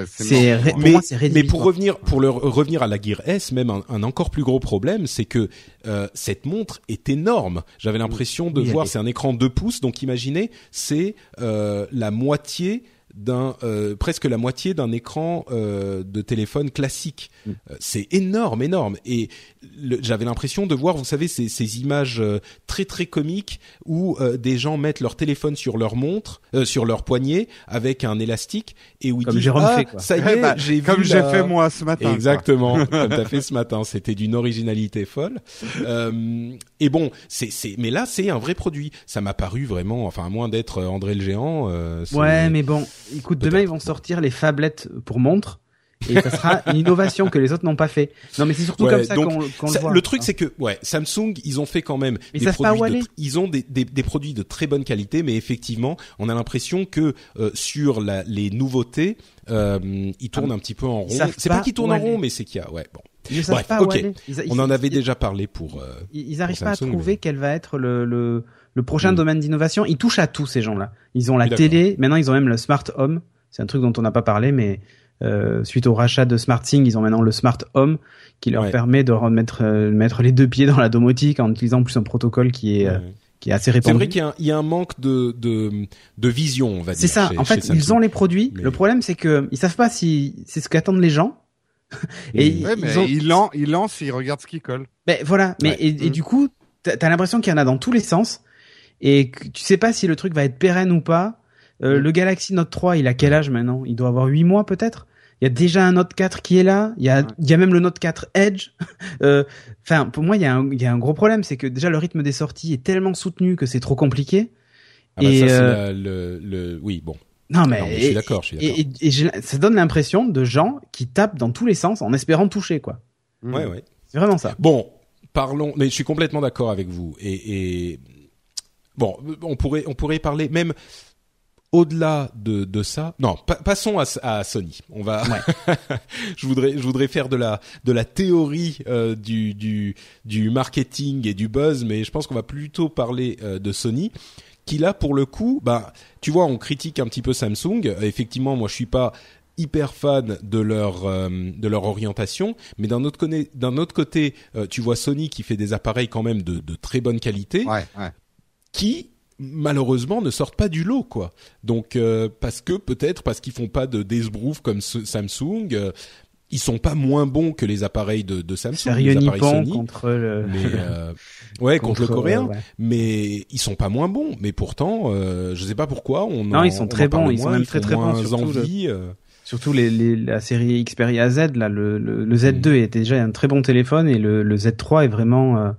Speaker 4: c'est- pour
Speaker 2: mais,
Speaker 4: moi c'est
Speaker 2: mais
Speaker 4: rédhibitoire.
Speaker 2: pour revenir pour le revenir à la Gear S, même un, un encore plus gros problème, c'est que euh, cette montre est énorme. J'avais l'impression de
Speaker 4: Oui,
Speaker 2: voir,
Speaker 4: est-
Speaker 2: c'est un écran 2 pouces, donc imaginez, c'est euh, la moitié d'un euh, presque la moitié d'un écran euh, de téléphone classique.
Speaker 4: Mm.
Speaker 2: Euh, C'est énorme, énorme. Et j'avais l'impression de voir, vous savez, ces, ces images euh, très très comiques où euh, des gens mettent leur téléphone sur leur montre, euh, sur leur poignet avec un élastique et où ils
Speaker 4: Comme
Speaker 2: disent
Speaker 4: Jérôme
Speaker 2: ah,
Speaker 4: fait, quoi.
Speaker 2: ça y
Speaker 3: Eh
Speaker 2: est,
Speaker 3: bah,
Speaker 2: j'ai
Speaker 3: Comme j'ai
Speaker 2: la-
Speaker 3: fait moi ce matin.
Speaker 2: Exactement, comme t'as fait ce matin, c'était d'une originalité folle. Euh, et bon, c'est c'est, mais là c'est un vrai produit. Ça m'a paru vraiment, enfin à moins d'être André le géant. euh,
Speaker 4: Ouais, mais bon, écoute, demain ils vont sortir les phablettes pour montre et ça sera une innovation que les autres n'ont pas fait. Non, mais c'est surtout
Speaker 2: Ouais,
Speaker 4: comme ça qu'on le voit.
Speaker 2: le truc c'est que ouais, Samsung, ils ont fait quand même
Speaker 4: Mais
Speaker 2: des produits de, ils ont des, des, des produits de très bonne qualité, mais effectivement, on a l'impression que euh, sur la, les nouveautés, euh, ils tournent un petit peu en rond. C'est pas
Speaker 4: pas
Speaker 2: qu'ils tournent en rond, mais c'est qu'il y a ouais bon.
Speaker 4: Ils
Speaker 2: Bref,
Speaker 4: pas
Speaker 2: ok.
Speaker 4: aller. Ils- ils-
Speaker 2: On en avait déjà parlé pour. euh,
Speaker 4: Ils, ils arrivent
Speaker 2: pour
Speaker 4: pas à trouver
Speaker 2: mais-
Speaker 4: quel va être le, le, le prochain
Speaker 2: Mm.
Speaker 4: domaine d'innovation. Ils touchent à tout ces gens-là. Ils ont la
Speaker 2: Oui,
Speaker 4: télé, maintenant ils ont même le smart home. C'est un truc dont on n'a pas parlé, mais euh, suite au rachat de SmartThing, ils ont maintenant le smart home qui leur
Speaker 2: Ouais.
Speaker 4: permet de remettre euh, mettre les deux pieds dans la domotique en utilisant plus un protocole qui est euh, qui est assez
Speaker 2: C'est
Speaker 4: répandu.
Speaker 2: vrai qu'il y, a un- il y a un manque de, de, de vision, on va dire.
Speaker 4: C'est ça.
Speaker 2: chez-
Speaker 4: en fait, ils ont les produits.
Speaker 2: Mais-
Speaker 4: Le problème, c'est que ils savent pas si c'est ce qu'attendent les gens. et ils,
Speaker 3: Ouais, mais
Speaker 4: ont-
Speaker 3: il, lance, il lance et il regarde ce qui colle.
Speaker 4: Ben voilà, mais
Speaker 2: Ouais.
Speaker 4: et, et
Speaker 3: Mm.
Speaker 4: du coup, t'as as, l'impression qu'il y en a dans tous les sens et que tu sais pas si le truc va être pérenne ou pas. Euh,
Speaker 3: Mm.
Speaker 4: Le Galaxy Note 3, il a quel âge maintenant? Il doit avoir 8 mois peut-être? Il y a déjà un Note 4 qui est là. Il y a,
Speaker 3: Ouais.
Speaker 4: il y a même le Note 4 Edge. Euh, Enfin, pour moi, il y, a un, il y a un gros problème, c'est que déjà le rythme des sorties est tellement soutenu que c'est trop compliqué.
Speaker 2: Ah bah
Speaker 4: et,
Speaker 2: ça,
Speaker 4: euh,
Speaker 2: la- le, le, oui, bon.
Speaker 4: Non mais,
Speaker 2: Non, mais je suis d'accord, je suis
Speaker 4: et,
Speaker 2: d'accord.
Speaker 4: et- et j'ai- ça donne l'impression de gens qui tapent dans tous les sens en espérant toucher quoi.
Speaker 3: Mm.
Speaker 2: Ouais, ouais.
Speaker 4: C'est vraiment ça.
Speaker 2: Bon, parlons. Mais je suis complètement d'accord avec vous. Et, et bon, on pourrait, on pourrait parler même au-delà de, de ça. Non, pa- passons à, à Sony. On va. je voudrais, je voudrais faire de la, de la théorie euh, du, du, du marketing et du buzz, mais je pense qu'on va plutôt parler euh, de Sony. Qui là, pour le coup, bah, tu vois, on critique un petit peu Samsung. Euh, effectivement, moi, je suis pas hyper fan de leur euh, de leur orientation, mais d'un autre côté, d'un autre côté, euh, tu vois Sony qui fait des appareils quand même de, de très bonne qualité,
Speaker 3: Ouais, ouais.
Speaker 2: qui malheureusement ne sortent pas du lot quoi. Donc euh, parce que peut-être parce qu'ils font pas de d'esbrouf comme Samsung, ils sont pas moins bons que les appareils de, de Samsung,
Speaker 4: Sérieux
Speaker 2: les appareils Sony.
Speaker 4: contre le.
Speaker 2: Mais euh, ouais contre, le coréen,
Speaker 4: ouais.
Speaker 2: mais ils sont pas moins bons. Mais pourtant, euh, je sais pas pourquoi on
Speaker 4: Non,
Speaker 2: en-
Speaker 4: ils sont
Speaker 2: on
Speaker 4: très bons, ils sont même
Speaker 2: ils
Speaker 4: très, très bons, surtout le-
Speaker 2: envie. euh.
Speaker 4: Surtout les, les, la série Xperia Z, là, le, le, le Z2
Speaker 2: Mm.
Speaker 4: est déjà un très bon téléphone et le, le Z3 est vraiment euh,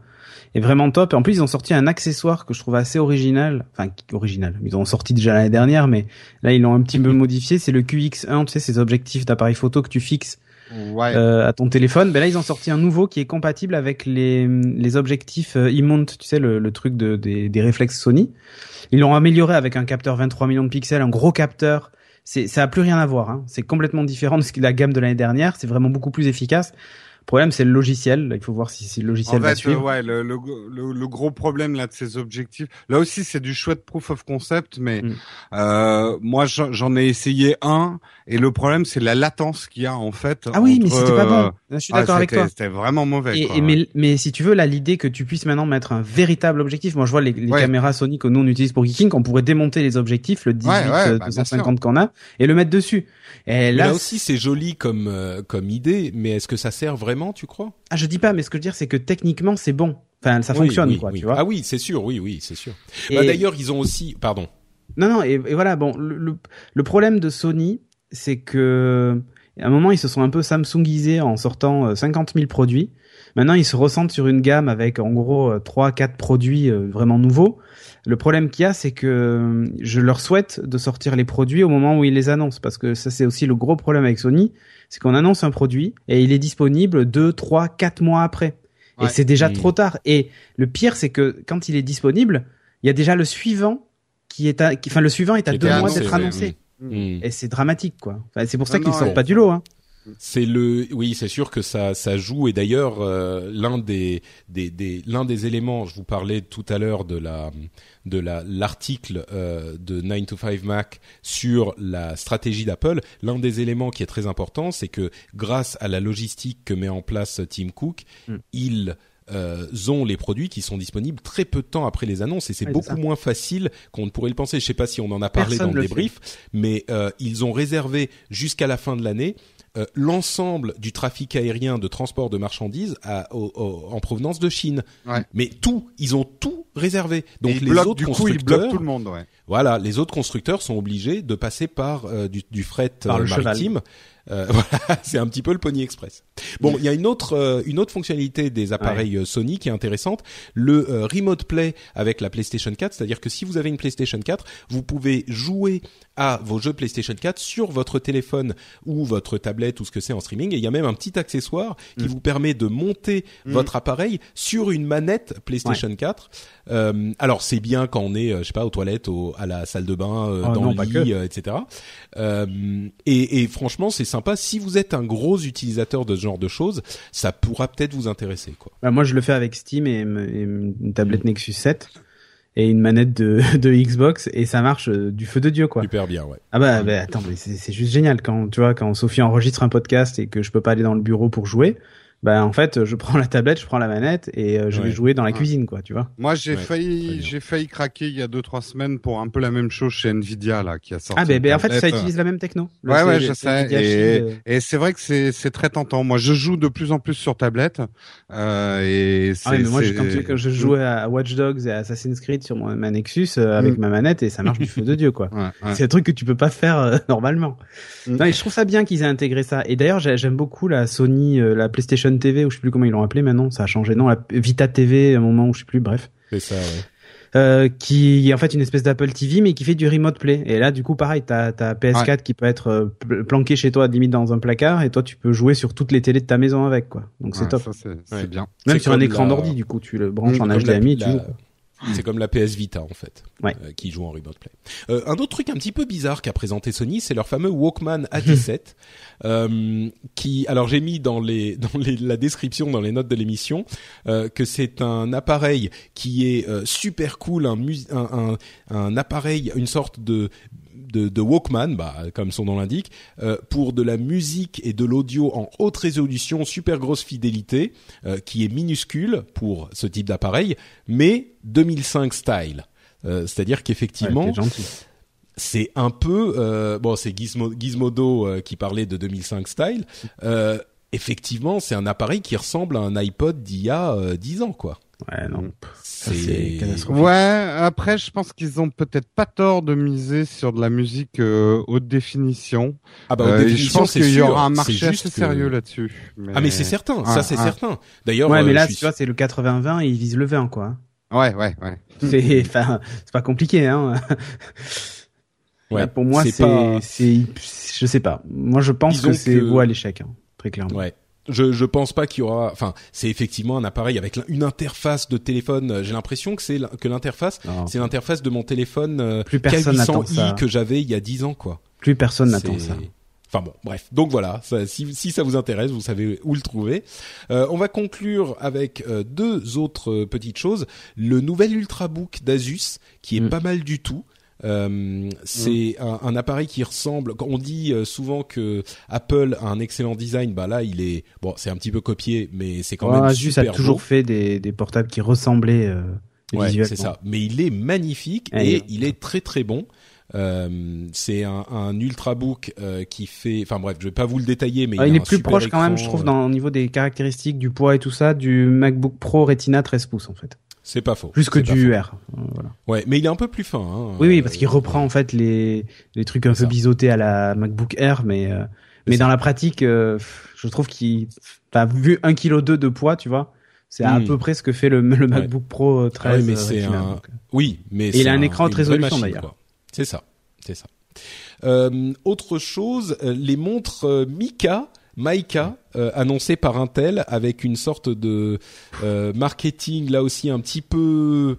Speaker 4: est vraiment top. Et en plus, ils ont sorti un accessoire que je trouve assez original. Enfin, original. Ils ont sorti déjà l'année dernière, mais là, ils l'ont un petit peu modifié. C'est le QX1, tu sais, ces objectifs d'appareil photo que tu fixes Euh, à ton téléphone. Ben là, ils ont sorti un nouveau qui est compatible avec les, les objectifs euh, e-mount, tu sais, le, le truc de, des, des réflexes Sony. Ils l'ont amélioré avec un capteur 23 millions de pixels, un gros capteur. C'est, ça a plus rien à voir. Hein. C'est complètement différent de ce la gamme de l'année dernière. C'est vraiment beaucoup plus efficace. Le problème, c'est le logiciel. Il faut voir si, si le logiciel
Speaker 3: En
Speaker 4: va
Speaker 3: fait,
Speaker 4: suivre.
Speaker 3: euh, ouais, le, le, le, le gros problème là de ces objectifs, là aussi c'est du chouette proof of concept, mais
Speaker 4: Mm.
Speaker 3: euh, moi j'en ai essayé un et le problème c'est la latence qu'il y a en fait.
Speaker 4: Ah oui, mais c'était pas
Speaker 3: euh,
Speaker 4: bon. Je suis
Speaker 3: ah,
Speaker 4: d'accord avec
Speaker 3: c'était-
Speaker 4: toi.
Speaker 3: C'était vraiment mauvais.
Speaker 4: Et,
Speaker 3: quoi,
Speaker 4: et
Speaker 3: ouais.
Speaker 4: mais, mais si tu veux, là, l'idée que tu puisses maintenant mettre un véritable objectif. Moi, je vois les, les
Speaker 3: Ouais.
Speaker 4: caméras Sony que nous on utilise pour Geeking, qu'on pourrait démonter les objectifs, le 18
Speaker 3: Ouais, ouais,
Speaker 4: euh,
Speaker 3: bah, bien
Speaker 4: 250 qu'on a, et le mettre dessus. Et là,
Speaker 2: là aussi, c'est joli comme euh, comme idée, mais est-ce que ça sert vraiment, tu crois?
Speaker 4: Ah, je dis pas, mais ce que je veux dire, c'est que techniquement, c'est bon. Enfin, ça
Speaker 2: Oui,
Speaker 4: fonctionne,
Speaker 2: oui,
Speaker 4: quoi,
Speaker 2: oui.
Speaker 4: tu vois.
Speaker 2: Ah oui, c'est sûr, oui, oui, c'est sûr.
Speaker 4: Et-
Speaker 2: Bah, D'ailleurs, ils ont aussi, pardon.
Speaker 4: Non, non, et, et voilà, bon, le, le, le problème de Sony, c'est que à un moment, ils se sont un peu Samsungisés en sortant euh, 50 000 produits. Maintenant, ils se ressentent sur une gamme avec en gros 3 4 produits euh, vraiment nouveaux. Le problème qu'il y a, c'est que euh, je leur souhaite de sortir les produits au moment où ils les annoncent parce que ça c'est aussi le gros problème avec Sony, c'est qu'on annonce un produit et il est disponible 2 3 4 mois après. Et
Speaker 3: Ouais.
Speaker 4: c'est déjà trop tard et le pire c'est que quand il est disponible, il y a déjà le suivant qui est à, qui- enfin le suivant est à deux mois d'être
Speaker 2: ouais,
Speaker 4: annoncé.
Speaker 2: Mm.
Speaker 4: Et c'est dramatique, quoi. Enfin, c'est pour ça qu'ils sortent
Speaker 3: et-
Speaker 4: pas du lot, hein.
Speaker 2: C'est le, oui, c'est sûr que ça, ça joue. Et d'ailleurs, euh, l'un des, des, des, l'un des éléments, je vous parlais tout à l'heure de la, de la, l'article euh, de 9 to 5 Mac sur la stratégie d'Apple. L'un des éléments qui est très important, c'est que grâce à la logistique que met en place Tim Cook,
Speaker 4: Mm.
Speaker 2: ils euh, ont les produits qui sont disponibles très peu de temps après les annonces et c'est beaucoup moins facile qu'on ne pourrait le penser. Je sais pas si on en a parlé
Speaker 4: Personne
Speaker 2: dans le
Speaker 4: le
Speaker 2: débrief, mais euh, ils ont réservé jusqu'à la fin de l'année euh, l'ensemble du trafic aérien de transport de marchandises à- au- au- en provenance de Chine.
Speaker 3: Ouais.
Speaker 2: Mais tout, ils ont tout réservé. Donc
Speaker 3: ils
Speaker 2: les
Speaker 3: bloquent-
Speaker 2: autres
Speaker 3: du coup, ils bloquent tout le monde, ouais.
Speaker 2: Voilà, les autres constructeurs sont obligés de passer par euh, du, du fret
Speaker 4: Par
Speaker 2: euh,
Speaker 4: le
Speaker 2: maritime. Euh, voilà, c'est un petit peu le Pony Express. Bon, il y a une autre euh, une autre fonctionnalité des appareils Sony qui est intéressante, le euh, remote play avec la PlayStation 4, c'est-à-dire que si vous avez une PlayStation 4, vous pouvez jouer à vos jeux PlayStation 4 sur votre téléphone ou votre tablette ou ce que c'est en streaming. Et il y a même un petit accessoire qui vous permet de monter votre appareil sur une manette PlayStation 4. Euh, alors c'est bien quand on est je sais pas aux toilettes, au, à la salle de bain, euh,
Speaker 4: Oh
Speaker 2: dans
Speaker 4: non,
Speaker 2: le lit, euh, etc. Euh, et, et franchement, c'est sympa. Si vous êtes un gros utilisateur de ce genre de choses, ça pourra peut-être vous intéresser, quoi.
Speaker 4: Bah, moi, je le fais avec Steam et, une tablette Nexus 7 et une manette de, de Xbox et ça marche euh, du feu de dieu quoi.
Speaker 2: Super bien, ouais.
Speaker 4: Ah bah, bah, attends, mais c'est juste génial quand tu vois quand Sophie enregistre un podcast et que je peux pas aller dans le bureau pour jouer. Bah en fait, je prends la tablette, je prends la manette et euh, je
Speaker 2: Ouais.
Speaker 4: vais jouer dans la
Speaker 3: Ouais.
Speaker 4: cuisine quoi, tu vois.
Speaker 3: Moi, j'ai
Speaker 2: Ouais,
Speaker 3: failli, j'ai failli craquer il y a deux trois semaines pour un peu la même chose chez Nvidia là, qui a sorti.
Speaker 4: Ah
Speaker 3: une
Speaker 4: bah, en fait, ça utilise la même techno. Le-
Speaker 3: Ouais, ouais,
Speaker 4: c'est
Speaker 3: je sais. Et,
Speaker 4: euh.
Speaker 3: et c'est vrai que c'est c'est très tentant. Moi, je joue de plus en plus sur tablette. Euh, et c'est.
Speaker 4: Ah ouais, mais moi, quand, tu- quand je jouais à Watch Dogs et à Assassin's Creed sur mon, ma Nexus euh, avec
Speaker 3: Mm.
Speaker 4: ma manette et ça marche du feu de dieu quoi.
Speaker 3: Ouais, ouais.
Speaker 4: C'est un truc que tu peux pas faire euh, normalement.
Speaker 3: Mm.
Speaker 4: Non, et je trouve ça bien qu'ils aient intégré ça. Et d'ailleurs, j'ai- j'aime beaucoup la Sony, euh, la PlayStation TV, ou je sais plus comment ils l'ont appelé maintenant, ça a changé. Non, la Vita TV, à un moment où je sais plus, bref.
Speaker 2: C'est ça, ouais.
Speaker 4: Euh, qui est en fait une espèce d'Apple TV, mais qui fait du remote play. Et là, du coup, pareil, t'as ta PS4 qui peut être euh, pl- planquée chez toi, limite dans un placard, et toi, tu peux jouer sur toutes les télés de ta maison avec, quoi. Donc c'est
Speaker 3: Ouais,
Speaker 4: top.
Speaker 3: c'est
Speaker 2: Ouais.
Speaker 3: bien.
Speaker 4: Même sur un écran
Speaker 2: la-
Speaker 4: d'ordi, du coup, tu le branches en
Speaker 2: Comme la-
Speaker 4: HDMI, tu joues.
Speaker 2: C'est comme la PS Vita en fait,
Speaker 4: Ouais.
Speaker 2: euh, qui joue en remote play. Euh, un autre truc un petit peu bizarre qu'a présenté Sony, c'est leur fameux Walkman A17, euh, qui, alors j'ai mis dans les dans les, la description dans les notes de l'émission euh, que c'est un appareil qui est super cool, un, un un appareil, une sorte de de, de Walkman, bah, comme son nom l'indique, euh, pour de la musique et de l'audio en haute résolution, super grosse fidélité, euh, qui est minuscule pour ce type d'appareil, mais 2005 style. Euh, C'est-à-dire qu'effectivement,
Speaker 4: Ouais,
Speaker 2: c'est un peu bon, c'est Gizmo, Gizmodo qui parlait de 2005 style. Effectivement, c'est un appareil qui ressemble à un iPod d'il y a euh, 10 ans, quoi.
Speaker 4: Ouais, non. Ça, c'est.
Speaker 3: Ouais, après, je pense qu'ils ont peut-être pas tort de miser sur de la musique euh, haute définition.
Speaker 2: ah bah, haute
Speaker 3: Euh, je pense qu'il y aura un marché
Speaker 2: juste
Speaker 3: assez
Speaker 2: que-
Speaker 3: sérieux là-dessus.
Speaker 2: Ah mais c'est certain, ça c'est certain. D'ailleurs,
Speaker 4: Ouais, mais
Speaker 2: euh,
Speaker 4: là,
Speaker 2: je
Speaker 4: tu vois, c'est le 80-20 et ils visent le 20, quoi.
Speaker 3: Ouais, ouais, ouais.
Speaker 4: C'est, enfin, c'est pas compliqué, hein.
Speaker 2: Ouais,
Speaker 4: Là, pour moi,
Speaker 2: c'est
Speaker 4: c'est,
Speaker 2: pas-
Speaker 4: je sais pas. Moi, je pense
Speaker 2: Disons
Speaker 4: que c'est
Speaker 2: que-
Speaker 4: voie à l'échec, hein, très clairement.
Speaker 2: Ouais. Je je pense pas qu'il y aura. Enfin, c'est effectivement un appareil avec une interface de téléphone. Euh, J'ai l'impression que c'est que l'interface,
Speaker 4: Non.
Speaker 2: c'est l'interface de mon téléphone euh,
Speaker 4: Plus personne n'attend
Speaker 2: K800i
Speaker 4: ça.
Speaker 2: que j'avais il y a 10 ans, quoi.
Speaker 4: Plus personne n'attend ça.
Speaker 2: Enfin bon, bref. Donc voilà, ça, si, si ça vous intéresse, vous savez où le trouver. Euh, on va conclure avec euh, deux autres euh, petites choses. Le nouvel Ultrabook d'Asus, qui est
Speaker 4: Mm.
Speaker 2: pas mal du tout. Euh, c'est un, un appareil qui ressemble. On dit euh, souvent que Apple a un excellent design, bah là il est bon, c'est un petit peu copié, mais c'est quand
Speaker 4: Ouais,
Speaker 2: même
Speaker 4: a
Speaker 2: super
Speaker 4: toujours
Speaker 2: beau.
Speaker 4: fait des, des portables qui ressemblaient euh,
Speaker 2: Ouais,
Speaker 4: visuellement.
Speaker 2: c'est ça. Mais il est magnifique
Speaker 4: Ouais,
Speaker 2: et
Speaker 4: il-
Speaker 2: il est très très bon. Euh, c'est un, un ultrabook euh, qui fait, enfin bref, je vais pas vous le détailler, mais
Speaker 4: Ah,
Speaker 2: il,
Speaker 4: il
Speaker 2: a
Speaker 4: est plus proche quand même, je trouve,
Speaker 2: euh,
Speaker 4: dans, au niveau des caractéristiques, du poids et tout ça, du MacBook Pro Retina 13 pouces, en fait.
Speaker 2: C'est pas faux.
Speaker 4: Plus que du. UR. euh, Voilà.
Speaker 2: Ouais, mais il est un peu plus fin. Hein,
Speaker 4: Oui, oui, parce qu'il reprend en fait les, les trucs un peu
Speaker 2: ça.
Speaker 4: biseautés à la MacBook Air, mais euh, mais dans la pratique, euh, je trouve qu'il, t'as vu 1 kg de poids, tu vois, c'est à
Speaker 2: Hmm.
Speaker 4: peu près ce que fait le, le MacBook Pro euh, 13.
Speaker 2: Ah oui, mais un-. Oui, mais
Speaker 4: Et il a un écran
Speaker 2: vraie
Speaker 4: résolution, d'ailleurs.
Speaker 2: C'est ça, c'est ça. Euh, autre chose, les montres Mika. Maika, euh, annoncées par Intel avec une sorte de euh, marketing là aussi un petit peu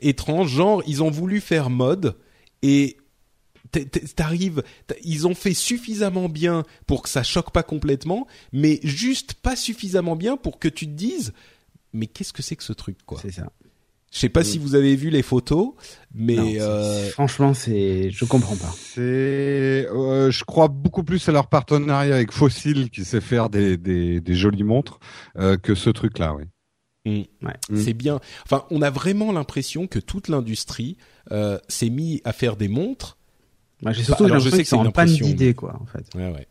Speaker 2: étrange. Genre, ils ont voulu faire mode et t'arrives, ils ont fait suffisamment bien pour que ça choque pas complètement, mais juste pas suffisamment bien pour que tu te dises, mais qu'est-ce que c'est que ce truc quoi?
Speaker 4: C'est ça.
Speaker 2: Je sais pas si vous avez vu les photos, mais
Speaker 4: Non,
Speaker 2: euh,
Speaker 4: Franchement, c'est, je comprends pas.
Speaker 3: C'est, euh, je crois beaucoup plus à leur partenariat avec Fossil qui sait faire des, des, des jolies montres euh, que ce truc-là, oui.
Speaker 4: Ouais.
Speaker 3: Mm.
Speaker 2: c'est bien. Enfin, on a vraiment l'impression que toute l'industrie euh, s'est mis à faire des montres.
Speaker 4: Moi, j'ai surtout
Speaker 2: Bah, alors, je
Speaker 4: l'impression
Speaker 2: sais
Speaker 4: qu'ils
Speaker 2: que c'est
Speaker 4: sont
Speaker 2: une
Speaker 4: en panne d'idées, quoi, en fait.
Speaker 2: Ouais, ouais.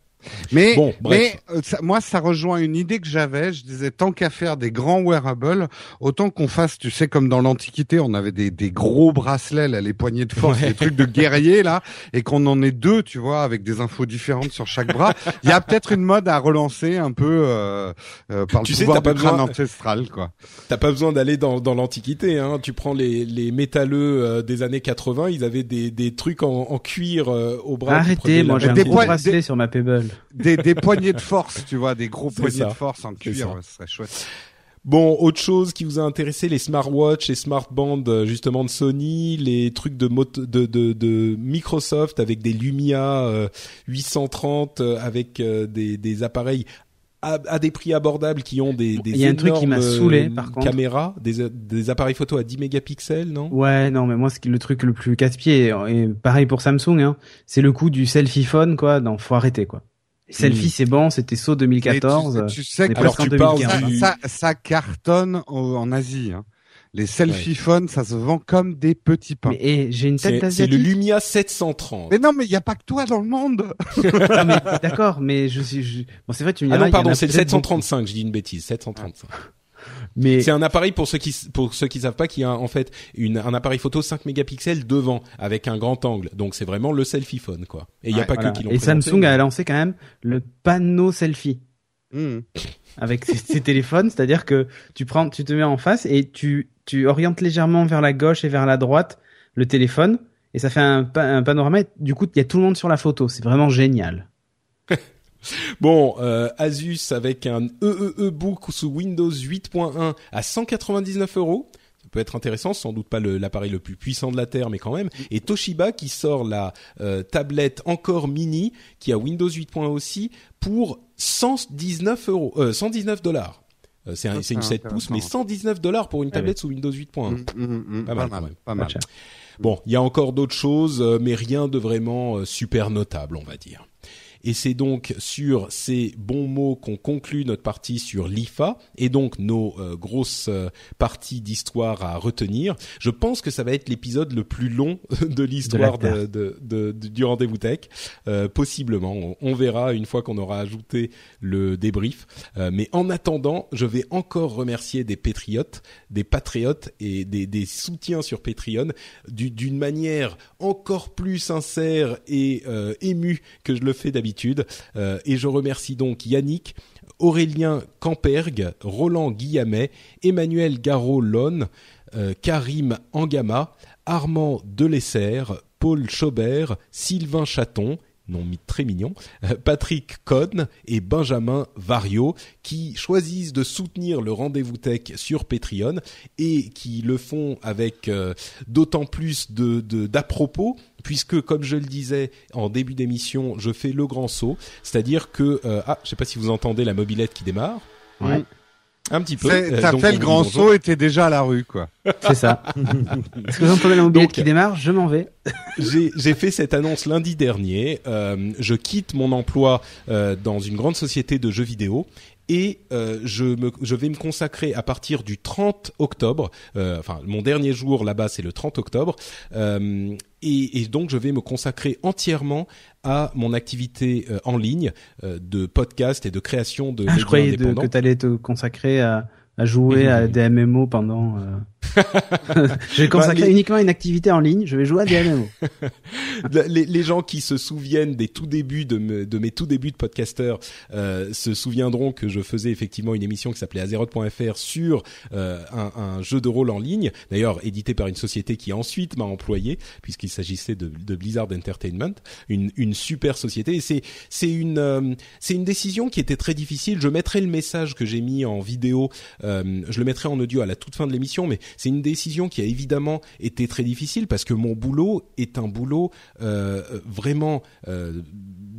Speaker 3: Mais,
Speaker 2: Bon,
Speaker 3: mais euh, ça- moi, ça rejoint une idée que j'avais. Je disais, tant qu'à faire des grands wearables, autant qu'on fasse, tu sais, comme dans l'Antiquité, on avait des, des gros bracelets, là, les poignées de force,
Speaker 2: Ouais.
Speaker 3: les trucs de guerrier, là, et qu'on en ait deux, tu vois, avec des infos différentes sur chaque bras. Il y a peut-être une mode à relancer un peu euh, euh, par
Speaker 2: Tu
Speaker 3: le
Speaker 2: sais,
Speaker 3: pouvoir
Speaker 2: t'as pas besoin-
Speaker 3: ancestral, quoi.
Speaker 2: T'as pas besoin d'aller dans, dans l'Antiquité. Hein. Tu prends les, les métalleux euh, des années 80, ils avaient des, des trucs en, en cuir euh, au bras.
Speaker 4: Arrêtez, moi j'ai un
Speaker 3: des
Speaker 4: gros bracelet
Speaker 3: des-
Speaker 4: sur ma Pebble.
Speaker 3: Des, des poignées de force, tu vois, des gros
Speaker 2: C'est
Speaker 3: poignées
Speaker 2: ça.
Speaker 3: de force en
Speaker 2: C'est
Speaker 3: cuir,
Speaker 2: ça.
Speaker 3: ouais, ce serait chouette.
Speaker 2: Bon, autre chose qui vous a intéressé, les smartwatches et smartbands euh, justement de Sony, les trucs de, moto- de, de, de Microsoft avec des Lumia euh, 830 euh, avec euh, des, des appareils à, à des prix abordables qui ont des, des
Speaker 4: Il y a un truc qui m'a saoulé, par contre.
Speaker 2: caméras, des, des appareils photo à 10 mégapixels, non?
Speaker 4: Ouais, non, mais moi, ce qui- le truc le plus casse-pied, et pareil pour Samsung, hein, c'est le coup du selfie phone, quoi. Non, faut arrêter, quoi. Selfie, c'est bon, c'était saut 2014.
Speaker 3: Mais tu, tu sais que
Speaker 2: Alors, tu parles
Speaker 4: 2015.
Speaker 2: du-
Speaker 3: ça, ça, ça cartonne au- en Asie. Hein. Les selfie phones, ça se vend comme des petits pains.
Speaker 4: Mais eh, j'ai une tête
Speaker 2: C'est c'est le. Lumia 730.
Speaker 3: Mais non, mais il n'y a pas que toi dans le monde.
Speaker 4: Ah, mais D'accord, mais je suis. je- Bon, c'est vrai, tu me
Speaker 2: Ah non, pardon, c'est le
Speaker 4: peut-être
Speaker 2: 735, je dis une bêtise, 735.
Speaker 4: Mais
Speaker 2: C'est un appareil pour ceux qui pour ceux qui savent pas qui a en fait une, un appareil photo 5 mégapixels devant avec un grand angle. Donc c'est vraiment le selfie phone quoi. Et il y a pas
Speaker 4: voilà.
Speaker 2: que qui l'ont
Speaker 4: Et
Speaker 2: présenté,
Speaker 4: Samsung
Speaker 2: mais-
Speaker 4: a lancé quand même le panneau selfie
Speaker 3: Hmm.
Speaker 4: avec ses, ses téléphones, c'est-à-dire que tu prends, tu te mets en face et tu tu orientes légèrement vers la gauche et vers la droite le téléphone et ça fait un, pa- un panorama. Et du coup, il y a tout le monde sur la photo. C'est vraiment génial.
Speaker 2: Bon, euh, Asus avec un EEE Book sous Windows 8.1 à 199 euros. Ça peut être intéressant, sans doute pas l'appareil le, plus puissant de la terre, mais quand même. Et Toshiba qui sort la euh, tablette encore mini, qui a Windows 8.1 aussi, pour 119 euros, euh, 119 dollars. Euh, c'est un-
Speaker 3: Ça,
Speaker 2: c'est une
Speaker 3: c'est
Speaker 2: 7 pouces, mais
Speaker 3: intéressant.
Speaker 2: 119 dollars pour une
Speaker 4: Ah
Speaker 2: tablette sous Windows 8.1.
Speaker 3: Hmm, hmm, hmm,
Speaker 2: Pas mal, quand même.
Speaker 3: pas mal.
Speaker 2: Bon, il y a encore d'autres choses, euh, mais rien de vraiment euh, super notable, on va dire. Et c'est donc sur ces bons mots qu'on conclut notre partie sur l'IFA et donc nos euh, grosses euh, parties d'histoire à retenir. Je pense que ça va être l'épisode le plus long de l'histoire
Speaker 4: De
Speaker 2: du rendez-vous tech, euh, possiblement. On, on verra une fois qu'on aura ajouté le débrief. Mais en attendant, je vais encore remercier des patriotes, des patriotes et des, des soutiens sur Patreon du- d'une manière encore plus sincère et émue que je le fais d'habitude. Euh, et je remercie donc Yannick, Aurélien Campergue, Roland Guillamet, Emmanuel Garot-Lonne, euh, Karim Angama, Armand Delesser, Paul Chaubert, Sylvain Chaton, mi- très mignon, euh, Patrick Cohn et Benjamin Vario qui choisissent de soutenir le rendez-vous tech sur Patreon et qui le font avec euh, d'autant plus de de- d'à-propos puisque comme je le disais en début d'émission, je fais le grand saut, c'est-à-dire que euh, ah, je sais pas si vous entendez la mobilette qui démarre. Un petit peu. Euh, dit
Speaker 3: grand saut et t'es déjà à la rue, quoi.
Speaker 4: C'est ça. Est-ce que vous entendez la mobilette qui démarre? Je m'en vais.
Speaker 2: j'ai j'ai fait cette annonce lundi dernier. Euh, je quitte mon emploi euh, dans une grande société de jeux vidéo et euh, je, me, je vais me consacrer à partir du 30 octobre. euh, enfin, mon dernier jour là-bas, c'est le 30 octobre. Euh, et, et donc, je vais me consacrer entièrement à mon activité euh, en ligne euh, de podcast et de création de
Speaker 4: Ah, je croyais de- que tu allais te consacrer à, à jouer à des MMO pendant. je vais consacrer
Speaker 2: Bah, les-
Speaker 4: uniquement une activité en ligne. Je vais jouer à des MMO.
Speaker 2: les, les gens qui se souviennent des tout débuts de, me- de mes tout débuts de podcasteur euh, se souviendront que je faisais effectivement une émission qui s'appelait Azeroth.fr sur euh, un, un jeu de rôle en ligne, d'ailleurs édité par une société qui ensuite m'a employé puisqu'il s'agissait de, de Blizzard Entertainment, une, une super société. Et c'est c'est une euh, c'est une décision qui était très difficile. Je mettrai le message que j'ai mis en vidéo, je le mettrai en audio à la toute fin de l'émission, mais c'est une décision qui a évidemment été très difficile parce que mon boulot est un boulot euh, vraiment euh,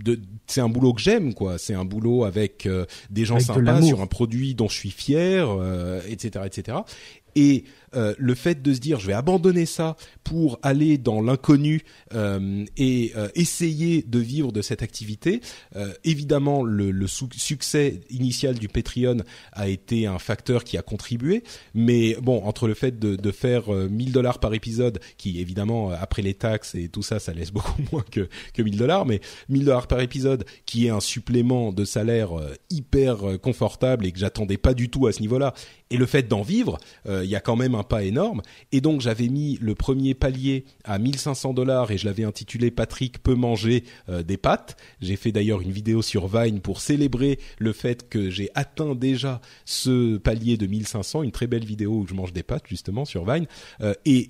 Speaker 2: de c'est un boulot que j'aime quoi. C'est un boulot avec euh, des gens
Speaker 4: Avec
Speaker 2: sympas sur un produit dont je suis fier euh, etc etc et euh, le fait de se dire je vais abandonner ça pour aller dans l'inconnu euh, et euh, essayer de vivre de cette activité, évidemment le, succès initial du Patreon a été un facteur qui a contribué, mais bon entre le fait de, faire euh, 1000 dollars par épisode, qui évidemment après les taxes et tout ça, ça laisse beaucoup moins que que 1000 dollars, mais 1000 dollars par épisode, qui est un supplément de salaire hyper confortable et que j'attendais pas du tout à ce niveau-là, et le fait d'en vivre, il y a quand même pas énorme. Et donc j'avais mis le premier palier à 1500 dollars et je l'avais intitulé Patrick peut manger euh, des pâtes. J'ai fait d'ailleurs une vidéo sur Vine pour célébrer le fait que j'ai atteint déjà ce palier de 1500, une très belle vidéo où je mange des pâtes justement sur Vine. Euh, et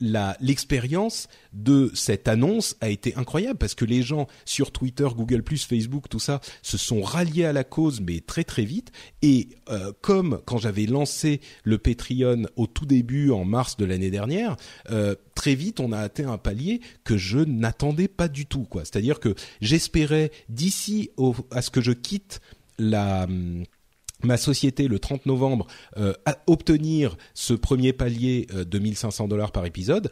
Speaker 2: l'expérience de cette annonce a été incroyable parce que les gens sur Twitter, Google+, Facebook, tout ça se sont ralliés à la cause mais très très vite et euh, comme quand j'avais lancé le Patreon au tout début en mars de l'année dernière, euh, très vite on a atteint un palier que je n'attendais pas du tout quoi. C'est-à-dire que j'espérais d'ici à ce que je quitte la hum, ma société le 30 novembre euh, à obtenir ce premier palier euh, de 1500 dollars par épisode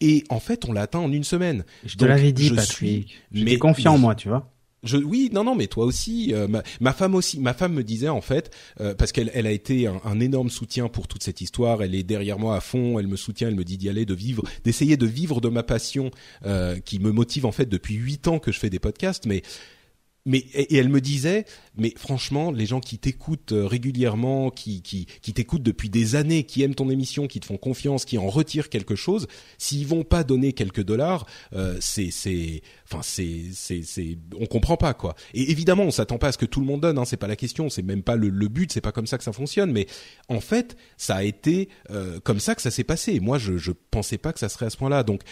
Speaker 2: et en fait on l'a atteint en une semaine.
Speaker 4: Je te l'avais dit,
Speaker 2: je
Speaker 4: Patrick.
Speaker 2: suis-
Speaker 4: J'étais
Speaker 2: mais-
Speaker 4: confiant en moi, tu vois.
Speaker 2: je, oui, non, non, mais toi aussi. euh, ma, ma femme aussi. Ma femme me disait en fait, euh, parce qu'elle elle a été un, un énorme soutien pour toute cette histoire. Elle est derrière moi à fond. Elle me soutient. Elle me dit d'y aller, de vivre, d'essayer de vivre de ma passion, euh, qui me motive en fait depuis huit ans que je fais des podcasts. Mais mais et, elle me disait, mais franchement, les gens qui t'écoutent euh, régulièrement, qui qui qui t'écoutent depuis des années, qui aiment ton émission, qui te font confiance, qui en retirent quelque chose, s'ils vont pas donner quelques dollars, euh, c'est c'est enfin c'est c'est c'est on comprend pas quoi. Et évidemment, on s'attend pas à ce que tout le monde donne, hein, c'est pas la question, c'est même pas le, le but, c'est pas comme ça que ça fonctionne. Mais en fait, ça a été euh, comme ça que ça s'est passé. Moi, je je pensais pas que ça serait à ce point-là. Donc,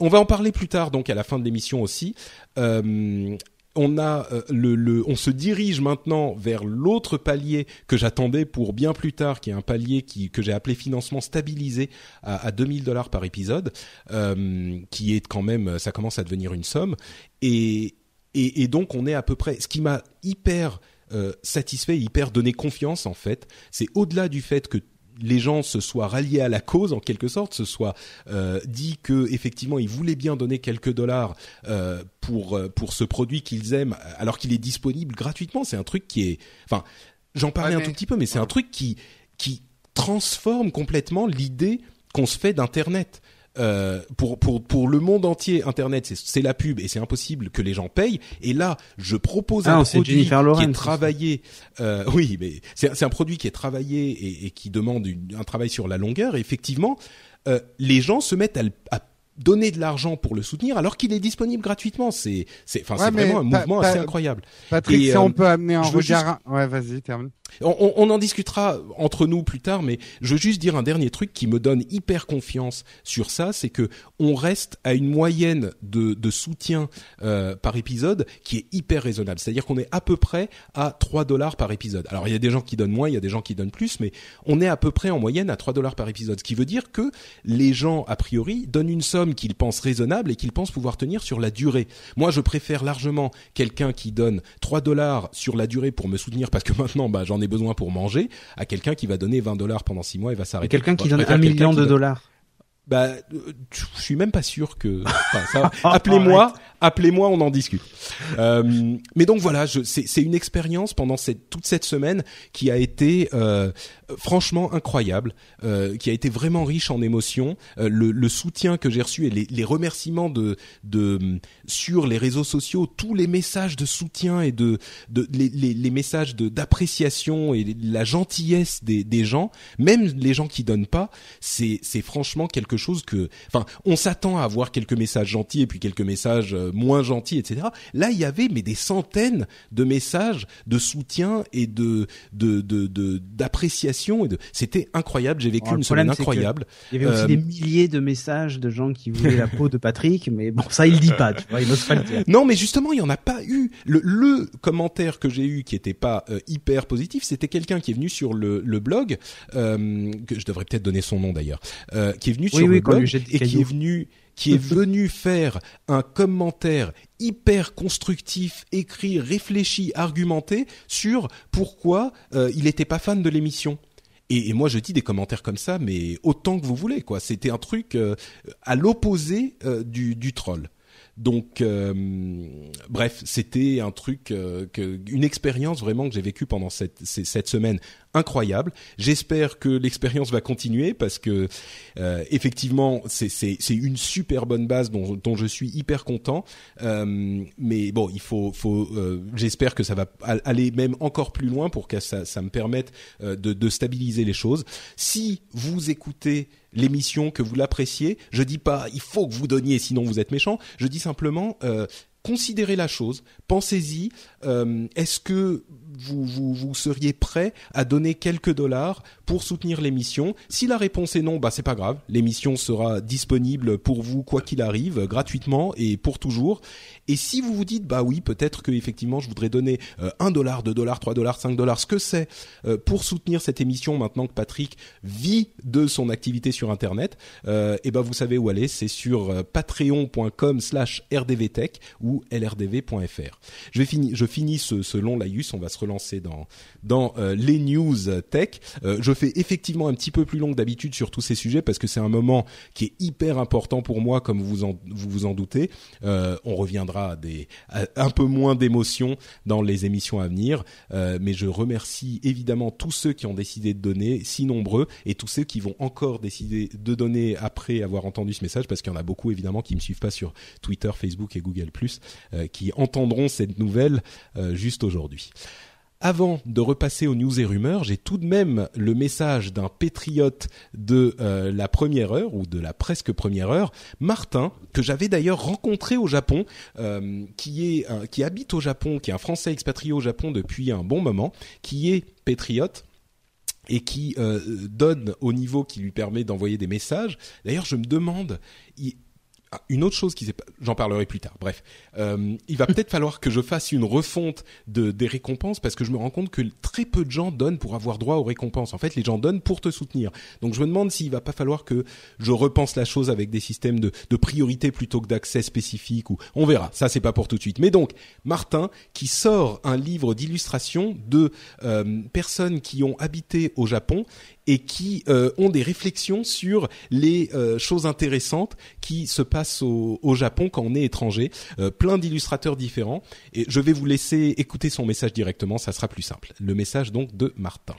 Speaker 2: on va en parler plus tard, donc à la fin de l'émission aussi. Euh, on a euh, le, le, on se dirige maintenant vers l'autre palier que j'attendais pour bien plus tard, qui est un palier qui que j'ai appelé financement stabilisé à, à 2000 dollars par épisode, euh, qui est quand même, ça commence à devenir une somme. Et, et, donc on est à peu près. Ce qui m'a hyper euh, satisfait, hyper donné confiance en fait, c'est au-delà du fait que les gens se soient ralliés à la cause en quelque sorte, se soient euh, dit que effectivement ils voulaient bien donner quelques dollars euh, pour euh, pour ce produit qu'ils aiment, alors qu'il est disponible gratuitement. C'est un truc qui est, enfin, j'en parlais
Speaker 3: Ouais,
Speaker 2: un tout petit peu, mais c'est un truc qui qui transforme complètement l'idée qu'on se fait d'internet. Euh, pour pour pour le monde entier, Internet, c'est c'est la pub et c'est impossible que les gens payent. Et là, je propose
Speaker 4: Ah
Speaker 2: un
Speaker 4: non, c'est
Speaker 2: produit
Speaker 4: Jennifer
Speaker 2: qui
Speaker 4: Lawrence,
Speaker 2: est travaillé. Euh, oui, mais c'est c'est un produit qui est travaillé et, et qui demande une- un travail sur la longueur. Et effectivement, euh, les gens se mettent à, le- à donner de l'argent pour le soutenir alors qu'il est disponible gratuitement. C'est c'est enfin
Speaker 3: Ouais,
Speaker 2: c'est vraiment un mouvement assez incroyable.
Speaker 3: Patrick,
Speaker 2: Et,
Speaker 3: si
Speaker 2: euh,
Speaker 3: on peut amener un
Speaker 2: je veux
Speaker 3: regard, ouais, vas-y, termine.
Speaker 2: On, en discutera entre nous plus tard, mais je veux juste dire un dernier truc qui me donne hyper confiance sur ça, c'est que on reste à une moyenne de, de soutien euh, par épisode qui est hyper raisonnable. C'est-à-dire qu'on est à peu près à 3 dollars par épisode. Alors il y a des gens qui donnent moins, il y a des gens qui donnent plus, mais on est à peu près en moyenne à 3 dollars par épisode, ce qui veut dire que les gens a priori donnent une somme qu'ils pensent raisonnable et qu'ils pensent pouvoir tenir sur la durée. Moi, je préfère largement quelqu'un qui donne 3 dollars sur la durée pour me soutenir parce que maintenant bah j'en ai besoin pour manger à quelqu'un qui va donner 20 dollars pendant 6 mois et va s'arrêter.
Speaker 4: quelqu'un qui donne un million de dollars.
Speaker 2: bah, euh, je suis même pas sûr que. enfin, ça- appelez-moi, appelez-moi, on en discute. Euh, mais donc voilà, c'est c'est une expérience pendant cette, toute cette semaine qui a été euh, franchement incroyable, euh, qui a été vraiment riche en émotions. Euh, le, le soutien que j'ai reçu et les, les remerciements de, de sur les réseaux sociaux, tous les messages de soutien et de, de les, les, messages d'appréciation et la gentillesse des, des gens, même les gens qui donnent pas, c'est franchement quelque chose que, enfin, on s'attend à avoir quelques messages gentils et puis quelques messages euh, moins gentils, etc. Là, il y avait mais des centaines de messages de soutien et de de de- et de c'était incroyable. J'ai vécu une semaine incroyable.
Speaker 4: Il y avait aussi
Speaker 2: Euh,
Speaker 4: des milliers de messages de gens qui voulaient la peau de Patrick, mais bon, ça il dit pas, tu vois, il n'ose pas le dire.
Speaker 2: Non, mais justement, il y en a pas eu. Le, le commentaire que j'ai eu qui était pas euh, hyper positif, c'était quelqu'un qui est venu sur le, le blog, euh, que je devrais peut-être donner son nom d'ailleurs, euh, qui est venu
Speaker 4: Oui,
Speaker 2: sur
Speaker 4: oui,
Speaker 2: le blog et qui est venu qui est venu faire un commentaire hyper constructif, écrit, réfléchi, argumenté sur pourquoi euh, il était pas fan de l'émission. Et, moi, je dis des commentaires comme ça, mais autant que vous voulez, quoi. C'était un truc euh, à l'opposé euh, du troll. Donc, euh, bref, c'était un truc, euh, que, une expérience vraiment que j'ai vécue pendant cette, cette semaine incroyable. J'espère que l'expérience va continuer parce que euh, effectivement, c'est une super bonne base dont dont je suis hyper content. Euh, mais bon, il faut faut. euh, J'espère que ça va al- aller même encore plus loin pour que ça ça me permette euh, de de stabiliser les choses. Si vous écoutez l'émission, que vous l'appréciez, je dis pas il faut que vous donniez, sinon vous êtes méchant. Je dis simplement euh, considérez la chose, pensez-y. euh, Est-ce que vous, vous, seriez prêt à donner quelques dollars pour soutenir l'émission Si la réponse est non, bah c'est pas grave. L'émission sera disponible pour vous quoi qu'il arrive, gratuitement et pour toujours. Et si vous vous dites bah oui, peut-être que effectivement je voudrais donner euh, un dollar, deux dollars, trois dollars, cinq dollars, ce que c'est euh, pour soutenir cette émission maintenant que Patrick vit de son activité sur Internet, euh, et ben vous savez où aller, c'est sur euh, patreon.com/slash rdvtech ou lrdv.fr. Je vais finir, je finis ce, ce long laïus, on va se relancer dans dans euh, les news tech. Euh, je fais effectivement un petit peu plus long que d'habitude sur tous ces sujets parce que c'est un moment qui est hyper important pour moi, comme vous en, vous vous en doutez. Euh, on reviendra à des à un peu moins d'émotions dans les émissions à venir, euh, mais je remercie évidemment tous ceux qui ont décidé de donner, si nombreux, et tous ceux qui vont encore décider de donner après avoir entendu ce message, parce qu'il y en a beaucoup évidemment qui me suivent pas sur Twitter, Facebook et Google euh, qui entendront cette nouvelle euh, juste aujourd'hui. Avant de repasser aux news et rumeurs, j'ai tout de même le message d'un patriote de euh, la première heure ou de la presque première heure, Martin, que j'avais d'ailleurs rencontré au Japon, euh, qui est qui habite au Japon, qui est un Français expatrié au Japon depuis un bon moment, qui est patriote et qui euh, donne au niveau qui lui permet d'envoyer des messages. D'ailleurs, je me demande, ah, une autre chose qui s'est, j'en parlerai plus tard. Bref, euh, il va peut-être falloir que je fasse une refonte de des récompenses parce que je me rends compte que très peu de gens donnent pour avoir droit aux récompenses. En fait, les gens donnent pour te soutenir. Donc, je me demande s'il va pas falloir que je repense la chose avec des systèmes de, priorité plutôt que d'accès spécifique ou on verra. Ça, c'est pas pour tout de suite. Mais donc, Martin qui sort un livre d'illustration de euh, personnes qui ont habité au Japon et qui euh, ont des réflexions sur les euh, choses intéressantes qui se passent au, Japon quand on est étranger. Euh, plein d'illustrateurs différents. Et je vais vous laisser écouter son message directement, ça sera plus simple. Le message donc de Martin.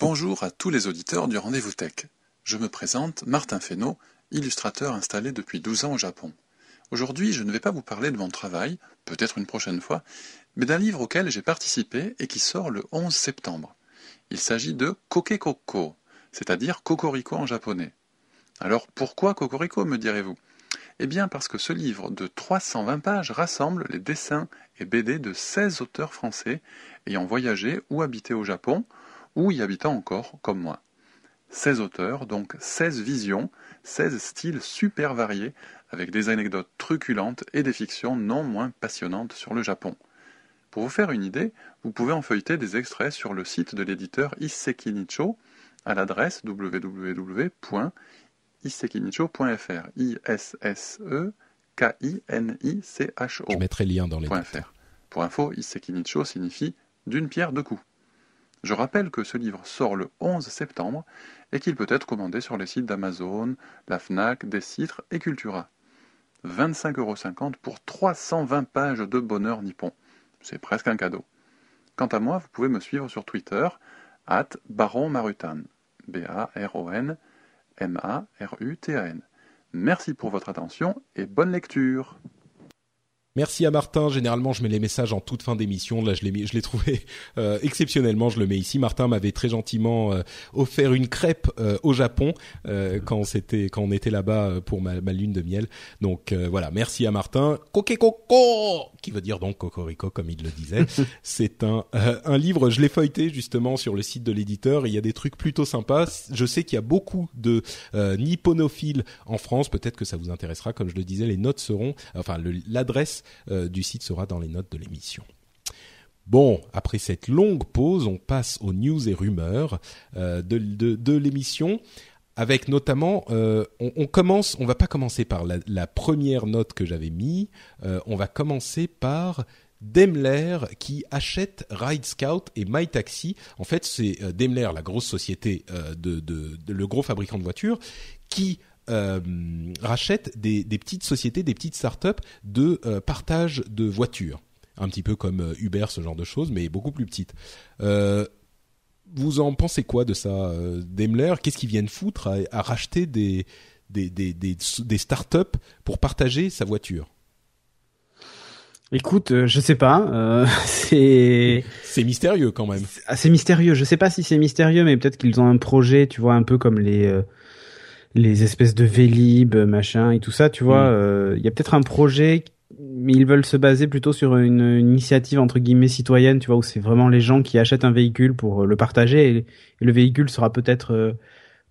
Speaker 7: Bonjour à tous les auditeurs du Rendez-vous Tech. Je me présente Martin Fesneau, illustrateur installé depuis 12 ans au Japon. Aujourd'hui, je ne vais pas vous parler de mon travail, peut-être une prochaine fois, mais d'un livre auquel j'ai participé et qui sort le 11 septembre. Il s'agit de Kokekoko, c'est-à-dire Cocorico en japonais. Alors pourquoi Cocorico, me direz-vous? Eh bien parce que ce livre de 320 pages rassemble les dessins et BD de 16 auteurs français ayant voyagé ou habité au Japon, ou y habitant encore, comme moi. 16 auteurs, donc 16 visions, 16 styles super variés, avec des anecdotes truculentes et des fictions non moins passionnantes sur le Japon. Pour vous faire une idée, vous pouvez en feuilleter des extraits sur le site de l'éditeur Isseki Nicho à l'adresse www.issekinicho.fr. I-S-S-E K-I-N-I-C-H-O.
Speaker 2: Je mettrai le lien dans les
Speaker 7: .fr. Pour info, Isseki Nicho signifie d'une pierre deux coups. Je rappelle que ce livre sort le 11 septembre et qu'il peut être commandé sur les sites d'Amazon, la Fnac, Décitre et Cultura. 25,50€ pour 320 pages de bonheur nippon. C'est presque un cadeau. Quant à moi, vous pouvez me suivre sur Twitter, at Baron Marutan. B-A-R-O-N M-A-R-U-T-A-N. Merci pour votre attention et bonne lecture.
Speaker 2: Merci à Martin. Généralement, je mets les messages en toute fin d'émission. Là, je l'ai mis, je l'ai trouvé euh, exceptionnellement. Je le mets ici. Martin m'avait très gentiment euh, offert une crêpe euh, au Japon quand c'était quand on était là-bas pour ma, ma, lune de miel. Donc voilà, merci à Martin. Kokekoko, qui veut dire donc cocorico comme il le disait. C'est un un livre. Je l'ai feuilleté justement sur le site de l'éditeur. Il y a des trucs plutôt sympas. Je sais qu'il y a beaucoup de nipponophiles en France. Peut-être que ça vous intéressera. Comme je le disais, les notes seront, enfin l'adresse euh, du site sera dans les notes de l'émission. Bon, après cette longue pause, on passe aux news et rumeurs euh, de, l'émission, avec notamment, euh, on, commence, on va pas commencer par la, première note que j'avais mis, on va commencer par Daimler qui achète Ride Scout et MyTaxi. En fait, c'est Daimler, la grosse société de, le gros fabricant de voitures, qui euh, rachètent des, petites sociétés, des petites startups de euh, partage de voitures, un petit peu comme euh, Uber, ce genre de choses, mais beaucoup plus petites. vous en pensez quoi de ça, Daimler? Qu'est-ce qu'ils viennent foutre à, racheter des des, des, des, des startups pour partager sa voiture?
Speaker 4: Écoute, je sais pas. c'est
Speaker 2: c'est mystérieux quand même.
Speaker 4: C'est mystérieux. Je sais pas si c'est mystérieux, mais peut-être qu'ils ont un projet, tu vois, un peu comme les les espèces de Vélib, machin et tout ça, tu vois. Mm. Euh, il y a peut-être un projet, mais ils veulent se baser plutôt sur une, initiative entre guillemets citoyenne, tu vois, où c'est vraiment les gens qui achètent un véhicule pour euh, le partager et, le véhicule sera peut-être euh,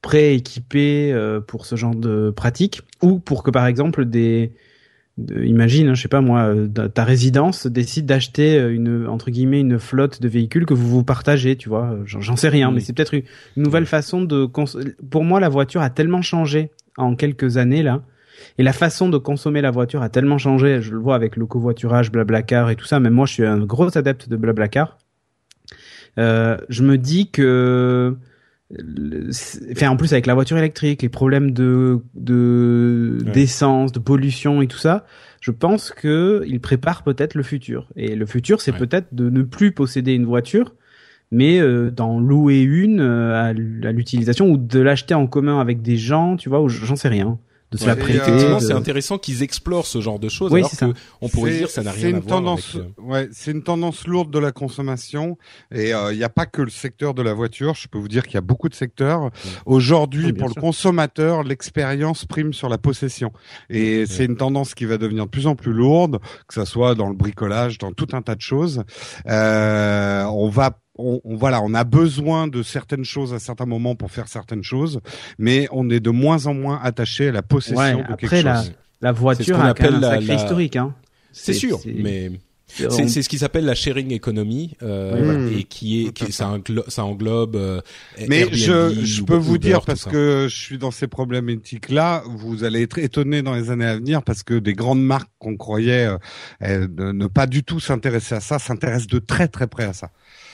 Speaker 4: prêt, équipé pour ce genre de pratique, ou pour que par exemple des imagine, hein, je sais pas moi, euh, ta résidence décide d'acheter euh, une entre guillemets une flotte de véhicules que vous vous partagez, tu vois. J'en sais rien, mais c'est peut-être une nouvelle façon de. Pour moi, la voiture a tellement changé en quelques années là, et la façon de consommer la voiture a tellement changé. Je le vois avec le covoiturage, Blablacar et tout ça. Même moi, je suis un gros adepte de Blablacar. Euh, je me dis que enfin en plus avec la voiture électrique les problèmes de de d'essence de pollution et tout ça je pense que il prépare peut-être le futur. Et le futur c'est peut-être de ne plus posséder une voiture mais euh, d'en louer une euh, à l'utilisation ou de l'acheter en commun avec des gens tu vois ou j'en sais rien de se la prêter.
Speaker 2: Effectivement, c'est intéressant qu'ils explorent ce genre de choses. alors que on pourrait dire ça n'a rien à
Speaker 3: voir avec. Euh, ouais, c'est une tendance lourde de la consommation et euh, il n'y a pas que le secteur de la voiture. Je peux vous dire qu'il y a beaucoup de secteurs. Aujourd'hui, pour le consommateur, l'expérience prime sur la possession et c'est une tendance qui va devenir de plus en plus lourde, que ça soit dans le bricolage, dans tout un tas de choses. Euh, on va on, voilà, on a besoin de certaines choses à certains moments pour faire certaines choses, mais on est de moins en moins attaché à la possession de quelque
Speaker 4: la,
Speaker 3: chose.
Speaker 4: La voiture a un sacré historique, hein.
Speaker 2: C'est sûr, mais c'est ce qui s'appelle la sharing economy euh, et qui est, qui, ça, englobe, ça englobe euh,
Speaker 3: mais je, je peux vous dire parce que je suis dans ces problématiques là vous allez être étonné dans les années à venir parce que des grandes marques qu'on croyait euh, ne pas du tout s'intéresser à ça s'intéressent de très très près à ça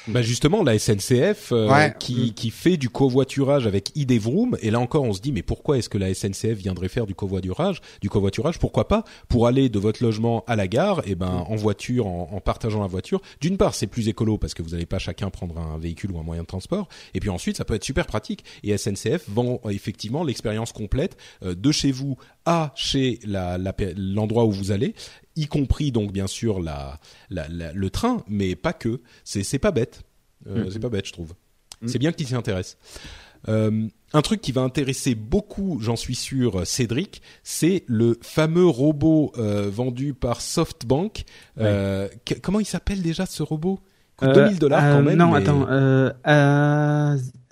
Speaker 2: bah justement, la SNCF euh, qui, qui fait du covoiturage avec ID-Vroom, et là encore on se dit mais pourquoi est-ce que la SNCF viendrait faire du covoiturage Du covoiturage, pourquoi pas? Pour aller de votre logement à la gare, et eh ben en voiture, en, en partageant la voiture. D'une part, c'est plus écolo parce que vous n'allez pas chacun prendre un véhicule ou un moyen de transport, et puis ensuite ça peut être super pratique. Et SNCF vend effectivement l'expérience complète euh, de chez vous à chez l'endroit où vous allez, y compris donc bien sûr la, le train, mais pas que. C'est c'est pas bête. Euh, mm. C'est pas bête, je trouve. Mm. C'est bien qu'il s'y intéresse. Euh, un truc qui va intéresser beaucoup, j'en suis sûr, Cédric, c'est le fameux robot euh, vendu par SoftBank. Euh, comment il s'appelle déjà ce robot? Coûte 2000 dollars quand même.
Speaker 4: Non, attends.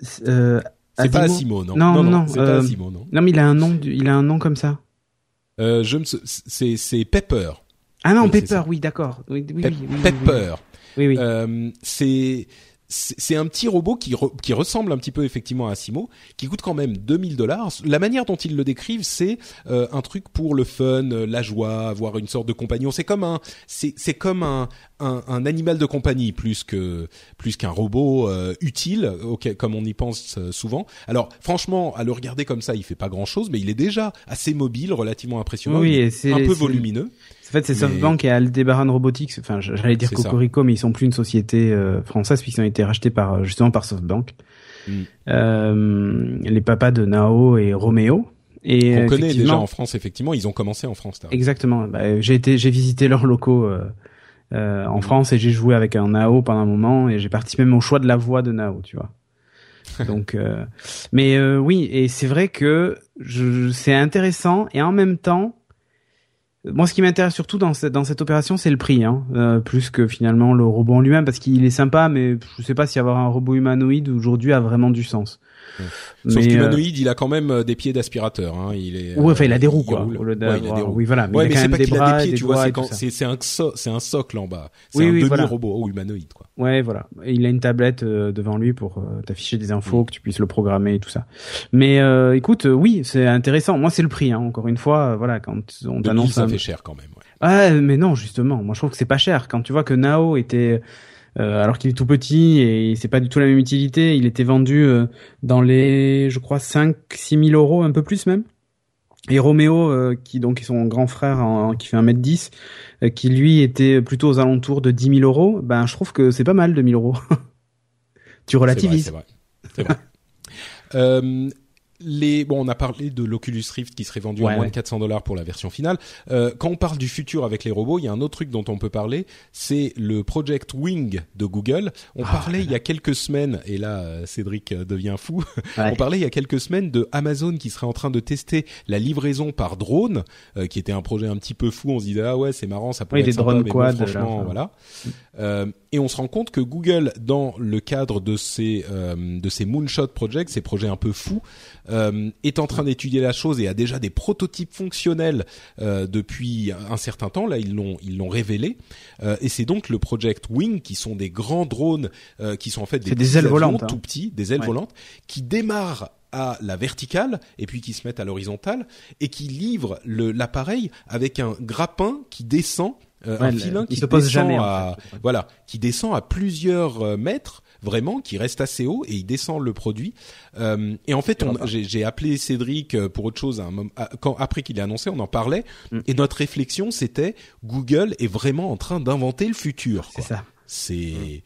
Speaker 2: c'est pas Asimo, non.
Speaker 4: Non, non,
Speaker 2: c'est pas Asimo, non.
Speaker 4: Non, mais il a un nom, il a un nom comme ça.
Speaker 2: je me, c'est c'est Pepper.
Speaker 4: Ah non, Pepper, oui, d'accord. Oui, oui,
Speaker 2: oui, Pepper.
Speaker 4: Oui, oui.
Speaker 2: Euh, c'est c'est un petit robot qui, qui ressemble un petit peu effectivement à Simo, qui coûte quand même 2000 dollars. La manière dont ils le décrivent, c'est euh, un truc pour le fun, euh, la joie, avoir une sorte de compagnon. C'est comme un, c'est comme un, un, un, animal de compagnie plus que plus qu'un robot euh, utile, comme on y pense souvent. Alors franchement, à le regarder comme ça, il fait pas grand chose, mais il est déjà assez mobile, relativement impressionnant,
Speaker 4: oui,
Speaker 2: un peu volumineux.
Speaker 4: En fait, c'est SoftBank et Aldebaran Robotics. Enfin, j'allais dire Cocorico, mais ils sont plus une société euh, française puisqu'ils ont été rachetés par euh, justement par SoftBank. Mm. Euh, les papas de Nao et Romeo. Et
Speaker 2: On connaît déjà en France, effectivement, ils ont commencé en France.
Speaker 4: Exactement. Bah, j'ai été, j'ai visité leurs locaux euh, euh,
Speaker 2: Mm.
Speaker 4: en France et j'ai joué avec un Nao pendant un moment et j'ai participé même au choix de la voix de Nao, tu vois. Donc, euh, mais euh, oui, et c'est vrai que je, c'est intéressant et en même temps, moi, ce qui m'intéresse surtout dans cette opération, c'est le prix, hein, euh, plus que finalement le robot en lui-même, parce qu'il est sympa, mais je sais pas si avoir un robot humanoïde aujourd'hui a vraiment du sens.
Speaker 2: Sauf
Speaker 4: Mais, euh,
Speaker 2: qu'humanoïde, il a quand même euh, des pieds d'aspirateur. Hein. Il est.
Speaker 4: Ouais, enfin, il a des roues, quoi,
Speaker 2: Ouais, il a des roues.
Speaker 4: oui, voilà, mais
Speaker 2: ouais,
Speaker 4: il a
Speaker 2: mais c'est pas
Speaker 4: des
Speaker 2: qu'il a des pieds, tu vois. C'est un so- un socle en bas. C'est
Speaker 4: Oui,
Speaker 2: un
Speaker 4: oui,
Speaker 2: demi
Speaker 4: voilà.
Speaker 2: robot oh, humanoïde, quoi.
Speaker 4: Ouais, voilà. Il a une tablette euh, devant lui pour euh, t'afficher des infos, que tu puisses le programmer et tout ça. Mais euh, écoute, euh, oui, c'est intéressant. Moi, c'est le prix. Hein. Encore une fois, euh, voilà, quand on
Speaker 2: 2000,
Speaker 4: t'annonce
Speaker 2: ça
Speaker 4: un-
Speaker 2: fait cher quand même. ouais.
Speaker 4: Ah, mais non, justement. Moi, je trouve que c'est pas cher. Quand tu vois que Nao était, euh, alors qu'il est tout petit et c'est pas du tout la même utilité, il était vendu euh, dans les, je crois, 5 six mille euros, un peu plus même. Et Roméo, euh, qui donc est son grand frère, en- qui fait 1m10, euh, qui lui était plutôt aux alentours de 10 000 euros, ben je trouve que c'est pas mal 2000 euros. tu relativises.
Speaker 2: C'est vrai, c'est vrai. C'est vrai. Les bon, on a parlé de l'Oculus Rift qui serait vendu
Speaker 4: Ouais,
Speaker 2: à moins
Speaker 4: ouais.
Speaker 2: de 400 dollars pour la version finale. Euh, quand on parle du futur avec les robots, il y a un autre truc dont on peut parler, c'est le Project Wing de Google. On
Speaker 4: Ah,
Speaker 2: parlait il y a quelques semaines, et là euh, Cédric euh, devient fou. On parlait il y a quelques semaines de Amazon qui serait en train de tester la livraison par drone, euh, qui était un projet un petit peu fou. On se disait ah ouais c'est marrant, ça pourrait
Speaker 4: Oui,
Speaker 2: être
Speaker 4: des
Speaker 2: sympa,
Speaker 4: drones
Speaker 2: mais bon, franchement
Speaker 4: là,
Speaker 2: voilà. Euh, et on se rend compte que Google, dans le cadre de ces euh, de ces moonshot projects, ces projets un peu fous, euh, est en train d'étudier la chose et a déjà des prototypes fonctionnels euh, depuis un certain temps. Là, ils l'ont ils l'ont révélé. Euh, et c'est donc le Project Wing, qui sont des grands drones, euh, qui sont en fait des,
Speaker 4: des ailes volantes, hein.
Speaker 2: tout petits, des ailes
Speaker 4: Ouais.
Speaker 2: volantes, qui démarrent à la verticale et puis qui se mettent à l'horizontale et qui livrent l'appareil avec un grappin qui descend euh,
Speaker 4: Ouais,
Speaker 2: un filin
Speaker 4: il
Speaker 2: qui
Speaker 4: se pose
Speaker 2: descend
Speaker 4: jamais, en
Speaker 2: à
Speaker 4: fait.
Speaker 2: voilà qui descend à plusieurs euh, mètres vraiment qui reste assez haut et il descend le produit Euh, et en fait j'ai appelé Cédric euh, pour autre chose à un moment, à- quand après qu'il ait annoncé on en parlait
Speaker 4: Mm.
Speaker 2: et notre réflexion c'était Google est vraiment en train d'inventer le futur
Speaker 4: C'est ça.
Speaker 2: c'est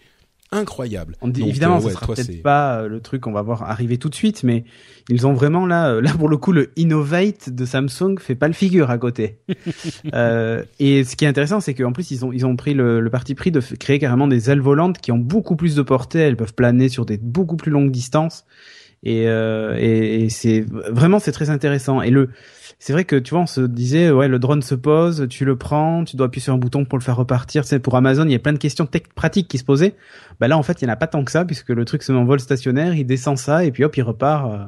Speaker 2: incroyable
Speaker 4: On dit,
Speaker 2: Donc,
Speaker 4: évidemment,
Speaker 2: euh,
Speaker 4: ça
Speaker 2: ouais,
Speaker 4: sera peut-être pas euh, le truc qu'on va voir arriver tout de suite, mais ils ont vraiment là, euh, là pour le coup, le Innovate de Samsung fait pas le figure à côté. euh, et ce qui est intéressant, c'est qu'en plus ils ont ils ont pris le, le parti pris de créer carrément des ailes volantes qui ont beaucoup plus de portée, elles peuvent planer sur des beaucoup plus longues distances. Et, euh, et, et c'est vraiment c'est très intéressant. Et le c'est vrai que tu vois, on se disait ouais le drone se pose, tu le prends, tu dois appuyer sur un bouton pour le faire repartir. C'est pour Amazon, il y a plein de questions tech pratiques qui se posaient. Bah là en fait il y en a pas tant que ça puisque le truc se met en vol stationnaire, il descend ça et puis hop il repart. euh,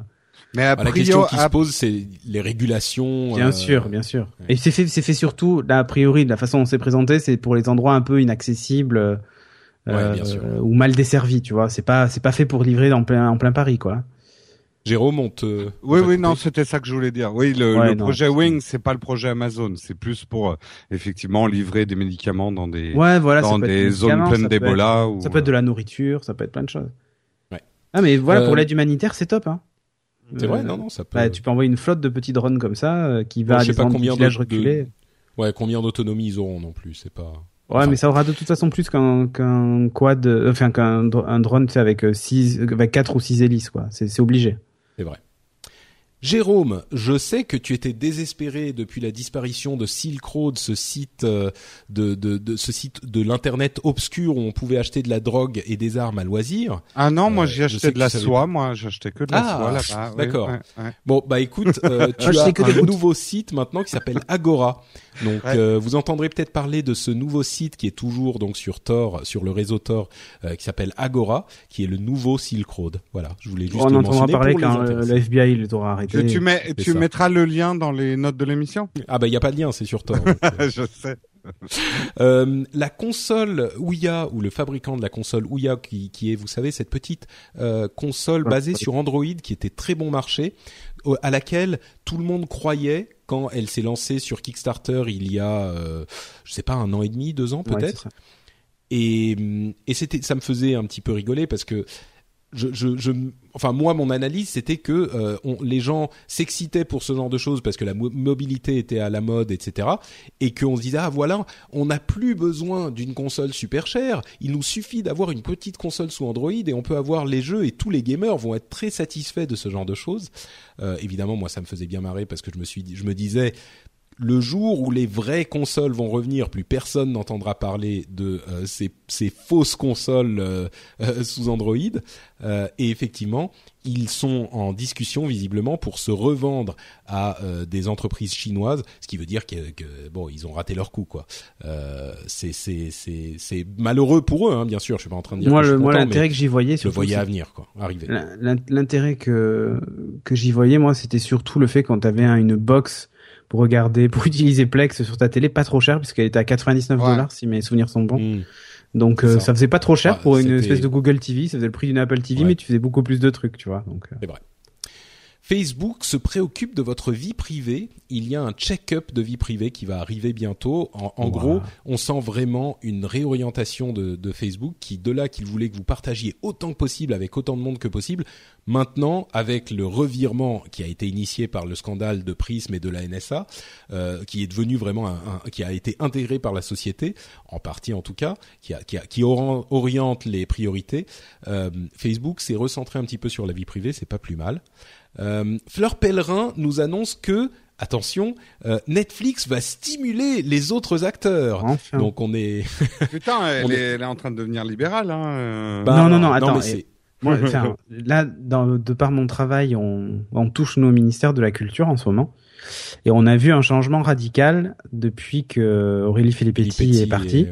Speaker 3: Mais a
Speaker 2: Bah, la question
Speaker 3: priori,
Speaker 2: qui se pose c'est les régulations
Speaker 4: Bien
Speaker 2: euh,
Speaker 4: sûr, bien sûr.
Speaker 2: ouais.
Speaker 4: Et c'est fait, c'est fait surtout, là, a priori, de la façon dont c'est présenté, c'est pour les endroits un peu inaccessibles euh,
Speaker 2: Ouais, bien sûr.
Speaker 4: ou mal desservis, tu vois. C'est pas, c'est pas fait pour livrer en plein, en plein Paris, quoi.
Speaker 2: Jérôme on te
Speaker 3: Oui, oui, non, c'était ça que je voulais dire. Oui, le,
Speaker 4: Ouais,
Speaker 3: le
Speaker 4: non,
Speaker 3: projet Wing, c'est pas le projet Amazon, c'est plus pour euh, effectivement livrer des médicaments dans des
Speaker 4: Ouais, voilà. ça
Speaker 3: dans
Speaker 4: peut être
Speaker 3: des
Speaker 4: des
Speaker 3: zones pleines
Speaker 4: ça
Speaker 3: d'Ebola ou
Speaker 4: Ça peut être de la nourriture, ça peut être plein de choses.
Speaker 2: Ouais.
Speaker 4: Ah, mais voilà,
Speaker 2: Euh,
Speaker 4: pour l'aide humanitaire, c'est top, hein.
Speaker 2: c'est vrai
Speaker 4: Euh,
Speaker 2: non non ça peut
Speaker 4: Bah, tu peux envoyer une flotte de petits drones comme ça, euh, qui va
Speaker 2: je
Speaker 4: à
Speaker 2: sais
Speaker 4: des
Speaker 2: pas
Speaker 4: endroits-
Speaker 2: combien
Speaker 4: villages
Speaker 2: de-
Speaker 4: reculés.
Speaker 2: ouais combien d'autonomie ils auront non plus c'est pas
Speaker 4: Ouais,
Speaker 2: Enfin.
Speaker 4: mais ça aura de toute façon plus qu'un qu'un quad, euh, enfin qu'un dro- un drone, avec euh, six, euh, avec quatre ou six hélices, quoi. C'est obligé.
Speaker 2: C'est vrai. Jérôme, je sais que tu étais désespéré depuis la disparition de Silk Road, ce site euh, de, de, de ce site de l'internet obscur où on pouvait acheter de la drogue et des armes à loisir.
Speaker 3: Ah non, moi
Speaker 2: Euh,
Speaker 3: j'ai acheté de la soie,
Speaker 2: pas.
Speaker 3: moi j'achetais que de la
Speaker 2: Ah,
Speaker 3: soie là-bas. oui,
Speaker 2: d'accord.
Speaker 3: ouais, ouais.
Speaker 2: Bon, bah écoute, euh, tu as
Speaker 4: que
Speaker 2: un
Speaker 4: routes.
Speaker 2: nouveau site maintenant qui s'appelle Agora. Donc,
Speaker 3: Ouais.
Speaker 2: euh, vous entendrez peut-être parler de ce nouveau site qui est toujours donc sur Tor, sur le réseau Tor, euh, qui s'appelle Agora, qui est le nouveau Silk Road. Voilà, je voulais juste
Speaker 4: On
Speaker 2: le
Speaker 4: en entendra
Speaker 2: mentionner
Speaker 4: parler
Speaker 2: pour les
Speaker 4: quand euh, le FBI les aura arrêtés.
Speaker 3: Tu, tu mets,
Speaker 2: c'est
Speaker 3: tu
Speaker 2: ça.
Speaker 3: mettras le lien dans les notes de l'émission.
Speaker 2: Ah bah il y a pas de lien, c'est sur Tor. donc, euh,
Speaker 3: je sais.
Speaker 2: Euh, la console Ouya ou le fabricant de la console Ouya qui, qui est, vous savez, cette petite euh, console basée sur Android qui était très bon marché, au- à laquelle tout le monde croyait quand elle s'est lancée sur Kickstarter il y a, euh, je sais pas, un an et demi, deux ans peut-être. et hum, et c'était, ça me faisait un petit peu rigoler parce que enfin moi mon analyse c'était que euh, les gens s'excitaient pour ce genre de choses parce que la mobilité était à la mode, etc. Et qu'on se disait ah voilà, on n'a plus besoin d'une console super chère, il nous suffit d'avoir une petite console sous Android et on peut avoir les jeux et tous les gamers vont être très satisfaits de ce genre de choses. Euh, évidemment moi ça me faisait bien marrer parce que je me suis, je me disais le jour où les vraies consoles vont revenir, plus personne n'entendra parler de euh, ces, ces, fausses consoles euh, euh, sous Android. et effectivement, ils sont en discussion visiblement pour se revendre à des entreprises chinoises, ce qui veut dire que, que bon, ils ont raté leur coup quoi. c'est c'est c'est malheureux pour eux, hein, bien sûr. Je suis pas en train de dire.
Speaker 4: Moi,
Speaker 2: que
Speaker 4: le, moi l'intérêt que j'y voyais,
Speaker 2: le voyais à venir quoi, arriver.
Speaker 4: L'intérêt que que j'y voyais, moi, c'était surtout le fait quand tu avais une box pour regarder, pour utiliser Plex sur ta télé, pas trop cher puisqu'elle était à 99 dollars si mes souvenirs sont bons. Hmm. Donc euh, ça. faisait pas trop cher pour une espèce de Google TV, ça faisait le prix d'une Apple TV, mais tu faisais beaucoup plus de trucs, tu vois. Donc.
Speaker 2: Euh. C'est vrai. Facebook se préoccupe de votre vie privée. Il y a un check-up de vie privée qui va arriver bientôt. En, gros, on sent vraiment une réorientation de, de Facebook qui, de là qu'il voulait que vous partagiez autant que possible avec autant de monde que possible, maintenant, avec le revirement qui a été initié par le scandale de Prism et de la NSA, euh, qui est devenu vraiment un, un, qui a été intégré par la société, en partie en tout cas, qui, a, qui, a, qui oriente les priorités, euh, Facebook s'est recentré un petit peu sur la vie privée, c'est pas plus mal. Euh, Fleur Pellerin nous annonce que attention, euh, Netflix va stimuler les autres acteurs. Donc on est.
Speaker 3: Putain, elle, Est, en train de devenir libérale. Hein. Euh.
Speaker 4: Bah, non, non, non. Attends. moi, là, dans, de par mon travail, on, on touche nos ministères de la culture en ce moment. Et on a vu un changement radical depuis que Aurélie Filippetti, est partie.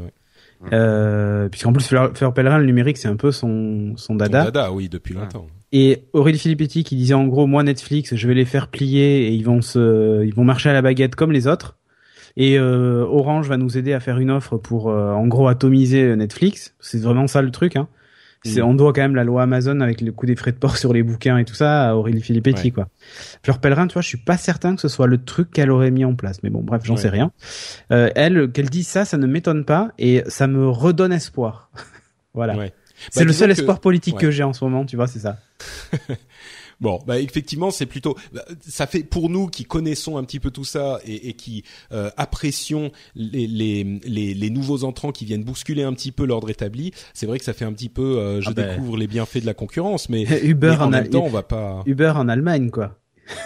Speaker 4: Euh, puisqu'en plus Fleur, Fleur Pellerin, le numérique, c'est un peu son, son dada.
Speaker 2: Son dada, oui, depuis longtemps.
Speaker 4: Et Aurélie Filippetti qui disait en gros moi Netflix je vais les faire plier et ils vont se ils vont marcher à la baguette comme les autres. Et euh, Orange va nous aider à faire une offre pour euh, en gros atomiser Netflix. C'est vraiment ça le truc. Hein. C'est mm. on doit quand même la loi Amazon avec le coût des frais de port sur les bouquins et tout ça à Aurélie Filippetti quoi. Fleur Pellerin, tu vois, je suis pas certain que ce soit le truc qu'elle aurait mis en place. Mais bon, bref, j'en sais rien. Euh, elle, qu'elle dise ça, ça ne m'étonne pas et ça me redonne espoir. voilà. C'est bah, le seul espoir politique que j'ai en ce moment, tu vois, c'est ça.
Speaker 2: Bon, bah effectivement, c'est plutôt bah, ça fait pour nous qui connaissons un petit peu tout ça et, et qui euh, apprécions les, les, les, les, nouveaux entrants qui viennent bousculer un petit peu l'ordre établi. C'est vrai que ça fait un petit peu euh, je ah ben. découvre les bienfaits de la concurrence, mais,
Speaker 4: Uber
Speaker 2: en,
Speaker 4: même
Speaker 2: temps, on va pas
Speaker 4: Uber en Allemagne quoi.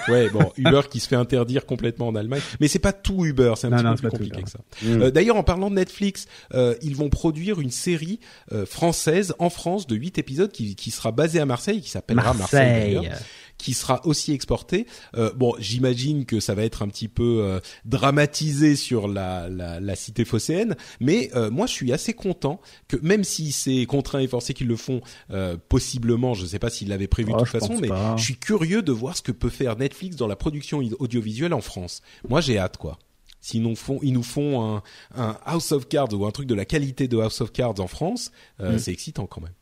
Speaker 2: Ouais, bon, Uber qui se fait interdire complètement en Allemagne, mais c'est pas tout Uber, c'est un petit peu plus compliqué que ça. Mm. Euh, D'ailleurs, en parlant de Netflix, euh, ils vont produire une série euh, française en France de 8 épisodes qui, qui sera basée à Marseille, qui s'appellera Marseille, Marseille qui sera aussi exporté. Euh, bon, j'imagine que ça va être un petit peu euh, dramatisé sur la, la, la, cité phocéenne, mais euh, moi je suis assez content que même si c'est contraint et forcé qu'ils le font, euh, possiblement, je ne sais pas s'ils l'avaient prévu de oh, toute façon, mais je suis curieux de voir ce que peut faire Netflix dans la production audiovisuelle en France. Moi j'ai hâte quoi. S'ils nous font, ils nous font un, un, House of Cards ou un truc de la qualité de House of Cards en France, mm. c'est excitant quand même.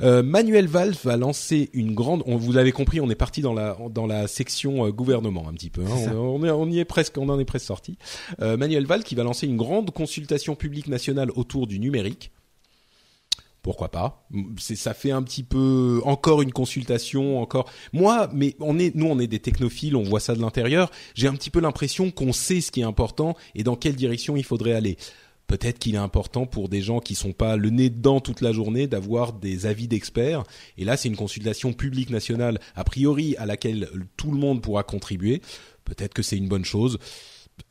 Speaker 2: Euh, Manuel Valls va lancer une grande. On, vous l'avez compris, on est parti dans la dans la section euh, gouvernement un petit peu. Hein. On, on, y est presque, on en est presque sorti. Euh, Manuel Valls qui va lancer une grande consultation publique nationale autour du numérique. Pourquoi pas? C'est ça fait un petit peu encore une consultation, encore. Moi, mais on est nous on est des technophiles, on voit ça de l'intérieur. J'ai un petit peu l'impression qu'on sait ce qui est important et dans quelle direction il faudrait aller peut-être qu'il est important pour des gens qui sont pas le nez dedans toute la journée d'avoir des avis d'experts. Et là, c'est une consultation publique nationale, a priori, à laquelle tout le monde pourra contribuer. Peut-être que c'est une bonne chose.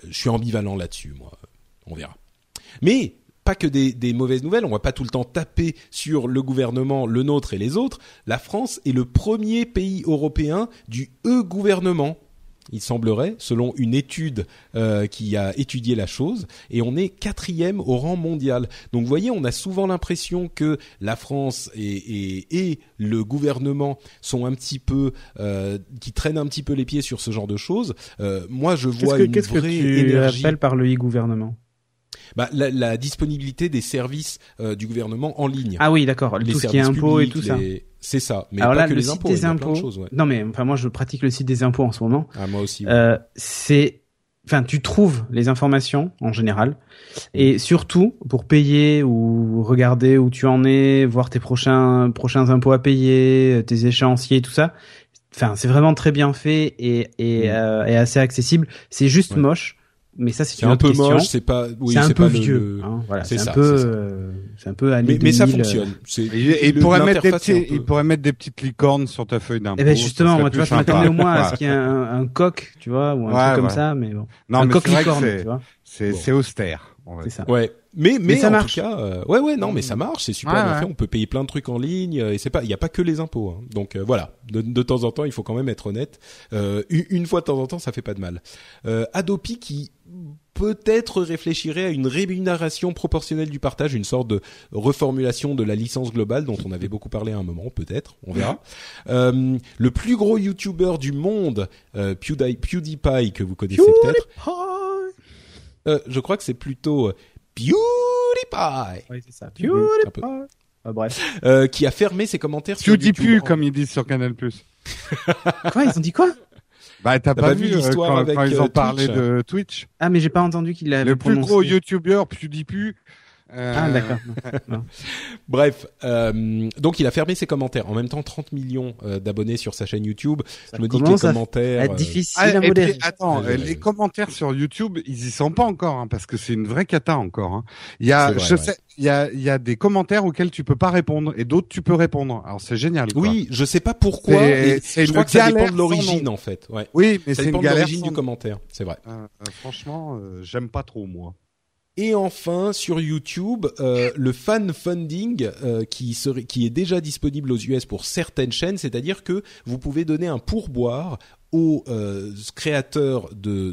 Speaker 2: Je suis ambivalent là-dessus, moi. On verra. Mais pas que des, mauvaises nouvelles. On va pas tout le temps taper sur le gouvernement, le nôtre et les autres. La France est le premier pays européen du e-gouvernement il semblerait, selon une étude euh, qui a étudié la chose, et on est quatrième au rang mondial. Donc vous voyez, on a souvent l'impression que la France et, et, et, le gouvernement sont un petit peu, euh, qui traînent un petit peu les pieds sur ce genre de choses. Euh, moi, je vois une
Speaker 4: vraie
Speaker 2: que
Speaker 4: tu
Speaker 2: énergie.
Speaker 4: par le e-gouvernement?
Speaker 2: Bah, la, la, disponibilité des services euh, du gouvernement en ligne.
Speaker 4: Ah oui, d'accord. Tout ce qui est impôts et tout ça.
Speaker 2: C'est ça.
Speaker 4: Mais Alors pas là, que le les site des impôts. De choses, ouais. Non, mais enfin moi je pratique le site des impôts en ce moment.
Speaker 2: Ah moi aussi. Ouais.
Speaker 4: Euh, c'est enfin, tu trouves les informations en général, et surtout pour payer ou regarder où tu en es, voir tes prochains prochains impôts à payer, tes échéanciers, tout ça. Enfin, c'est vraiment très bien fait et et, euh, et assez accessible. C'est juste moche, mais ça c'est
Speaker 2: C'est
Speaker 4: une
Speaker 2: un
Speaker 4: autre
Speaker 2: peu
Speaker 4: question.
Speaker 2: moche, c'est pas, oui,
Speaker 4: c'est un
Speaker 2: c'est
Speaker 4: peu
Speaker 2: pas
Speaker 4: vieux.
Speaker 2: le-
Speaker 4: hein, voilà,
Speaker 2: c'est
Speaker 4: c'est un
Speaker 2: ça,
Speaker 4: peu, euh, c'est un peu années
Speaker 2: Mais, mais ça
Speaker 4: 2000, euh,
Speaker 2: fonctionne. C'est-
Speaker 3: Et, il pourrait mettre des petits, il pourrait mettre des petites licornes sur ta feuille d'impôt.
Speaker 4: Eh ben justement, moi, tu vois, je m'attendais au moins à ce qu'il y ait un, un coq, tu vois, ou un
Speaker 3: Ouais,
Speaker 4: truc comme ça, mais bon.
Speaker 3: Non,
Speaker 4: un
Speaker 3: mais
Speaker 4: coq licorne,
Speaker 3: c'est-
Speaker 4: tu vois.
Speaker 3: C'est
Speaker 2: Bon.
Speaker 3: austère. on va
Speaker 4: C'est
Speaker 3: dire.
Speaker 4: ça.
Speaker 2: Ouais, mais mais,
Speaker 4: ça
Speaker 2: en
Speaker 4: marche.
Speaker 2: tout cas, euh, ouais ouais non mais ça marche, c'est super
Speaker 3: Ouais,
Speaker 2: bien
Speaker 3: ouais.
Speaker 2: fait. On peut payer plein de trucs en ligne euh, et c'est pas, il y a pas que les impôts. Hein. Donc euh, voilà, de, de temps en temps, il faut quand même être honnête. Euh, une, fois de temps en temps, ça fait pas de mal. Euh, Adopi qui peut-être réfléchirait à une rémunération proportionnelle du partage, une sorte de reformulation de la licence globale dont on avait beaucoup parlé à un moment, peut-être, on verra. Euh, le plus gros YouTuber du monde, euh, PewDie- PewDiePie que vous connaissez peut-être. Euh, je crois que c'est plutôt euh, PewDiePie.
Speaker 4: Ouais, c'est ça. Ah, bref.
Speaker 2: Euh, qui a fermé ses commentaires sur
Speaker 3: PewDiePie,
Speaker 2: YouTube.
Speaker 3: comme ils disent sur Canal+.
Speaker 4: Quoi, ils ont dit quoi?
Speaker 3: Bah, t'as pas,
Speaker 2: pas
Speaker 3: vu euh,
Speaker 2: l'histoire
Speaker 3: quand,
Speaker 2: avec,
Speaker 3: quand ils
Speaker 2: euh,
Speaker 3: ont parlé de Twitch?
Speaker 4: Ah, mais j'ai pas entendu qu'il avait
Speaker 3: Le plus
Speaker 4: prononcé.
Speaker 3: gros YouTuber PewDiePie. Euh,
Speaker 4: Ah, d'accord. Non.
Speaker 2: Bref, euh, donc il a fermé ses commentaires. En même temps, 30 millions euh, d'abonnés sur sa chaîne YouTube.
Speaker 4: Ça
Speaker 2: Je me dis que les
Speaker 4: à
Speaker 2: commentaires.
Speaker 4: être
Speaker 2: euh,
Speaker 4: difficile
Speaker 3: Ah,
Speaker 4: à
Speaker 3: et puis,
Speaker 4: modérer.
Speaker 3: attends,
Speaker 2: Ouais,
Speaker 3: euh,
Speaker 2: ouais.
Speaker 3: les commentaires sur YouTube, ils y sont pas encore, hein, parce que c'est une vraie cata encore. hein. Il y a,
Speaker 2: vrai,
Speaker 3: je
Speaker 2: ouais.
Speaker 3: sais, il y a, il y a des commentaires auxquels tu peux pas répondre et d'autres tu peux répondre. Alors c'est génial. quoi.
Speaker 2: Oui, je sais pas pourquoi.
Speaker 3: C'est-
Speaker 2: et je
Speaker 3: une
Speaker 2: crois que ça dépend de l'origine en fait. Ouais.
Speaker 3: oui, mais
Speaker 2: Ça
Speaker 3: c'est une
Speaker 2: dépend de l'origine
Speaker 3: sans
Speaker 2: du commentaire. C'est vrai.
Speaker 3: Euh, euh, franchement, euh, j'aime pas trop moi.
Speaker 2: Et enfin sur YouTube, euh, le fan funding euh, qui est déjà disponible aux US pour certaines chaînes, c'est-à-dire que vous pouvez donner un pourboire aux euh, créateurs de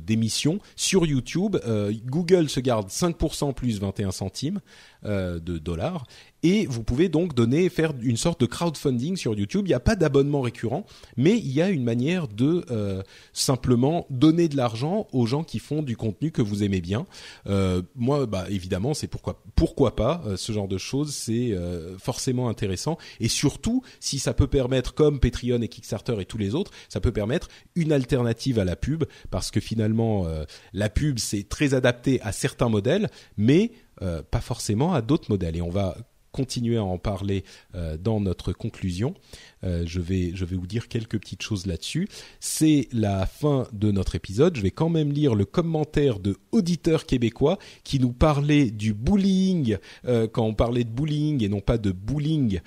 Speaker 2: d'émissions sur YouTube. Euh, Google se garde 5% plus 21 centimes de dollars et vous pouvez donc donner faire une sorte de crowdfunding sur YouTube. Il n'y a pas d'abonnement récurrent, mais il y a une manière de euh, simplement donner de l'argent aux gens qui font du contenu que vous aimez bien. Euh, moi, bah évidemment, c'est pourquoi pourquoi pas euh, ce genre de choses, c'est forcément intéressant et surtout si ça peut permettre, comme Patreon et Kickstarter et tous les autres, ça peut permettre une alternative à la pub parce que finalement la pub c'est très adapté à certains modèles, mais pas forcément à d'autres modèles et on va continuer à en parler euh, dans notre conclusion. Euh, je vais je vais vous dire quelques petites choses là-dessus. C'est la fin de notre épisode. Je vais quand même lire le commentaire de auditeurs québécois qui nous parlait du bullying euh, quand on parlait de bullying et non pas de bullying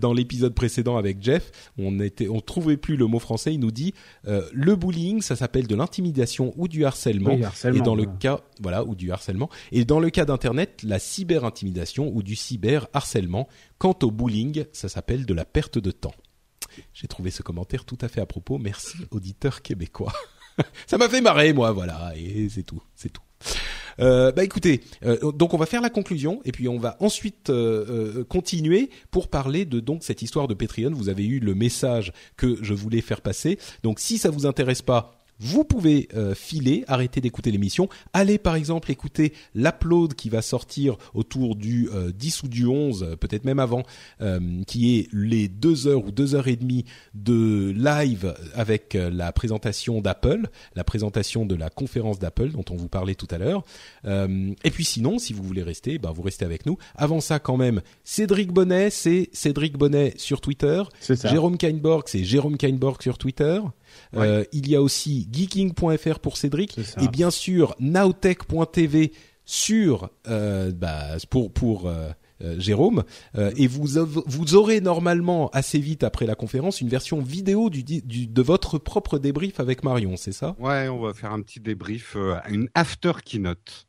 Speaker 2: dans l'épisode précédent avec Jeff. On était on trouvait plus le mot français. Il nous dit le bullying ça s'appelle de l'intimidation ou du harcèlement.
Speaker 4: Oui, harcèlement,
Speaker 2: et dans le cas voilà ou du harcèlement et dans le cas d'internet la cyber-intimidation ou du cyber-harcèlement. Quant au bullying, ça s'appelle de la perte de temps. J'ai trouvé ce commentaire tout à fait à propos. Merci, auditeur québécois. ça m'a fait marrer, moi, voilà, et c'est tout, c'est tout. Euh, bah écoutez, euh, donc on va faire la conclusion et puis on va ensuite euh, continuer pour parler de donc cette histoire de Patreon. Vous avez eu le message que je voulais faire passer. Donc si ça vous intéresse pas, vous pouvez euh, filer, arrêter d'écouter l'émission, allez par exemple écouter l'upload qui va sortir autour du euh, 10 ou du 11, euh, peut-être même avant, euh, qui est les deux heures ou deux heures et demie de live avec euh, la présentation d'Apple, la présentation de la conférence d'Apple dont on vous parlait tout à l'heure. Euh, et puis sinon, si vous voulez rester, bah, vous restez avec nous. Avant ça quand même, Cédric Bonnet, c'est Cédric Bonnet sur Twitter.
Speaker 4: C'est ça.
Speaker 2: Jérôme Kainborg, c'est Jérôme Kainborg sur Twitter. Euh, il y a aussi geeking.fr pour Cédric et bien sûr nowtech.tv sur euh, bah, pour pour euh, Jérôme et vous vous aurez normalement assez vite après la conférence une version vidéo du, di- du de votre propre débrief avec Marion, c'est ça?
Speaker 3: Ouais, on va faire un petit débrief, une after keynote.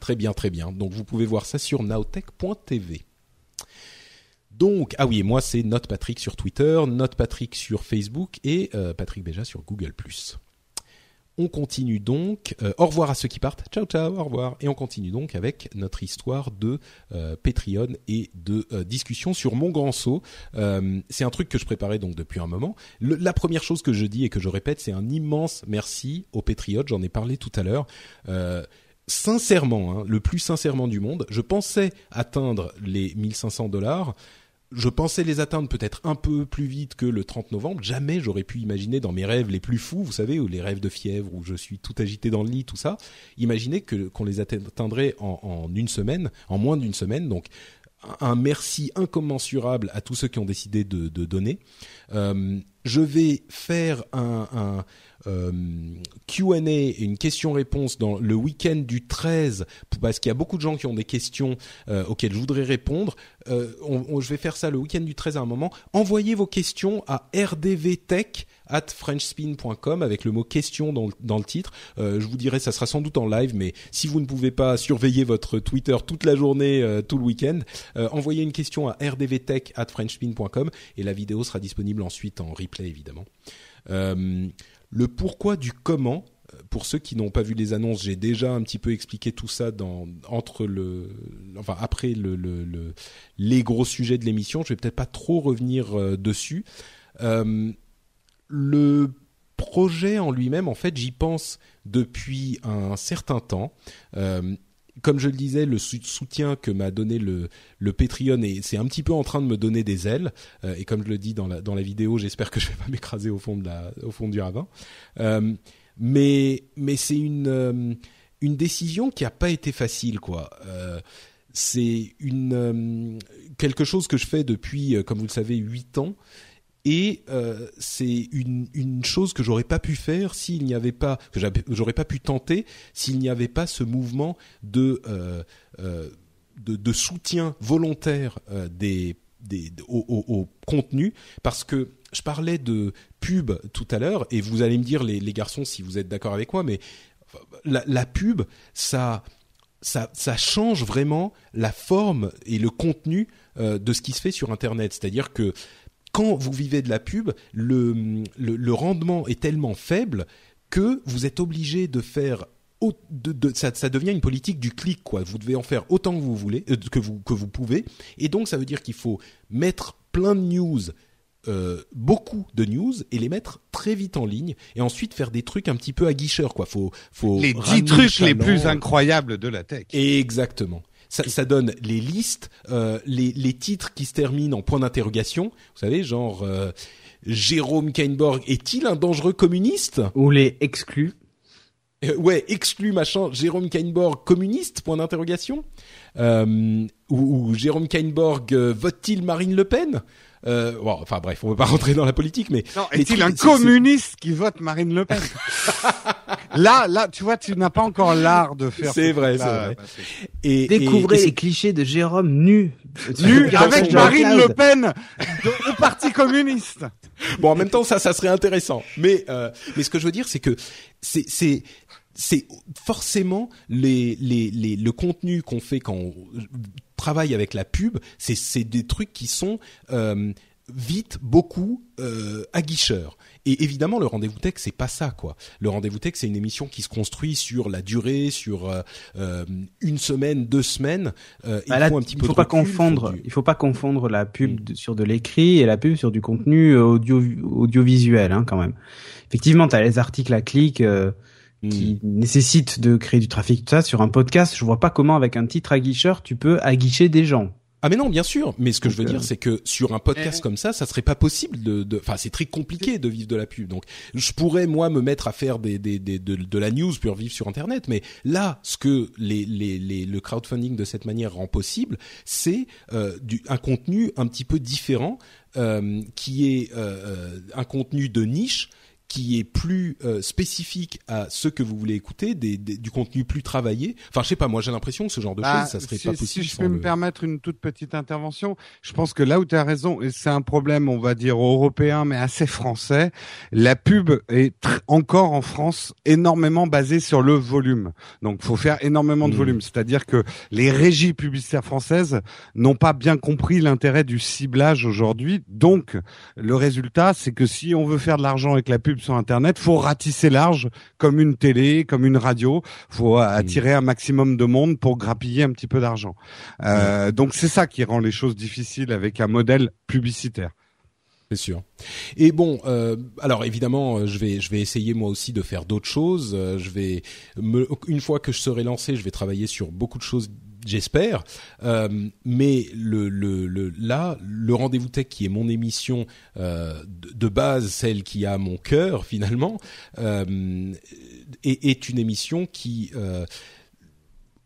Speaker 2: Très bien, très bien. Donc vous pouvez voir ça sur nowtech.tv. Donc, ah oui, moi c'est Note Patrick sur Twitter, Note Patrick sur Facebook et euh, Patrick Béja sur Google+. On continue donc. euh, au revoir à ceux qui partent. Ciao, ciao, au revoir. Et on continue donc avec notre histoire de euh, Patreon et de discussion sur mon grand saut. C'est un truc que je préparais donc depuis un moment. La première chose que je dis et que je répète, c'est un immense merci aux Patriotes. J'en ai parlé tout à l'heure. Sincèrement, hein, le plus sincèrement du monde, je pensais atteindre les 1500 dollars je pensais les atteindre peut-être un peu plus vite que le 30 novembre. Jamais j'aurais pu imaginer dans mes rêves les plus fous, vous savez, ou les rêves de fièvre où je suis tout agité dans le lit, tout ça. Imaginer que qu'on les atteindrait en, une semaine, en moins d'une semaine. Donc un merci incommensurable à tous ceux qui ont décidé de, donner. Euh, je vais faire un, Q&A, une question-réponse dans le week-end du 13, parce qu'il y a beaucoup de gens qui ont des questions euh, auxquelles je voudrais répondre. Euh, je vais faire ça le week-end du 13 à un moment. Envoyez vos questions à rdvtech at frenchspin.com avec le mot question dans, dans le titre. Euh, je vous dirai, ça sera sans doute en live, mais si vous ne pouvez pas surveiller votre Twitter toute la journée, euh, tout le week-end, euh, envoyez une question à rdvtech at frenchspin.com et la vidéo sera disponible ensuite en replay évidemment. Le pourquoi du comment. euh, Pour ceux qui n'ont pas vu les annonces, j'ai déjà un petit peu expliqué tout ça dans entre le, enfin après le, le, le- les gros sujets de l'émission. Je vais peut-être pas trop revenir euh, dessus. Euh, le projet en lui-même, en fait, j'y pense depuis un certain temps. Comme je le disais, le sou- soutien que m'a donné le, le Patreon, et c'est un petit peu en train de me donner des ailes. Euh, et comme je le dis dans la, dans la vidéo, j'espère que je vais pas m'écraser au fond au fond du ravin. Euh, mais mais c'est une euh, une décision qui a pas été facile, quoi. C'est une quelque chose que je fais depuis, comme vous le savez, huit ans. Et euh, c'est une, une chose que j'aurais pas pu faire s'il n'y avait pas que j'aurais pas pu tenter s'il n'y avait pas ce mouvement de euh, euh, de, soutien volontaire des, des au, contenu parce que je parlais de pub tout à l'heure et vous allez me dire les, garçons si vous êtes d'accord avec moi mais la, pub ça ça, ça change vraiment la forme et le contenu de ce qui se fait sur Internet. C'est-à-dire que quand vous vivez de la pub, le, le, le rendement est tellement faible que vous êtes obligé de faire de, de- ça, ça devient une politique du clic quoi. Vous devez en faire autant que vous voulez, euh, que vous que vous pouvez, et donc ça veut dire qu'il faut mettre plein de news, euh, beaucoup de news, et les mettre très vite en ligne, et ensuite faire des trucs un petit peu aguicheurs quoi. Faut faut
Speaker 3: Les dix
Speaker 2: le
Speaker 3: trucs les plus incroyables de la tech.
Speaker 2: Exactement. Ça, ça donne les listes, euh, les, les titres qui se terminent en point d'interrogation. Vous savez, genre euh, Jérôme Kainborg est-il un dangereux communiste?
Speaker 4: Ou les exclus.
Speaker 2: Euh, Ouais, exclu machin. Jérôme Kainborg communiste? Point d'interrogation. Ou, ou Jérôme Kainborg vote-t-il Marine Le Pen? Euh, bon, Enfin bref, on ne veut pas rentrer dans la politique, mais
Speaker 3: Non, est-il un communiste qui vote Marine Le Pen Là, là, tu vois, tu n'as pas encore l'art de faire.
Speaker 2: C'est
Speaker 3: ce
Speaker 2: vrai, c'est vrai.
Speaker 3: Bah,
Speaker 2: et,
Speaker 4: Découvrez
Speaker 2: et- et
Speaker 4: les clichés de Jérôme nu.
Speaker 3: Nu avec Marine. Le Pen de- au Parti communiste.
Speaker 2: Bon, en même temps, ça, ça serait intéressant. Mais, euh, mais ce que je veux dire, c'est que c'est, c'est, c'est forcément les, les, les, le contenu qu'on fait quand on travaille avec la pub. C'est, c'est des trucs qui sont euh, vite beaucoup euh, aguicheurs. Et évidemment, le rendez-vous tech, c'est pas ça, quoi. Le rendez-vous tech, c'est une émission qui se construit sur la durée, sur euh, euh, une semaine, deux semaines. Euh,
Speaker 4: Bah
Speaker 2: il
Speaker 4: là,
Speaker 2: faut un petit
Speaker 4: il
Speaker 2: peu
Speaker 4: faut pas
Speaker 2: recul,
Speaker 4: confondre.
Speaker 2: du-
Speaker 4: Il faut pas confondre la pub
Speaker 2: Mm.
Speaker 4: de- sur de l'écrit et la pub sur du contenu euh, audio audiovisuel, hein, quand même. Effectivement, tu as les articles à clic euh, Qui nécessitent de créer du trafic, tout ça. Sur un podcast, je vois pas comment, avec un titre aguicheur, tu peux aguicher des gens.
Speaker 2: Ah mais non, bien sûr. Mais ce que je veux dire,
Speaker 4: euh,
Speaker 2: c'est que sur un podcast comme ça, ça serait pas possible de. de- Enfin, c'est très compliqué de vivre de la pub. Donc, je pourrais moi me mettre à faire des, des, des de, de la news pour vivre sur Internet. Mais là, ce que les, les, les le crowdfunding de cette manière rend possible, c'est euh, du un contenu un petit peu différent, euh, qui est un contenu de niche qui est plus euh, spécifique à ce que vous voulez écouter, des, des- du contenu plus travaillé. Enfin, je sais pas, moi j'ai l'impression que ce genre de
Speaker 3: Bah,
Speaker 2: choses, ça serait
Speaker 3: si,
Speaker 2: pas
Speaker 3: si
Speaker 2: possible.
Speaker 3: je
Speaker 2: sans
Speaker 3: peux me permettre une toute petite intervention, je pense que là où tu as raison, et c'est un problème, on va dire européen, mais assez français, la pub est encore en France énormément basée sur le volume. Donc, faut faire énormément de
Speaker 2: Mhm.
Speaker 3: volume. C'est-à-dire que les régies publicitaires françaises n'ont pas bien compris l'intérêt du ciblage aujourd'hui. Donc, le résultat, c'est que si on veut faire de l'argent avec la pub sur Internet, faut ratisser large, comme une télé, comme une radio. Faut attirer un maximum de monde pour grappiller un petit peu d'argent. Euh, Donc, c'est ça qui rend les choses difficiles avec un modèle publicitaire.
Speaker 2: C'est sûr. Et bon, euh, alors évidemment, euh, je vais je vais essayer moi aussi de faire d'autres choses. Je vais me, une fois que je serai lancé, je vais travailler sur beaucoup de choses j'espère. Euh, mais là, le rendez-vous tech qui est mon émission euh, de, base, celle qui a mon cœur finalement, euh, est, une émission qui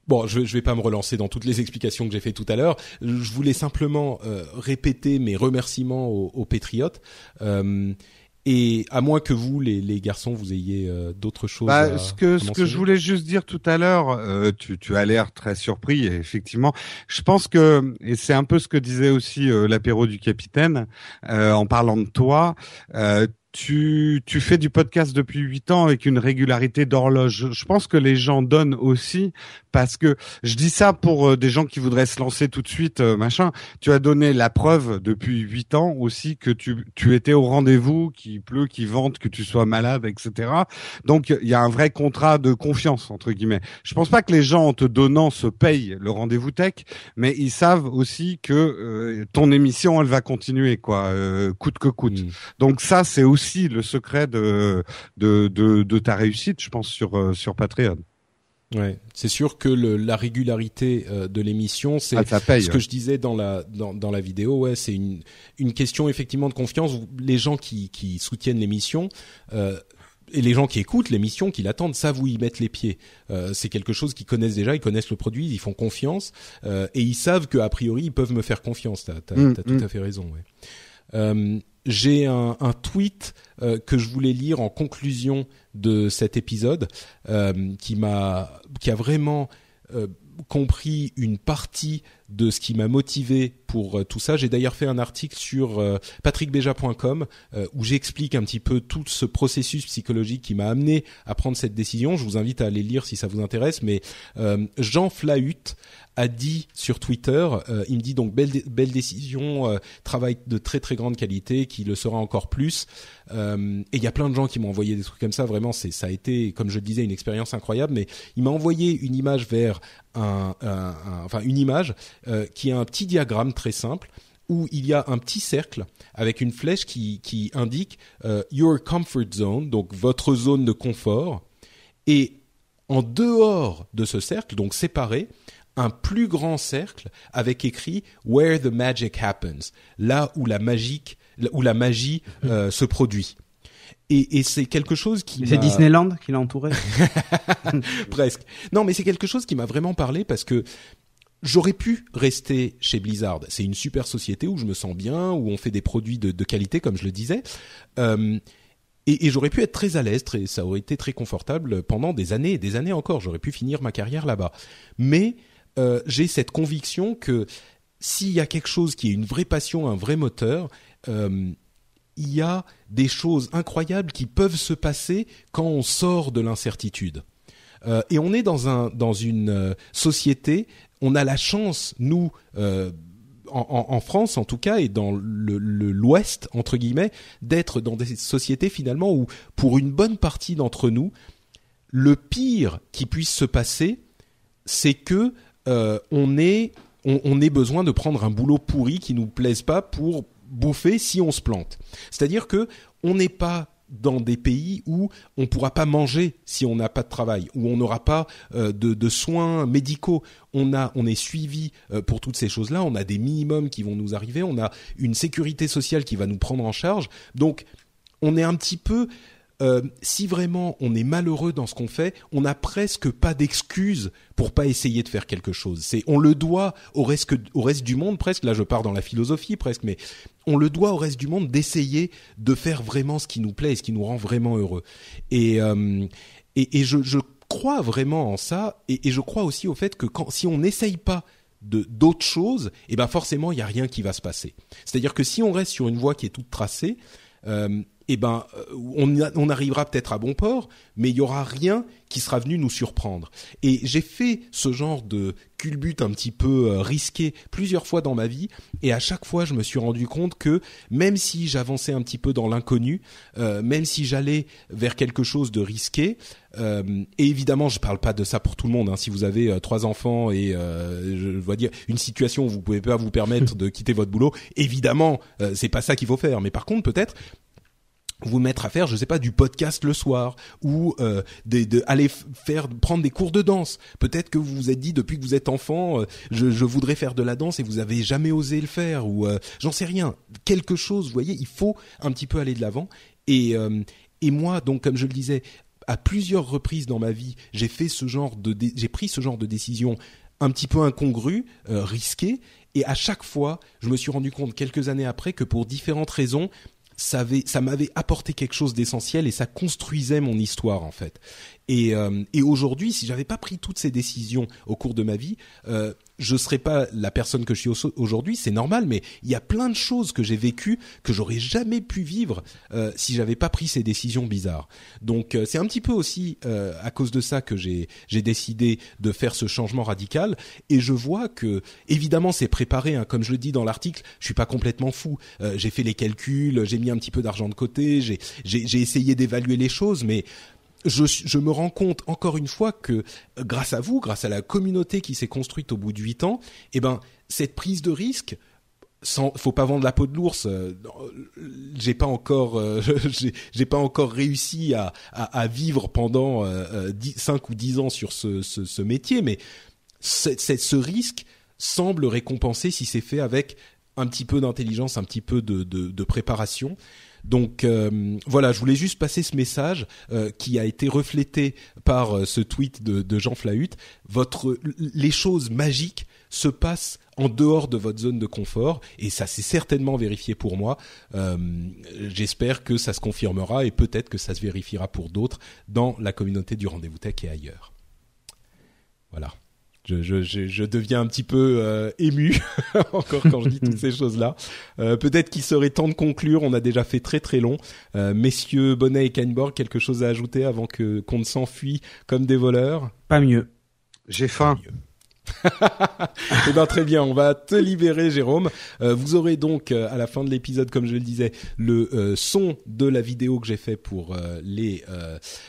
Speaker 2: Bon, je, je vais pas me relancer dans toutes les explications que j'ai fait tout à l'heure. Je voulais simplement répéter mes remerciements aux, aux patriotes. Euh, et à moins que vous, les, les garçons, vous ayez euh, d'autres choses.
Speaker 3: Bah, ce que ce que je voulais juste dire tout à l'heure, euh, tu, tu as l'air très surpris. Et effectivement, je pense que et c'est un peu ce que disait aussi euh, l'apéro du capitaine en parlant de toi tu, tu fais du podcast depuis huit ans avec une régularité d'horloge. Je pense que les gens donnent aussi parce que je dis ça pour euh, des gens qui voudraient se lancer tout de suite, euh, machin. Tu as donné la preuve depuis huit ans aussi que tu, tu étais au rendez-vous, qu'il pleut, qu'il vente, que tu sois malade, etc. Donc il y a un vrai contrat de confiance entre guillemets. Je pense pas que les gens en te donnant se payent le rendez-vous tech, mais ils savent aussi que euh, ton émission elle va continuer quoi, coûte que coûte. Mmh. Donc ça c'est aussi aussi le secret de, de, de, de ta réussite, je pense, sur, euh, sur Patreon.
Speaker 2: Ouais, c'est sûr que le, la régularité euh, de l'émission, c'est
Speaker 3: ah,
Speaker 2: ce que je disais dans la dans, dans la vidéo. Ouais, c'est une une question effectivement de confiance. Les gens qui qui soutiennent l'émission. Euh, et les gens qui écoutent l'émission, qui l'attendent, savent où ils mettent les pieds. Euh, c'est quelque chose qu'ils connaissent déjà, ils connaissent le produit, ils font confiance et ils savent qu'a priori ils peuvent me faire confiance. T'as as, mmh, tout mmh. à fait raison. Ouais. J'ai un, un, tweet euh, que je voulais lire en conclusion de cet épisode euh, qui m'a qui a vraiment euh, compris une partie de ce qui m'a motivé pour euh, tout ça. J'ai d'ailleurs fait un article sur euh, patrickbeja.com euh, où j'explique un petit peu tout ce processus psychologique qui m'a amené à prendre cette décision. Je vous invite à aller lire si ça vous intéresse. Mais Jean Flahut a dit sur Twitter, euh, il me dit donc belle, belle décision, euh, travail de très très grande qualité, qui le sera encore plus. Euh, et il y a plein de gens qui m'ont envoyé des trucs comme ça. Vraiment, c'est ça a été, comme je le disais, une expérience incroyable. Mais il m'a envoyé une image vers un, un, un enfin une image euh, qui a un petit diagramme très simple où il y a un petit cercle avec une flèche qui, qui indique euh, your comfort zone, donc votre zone de confort, et en dehors de ce cercle, donc séparé, un plus grand cercle avec écrit Where the magic happens, là où la magique, où la magie euh, se produit. Et, et c'est quelque chose qui
Speaker 4: c'est Disneyland qui l'a entouré
Speaker 2: presque non mais c'est quelque chose qui m'a vraiment parlé parce que J'aurais pu rester chez Blizzard. C'est une super société où je me sens bien, où on fait des produits de, qualité, comme je le disais. Euh, et, j'aurais pu être très à l'aise, très, ça aurait été très confortable pendant des années et des années encore. J'aurais pu finir ma carrière là-bas. Mais euh, j'ai cette conviction que s'il y a quelque chose qui est une vraie passion, un vrai moteur, euh, il y a des choses incroyables qui peuvent se passer quand on sort de l'incertitude. Et on est dans un dans une société, on a la chance nous. Euh, en, France en tout cas et dans le l'Ouest entre guillemets d'être dans des sociétés finalement où pour une bonne partie d'entre nous le pire qui puisse se passer c'est que euh, on est on, on ait besoin de prendre un boulot pourri qui nous plaise pas pour bouffer si on se plante. C'est-à-dire que on n'est pas dans des pays où on pourra pas manger si on n'a pas de travail, où on n'aura pas euh, de, de, soins médicaux. On a, on est suivi euh, pour toutes ces choses-là. On a des minimums qui vont nous arriver. On a une sécurité sociale qui va nous prendre en charge. Donc, on est un petit peu euh, si vraiment on est malheureux dans ce qu'on fait, on n'a presque pas d'excuses pour pas essayer de faire quelque chose. C'est on le doit au reste, du monde presque. Là, je pars dans la philosophie presque, mais on le doit au reste du monde d'essayer de faire vraiment ce qui nous plaît et ce qui nous rend vraiment heureux. Et euh, je, crois vraiment en ça, et, je crois aussi au fait que si on n'essaye pas de d'autres choses, et eh ben forcément il y a rien qui va se passer. C'est-à-dire que si on reste sur une voie qui est toute tracée, euh, eh ben, euh, on, arrivera peut-être à bon port, mais il y aura rien qui sera venu nous surprendre. Et j'ai fait ce genre de culbute un petit peu euh, risqué plusieurs fois dans ma vie, et à chaque fois, je me suis rendu compte que même si j'avançais un petit peu dans l'inconnu, euh, même si j'allais vers quelque chose de risqué, et évidemment, je parle pas de ça pour tout le monde. Hein. Si vous avez trois enfants et je dois dire une situation où vous pouvez pas vous permettre de quitter votre boulot, évidemment, c'est pas ça qu'il faut faire. Mais par contre, peut-être vous mettre à faire, je sais pas, du podcast le soir ou euh, de, faire prendre des cours de danse. Peut-être que vous vous êtes dit depuis que vous êtes enfant, euh, je, je, voudrais faire de la danse et vous avez jamais osé le faire ou euh, j'en sais rien. Quelque chose, vous voyez, il faut un petit peu aller de l'avant. Et euh, et moi, donc comme je le disais, à plusieurs reprises dans ma vie, j'ai fait ce genre de, j'ai pris ce genre de décision un petit peu incongru, euh, risqué, et à chaque fois, je me suis rendu compte quelques années après que pour différentes raisons, ça, avait, ça m'avait apporté quelque chose d'essentiel et ça construisait mon histoire en fait. Et, euh, et aujourd'hui, si j'avais pas pris toutes ces décisions au cours de ma vie, euh, je serais pas la personne que je suis aujourd'hui. C'est normal, mais il y a plein de choses que j'ai vécues que j'aurais jamais pu vivre euh, si j'avais pas pris ces décisions bizarres. Donc euh, c'est un petit peu aussi euh, à cause de ça que j'ai décidé de faire ce changement radical. Et je vois que évidemment c'est préparé. Hein, comme je le dis dans l'article, je suis pas complètement fou. Euh, j'ai fait les calculs, j'ai mis un petit peu d'argent de côté, j'ai j'ai essayé d'évaluer les choses, mais je, me rends compte encore une fois que grâce à vous, grâce à la communauté qui s'est construite au bout de huit ans, eh ben cette prise de risque, sans, faut pas vendre la peau de l'ours. Euh, j'ai pas encore, euh, j'ai pas encore réussi à, vivre pendant euh, 5 ou 10 ans sur ce, métier, mais ce risque semble récompensé si c'est fait avec un petit peu d'intelligence, un petit peu de préparation. Donc euh, voilà, je voulais juste passer ce message euh, qui a été reflété par euh, ce tweet de, de Jean Flahut. Votre, les choses magiques se passent en dehors de votre zone de confort et ça s'est certainement vérifié pour moi. J'espère que ça se confirmera et peut-être que ça se vérifiera pour d'autres dans la communauté du rendez-vous tech et ailleurs. Voilà je, je, je, je, deviens un petit peu euh, ému encore quand je dis toutes ces choses-là. Euh, Peut-être qu'il serait temps de conclure. On a déjà fait très très long. Euh, messieurs Bonnet et Kainborg, quelque chose à ajouter avant que qu'on ne s'enfuit comme des voleurs?
Speaker 4: Pas mieux.
Speaker 3: J'ai faim.
Speaker 2: eh ben très bien, on va te libérer, Jérôme. Euh, vous aurez donc euh, à la fin de l'épisode, comme je le disais, le euh, son de la vidéo que j'ai fait pour les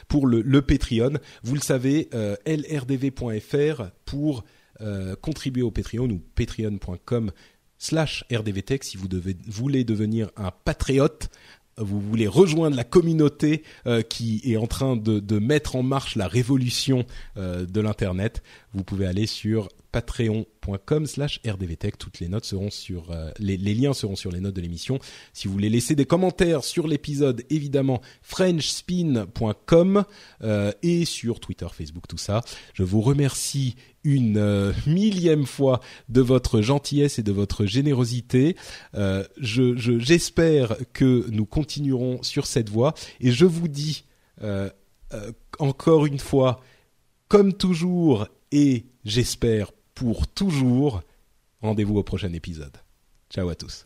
Speaker 2: pour le, le, Patreon. Vous le savez, lrdv.fr pour contribuer au Patreon ou patreon.com slash rdvtech si vous devez, voulez devenir un patriote vous voulez rejoindre la communauté euh, qui est en train de, mettre en marche la révolution euh, de l'internet, vous pouvez aller sur patreon.com slash rdvtech. Toutes les notes seront sur euh, les, liens seront sur les notes de l'émission. Si vous voulez laisser des commentaires sur l'épisode, évidemment frenchspin.com et sur Twitter, Facebook, tout ça. Je vous remercie une euh, millième fois de votre gentillesse et de votre générosité. Euh, je, j'espère que nous continuerons sur cette voie et je vous dis euh, encore une fois, comme toujours et j'espère pour toujours, rendez-vous au prochain épisode. Ciao à tous.